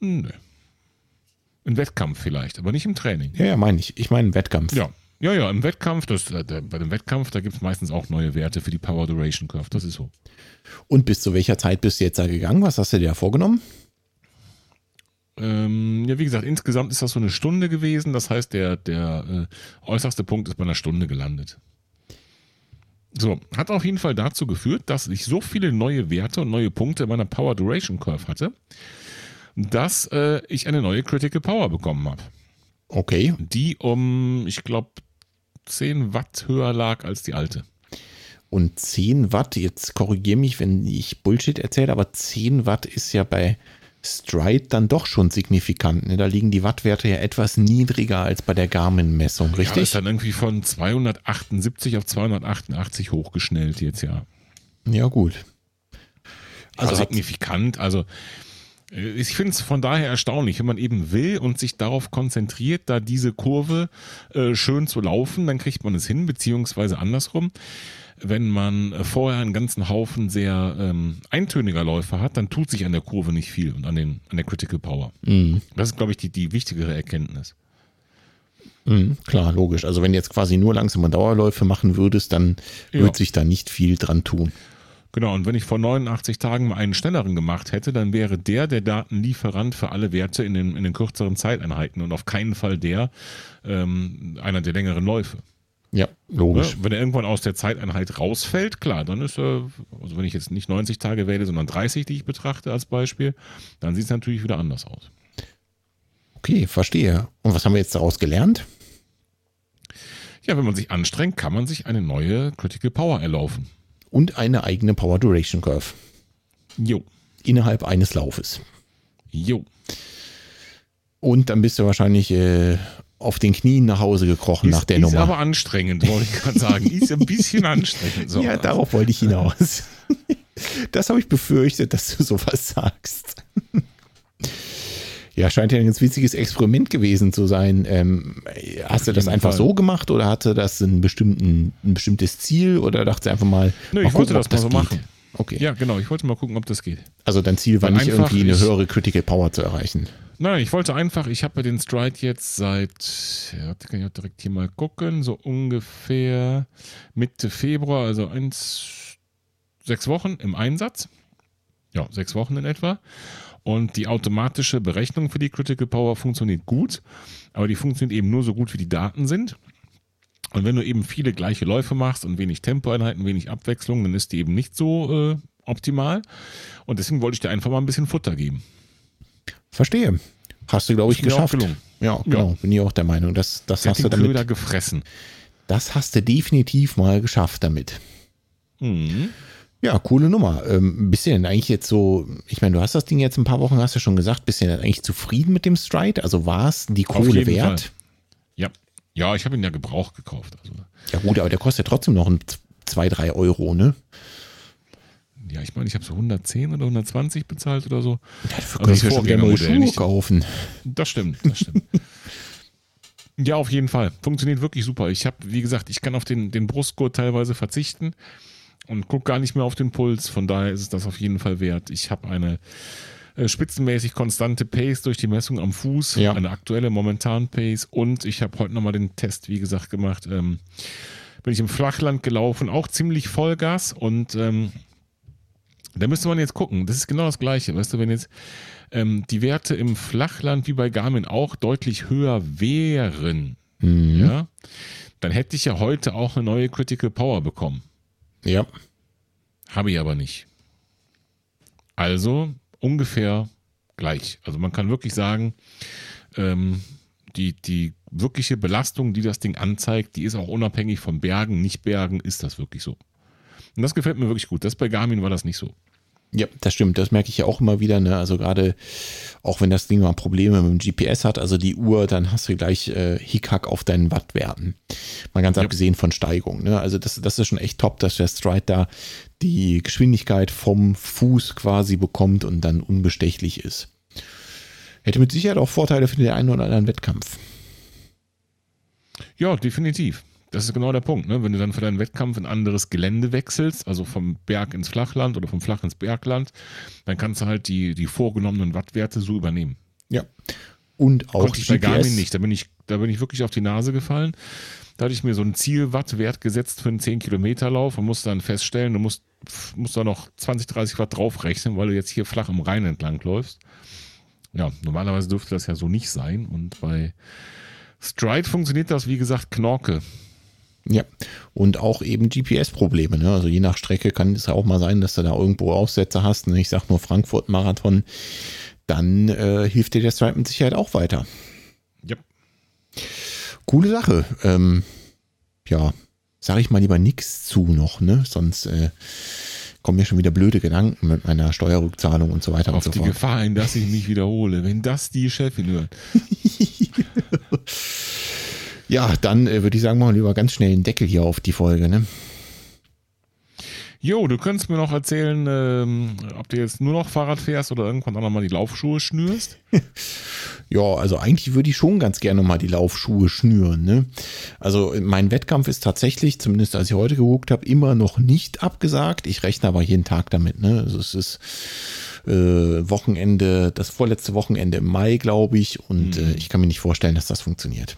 Nö. Im Wettkampf vielleicht, aber nicht im Training. Ja, ja, meine ich. Ich meine Wettkampf. Ja. Ja, ja, im Wettkampf, das, äh, der, bei dem Wettkampf, da gibt es meistens auch neue Werte für die Power Duration Curve. Das ist so. Und bis zu welcher Zeit bist du jetzt da gegangen? Was hast du dir da vorgenommen? Ähm, ja, wie gesagt, insgesamt ist das so eine Stunde gewesen. Das heißt, der, der äh, äußerste Punkt ist bei einer Stunde gelandet. So, hat auf jeden Fall dazu geführt, dass ich so viele neue Werte und neue Punkte in meiner Power Duration Curve hatte, dass äh, ich eine neue Critical Power bekommen habe. Okay. Die um, ich glaube, 10 Watt höher lag als die alte. Und 10 Watt, jetzt korrigiere mich, wenn ich Bullshit erzähle, aber 10 Watt ist ja bei Stride dann doch schon signifikant. Ne? Da liegen die Wattwerte ja etwas niedriger als bei der Garmin-Messung, Ja, richtig? ist dann irgendwie von 278 auf 288 hochgeschnellt jetzt, ja. Ja, gut. Also Also signifikant. Also ich finde es von daher erstaunlich, wenn man eben will und sich darauf konzentriert, da diese Kurve äh, schön zu laufen, dann kriegt man es hin, beziehungsweise andersrum. Wenn man äh, vorher einen ganzen Haufen sehr ähm, eintöniger Läufe hat, dann tut sich an der Kurve nicht viel und an, den, an der Critical Power. Mhm. Das ist, glaube ich, die, die wichtigere Erkenntnis. Mhm, klar, logisch. Also wenn du jetzt quasi nur langsame Dauerläufe machen würdest, dann Ja. würde sich da nicht viel dran tun. Genau, und wenn ich vor 89 Tagen mal einen schnelleren gemacht hätte, dann wäre der der Datenlieferant für alle Werte in den, in den kürzeren Zeiteinheiten und auf keinen Fall der ähm, einer der längeren Läufe. Ja, Ne? logisch. Wenn er irgendwann aus der Zeiteinheit rausfällt, klar, dann ist er, also wenn ich jetzt nicht 90 Tage wähle, sondern 30, die ich betrachte als Beispiel, dann sieht es natürlich wieder anders aus. Okay, verstehe. Und was haben wir jetzt daraus gelernt? Ja, wenn man sich anstrengt, kann man sich eine neue Critical Power erlaufen. Und eine eigene Power Duration Curve Jo, innerhalb eines Laufes. jo. Und dann bist du wahrscheinlich äh, auf den Knien nach Hause gekrochen nach der ist Nummer. aber anstrengend, wollte ich gerade sagen. Ist ein bisschen anstrengend. So. ja, darauf wollte ich hinaus. das habe ich befürchtet, dass du sowas sagst. ja, scheint ja ein ganz witziges Experiment gewesen zu sein. Ähm, hast du das einfach Fall. so gemacht oder hatte das einen bestimmten, ein bestimmtes Ziel oder dachtest du einfach mal, Nö, mal ich wollte das mal so geht? machen. Okay. Ja, genau. Ich wollte mal gucken, ob das geht. Also dein Ziel war Weil nicht irgendwie eine höhere Critical Power zu erreichen. Nein, ich wollte einfach, ich habe den Stride jetzt seit, ja, kann ich auch direkt hier mal gucken, so ungefähr Mitte Februar, also eins, sechs Wochen im Einsatz. Ja, sechs Wochen in etwa. Und die automatische Berechnung für die Critical Power funktioniert gut, aber die funktioniert eben nur so gut, wie die Daten sind. Und wenn du eben viele gleiche Läufe machst und wenig Tempoeinheiten, wenig Abwechslung, dann ist die eben nicht so äh, optimal. Und deswegen wollte ich dir einfach mal ein bisschen Futter geben. Verstehe. Hast du, glaube ich, geschafft. Ja, genau. Bin ich auch der Meinung. Das, das hast du damit. Köder gefressen. Das hast du definitiv mal geschafft damit. Mhm. Ja, coole Nummer. Ähm, bist du denn eigentlich jetzt so, ich meine, du hast das Ding jetzt ein paar Wochen, hast du schon gesagt, bist du denn eigentlich zufrieden mit dem Stride? Also war es die Kohle wert? Fall. Ja, Ja, ich habe ihn ja gebraucht gekauft. Also. Ja gut, aber der kostet ja trotzdem noch ein 2, 3 Euro, ne? Ja, ich meine, ich habe so 110 oder 120 bezahlt oder so. Ja, dafür also ich schon gerne neue Schuhe nicht. kaufen. Das stimmt, das stimmt. ja, auf jeden Fall. Funktioniert wirklich super. Ich habe, wie gesagt, ich kann auf den, den Brustgurt teilweise verzichten und gucke gar nicht mehr auf den Puls. Von daher ist es das auf jeden Fall wert. Ich habe eine äh, spitzenmäßig konstante Pace durch die Messung am Fuß, ja. eine aktuelle momentan Pace und ich habe heute nochmal den Test, wie gesagt, gemacht. Ähm, bin ich im Flachland gelaufen, auch ziemlich Vollgas und ähm, da müsste man jetzt gucken. Das ist genau das Gleiche. Weißt du, wenn jetzt ähm, die Werte im Flachland wie bei Garmin auch deutlich höher wären, mhm. ja, dann hätte ich ja heute auch eine neue Critical Power bekommen. Ja. Habe ich aber nicht. Also ungefähr gleich. Also man kann wirklich sagen, ähm, die, die wirkliche Belastung, die das Ding anzeigt, die ist auch unabhängig von Bergen, nicht Bergen, ist das wirklich so. Und das gefällt mir wirklich gut. Das bei Garmin war das nicht so. Ja, das stimmt. Das merke ich ja auch immer wieder. Ne? Also gerade auch wenn das Ding mal Probleme mit dem GPS hat, also die Uhr, dann hast du gleich äh, Hickhack auf deinen Wattwerten. Mal ganz ja. abgesehen von Steigung. Ne? Also das, das ist schon echt top, dass der Stride da die Geschwindigkeit vom Fuß quasi bekommt und dann unbestechlich ist. Hätte mit Sicherheit auch Vorteile für den einen oder anderen Wettkampf. Ja, definitiv. Das ist genau der Punkt, ne? Wenn du dann für deinen Wettkampf ein anderes Gelände wechselst, also vom Berg ins Flachland oder vom Flach ins Bergland, dann kannst du halt die, die vorgenommenen Wattwerte so übernehmen. Ja. Und auch Konnte ich bei Garmin nicht. Da bin ich, da bin ich wirklich auf die Nase gefallen. Da hatte ich mir so einen Zielwattwert gesetzt für einen 10-Kilometer-Lauf und musste dann feststellen, du musst, musst da noch 20, 30 Watt draufrechnen, weil du jetzt hier flach im Rhein entlang läufst. Ja, normalerweise dürfte das ja so nicht sein. Und bei Stride funktioniert das, wie gesagt, Knorke. Ja, und auch eben GPS-Probleme. Ne? Also je nach Strecke kann es ja auch mal sein, dass du da irgendwo Aussätze hast. Ne? Ich sag nur Frankfurt-Marathon. Dann äh, hilft dir der Stripe mit Sicherheit auch weiter. Ja. Coole Sache. Ähm, ja, sage ich mal lieber nichts zu noch, ne? Sonst äh, kommen mir schon wieder blöde Gedanken mit meiner Steuerrückzahlung und so weiter Auf und so fort. Auf die Gefahr hin, dass ich mich wiederhole, wenn das die Chefin hört. Ja, dann äh, würde ich sagen, machen wir lieber ganz schnell einen Deckel hier auf die Folge, ne? Jo, du könntest mir noch erzählen, ähm, ob du jetzt nur noch Fahrrad fährst oder irgendwann auch nochmal die Laufschuhe schnürst. ja, also eigentlich würde ich schon ganz gerne mal die Laufschuhe schnüren. Ne? Also mein Wettkampf ist tatsächlich, zumindest als ich heute geguckt habe, immer noch nicht abgesagt. Ich rechne aber jeden Tag damit. Ne? Also es ist äh, Wochenende, das vorletzte Wochenende im Mai, glaube ich. Und mhm. äh, ich kann mir nicht vorstellen, dass das funktioniert.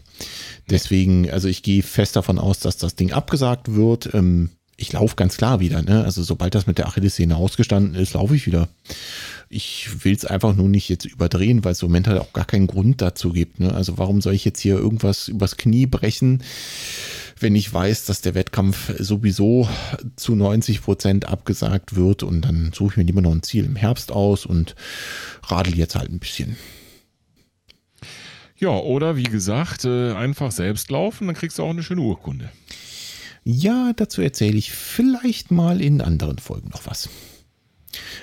Deswegen, also ich gehe fest davon aus, dass das Ding abgesagt wird. Ähm, ich laufe ganz klar wieder. Ne? Also sobald das mit der Achillessehne ausgestanden ist, laufe ich wieder. Ich will es einfach nur nicht jetzt überdrehen, weil es im Moment halt auch gar keinen Grund dazu gibt. Ne? Also warum soll ich jetzt hier irgendwas übers Knie brechen, wenn ich weiß, dass der Wettkampf sowieso zu 90 Prozent abgesagt wird und dann suche ich mir lieber noch ein Ziel im Herbst aus und radel jetzt halt ein bisschen. Ja, oder wie gesagt, äh, einfach selbst laufen, dann kriegst du auch eine schöne Urkunde. Ja, dazu erzähle ich vielleicht mal in anderen Folgen noch was.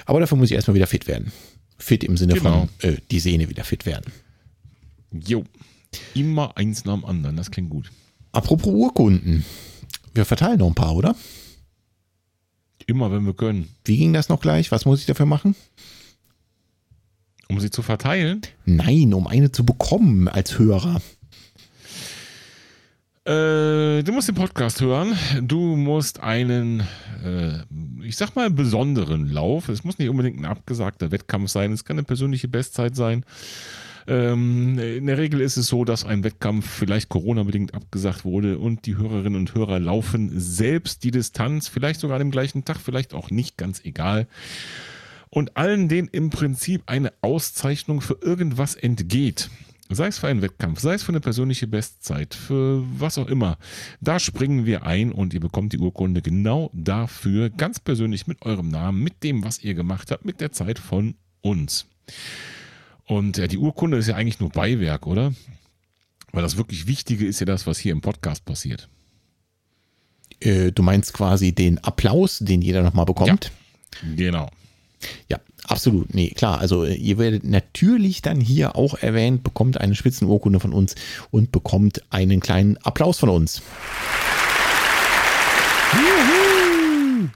Aber dafür muss ich erstmal wieder fit werden. Fit im Sinne genau. von äh, die Sehne wieder fit werden. Jo. Immer eins nach dem anderen, das klingt gut. Apropos Urkunden. Wir verteilen noch ein paar, oder? Immer, wenn wir können. Wie ging das noch gleich? Was muss ich dafür machen? Um sie zu verteilen? Nein, um eine zu bekommen als Hörer. Äh, du musst den Podcast hören. Du musst einen, äh, ich sag mal, besonderen Lauf. Es muss nicht unbedingt ein abgesagter Wettkampf sein. Es kann eine persönliche Bestzeit sein. Ähm, in der Regel ist es so, dass ein Wettkampf vielleicht Corona-bedingt abgesagt wurde und die Hörerinnen und Hörer laufen selbst die Distanz, vielleicht sogar an dem gleichen Tag, vielleicht auch nicht, ganz egal und allen, denen im Prinzip eine Auszeichnung für irgendwas entgeht, sei es für einen Wettkampf, sei es für eine persönliche Bestzeit, für was auch immer, da springen wir ein und ihr bekommt die Urkunde genau dafür, ganz persönlich mit eurem Namen, mit dem, was ihr gemacht habt, mit der Zeit von uns. Und ja, die Urkunde ist ja eigentlich nur Beiwerk, oder? Weil das wirklich Wichtige ist ja das, was hier im Podcast passiert. Äh, du meinst quasi den Applaus, den jeder nochmal bekommt? Ja, genau. Ja, absolut. Nee, klar. Also ihr werdet natürlich dann hier auch erwähnt, bekommt eine Spitzenurkunde von uns und bekommt einen kleinen Applaus von uns. Juhu.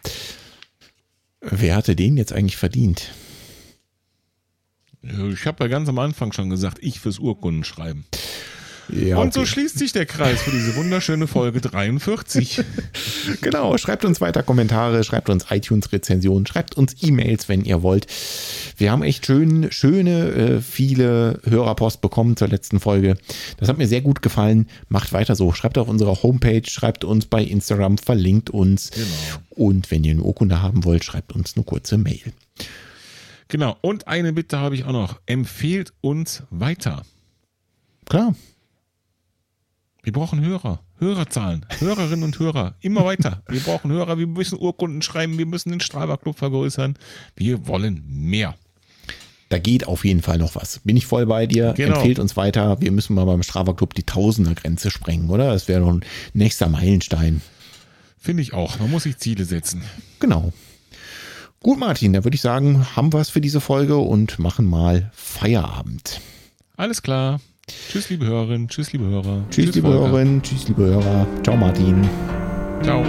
Wer hatte den jetzt eigentlich verdient? Ich habe ja ganz am Anfang schon gesagt, ich fürs Urkundenschreiben. Ja, Und so okay. schließt sich der Kreis für diese wunderschöne Folge 43. Genau, schreibt uns weiter Kommentare, schreibt uns iTunes-Rezensionen, schreibt uns E-Mails, wenn ihr wollt. Wir haben echt schön, schöne, äh, viele Hörerpost bekommen zur letzten Folge. Das hat mir sehr gut gefallen. Macht weiter so. Schreibt auf unserer Homepage, schreibt uns bei Instagram, verlinkt uns. Genau. Und wenn ihr eine Urkunde haben wollt, schreibt uns eine kurze Mail. Genau. Und eine Bitte habe ich auch noch. Empfehlt uns weiter. Klar. Wir brauchen Hörer, Hörerzahlen, Hörerinnen und Hörer. Immer weiter. Wir brauchen Hörer, wir müssen Urkunden schreiben, wir müssen den Strava Club vergrößern. Wir wollen mehr. Da geht auf jeden Fall noch was. Bin ich voll bei dir. Genau. Empfehlt uns weiter. Wir müssen mal beim Strava Club die Tausender-Grenze sprengen, oder? Das wäre doch ein nächster Meilenstein. Finde ich auch. Man muss sich Ziele setzen. Genau. Gut, Martin, da würde ich sagen, haben wir es für diese Folge und machen mal Feierabend. Alles klar. Tschüss, liebe Hörerinnen. Tschüss, liebe Hörer. Tschüss, liebe Volker. Hörerinnen. Tschüss, liebe Hörer. Ciao, Martin. Ciao.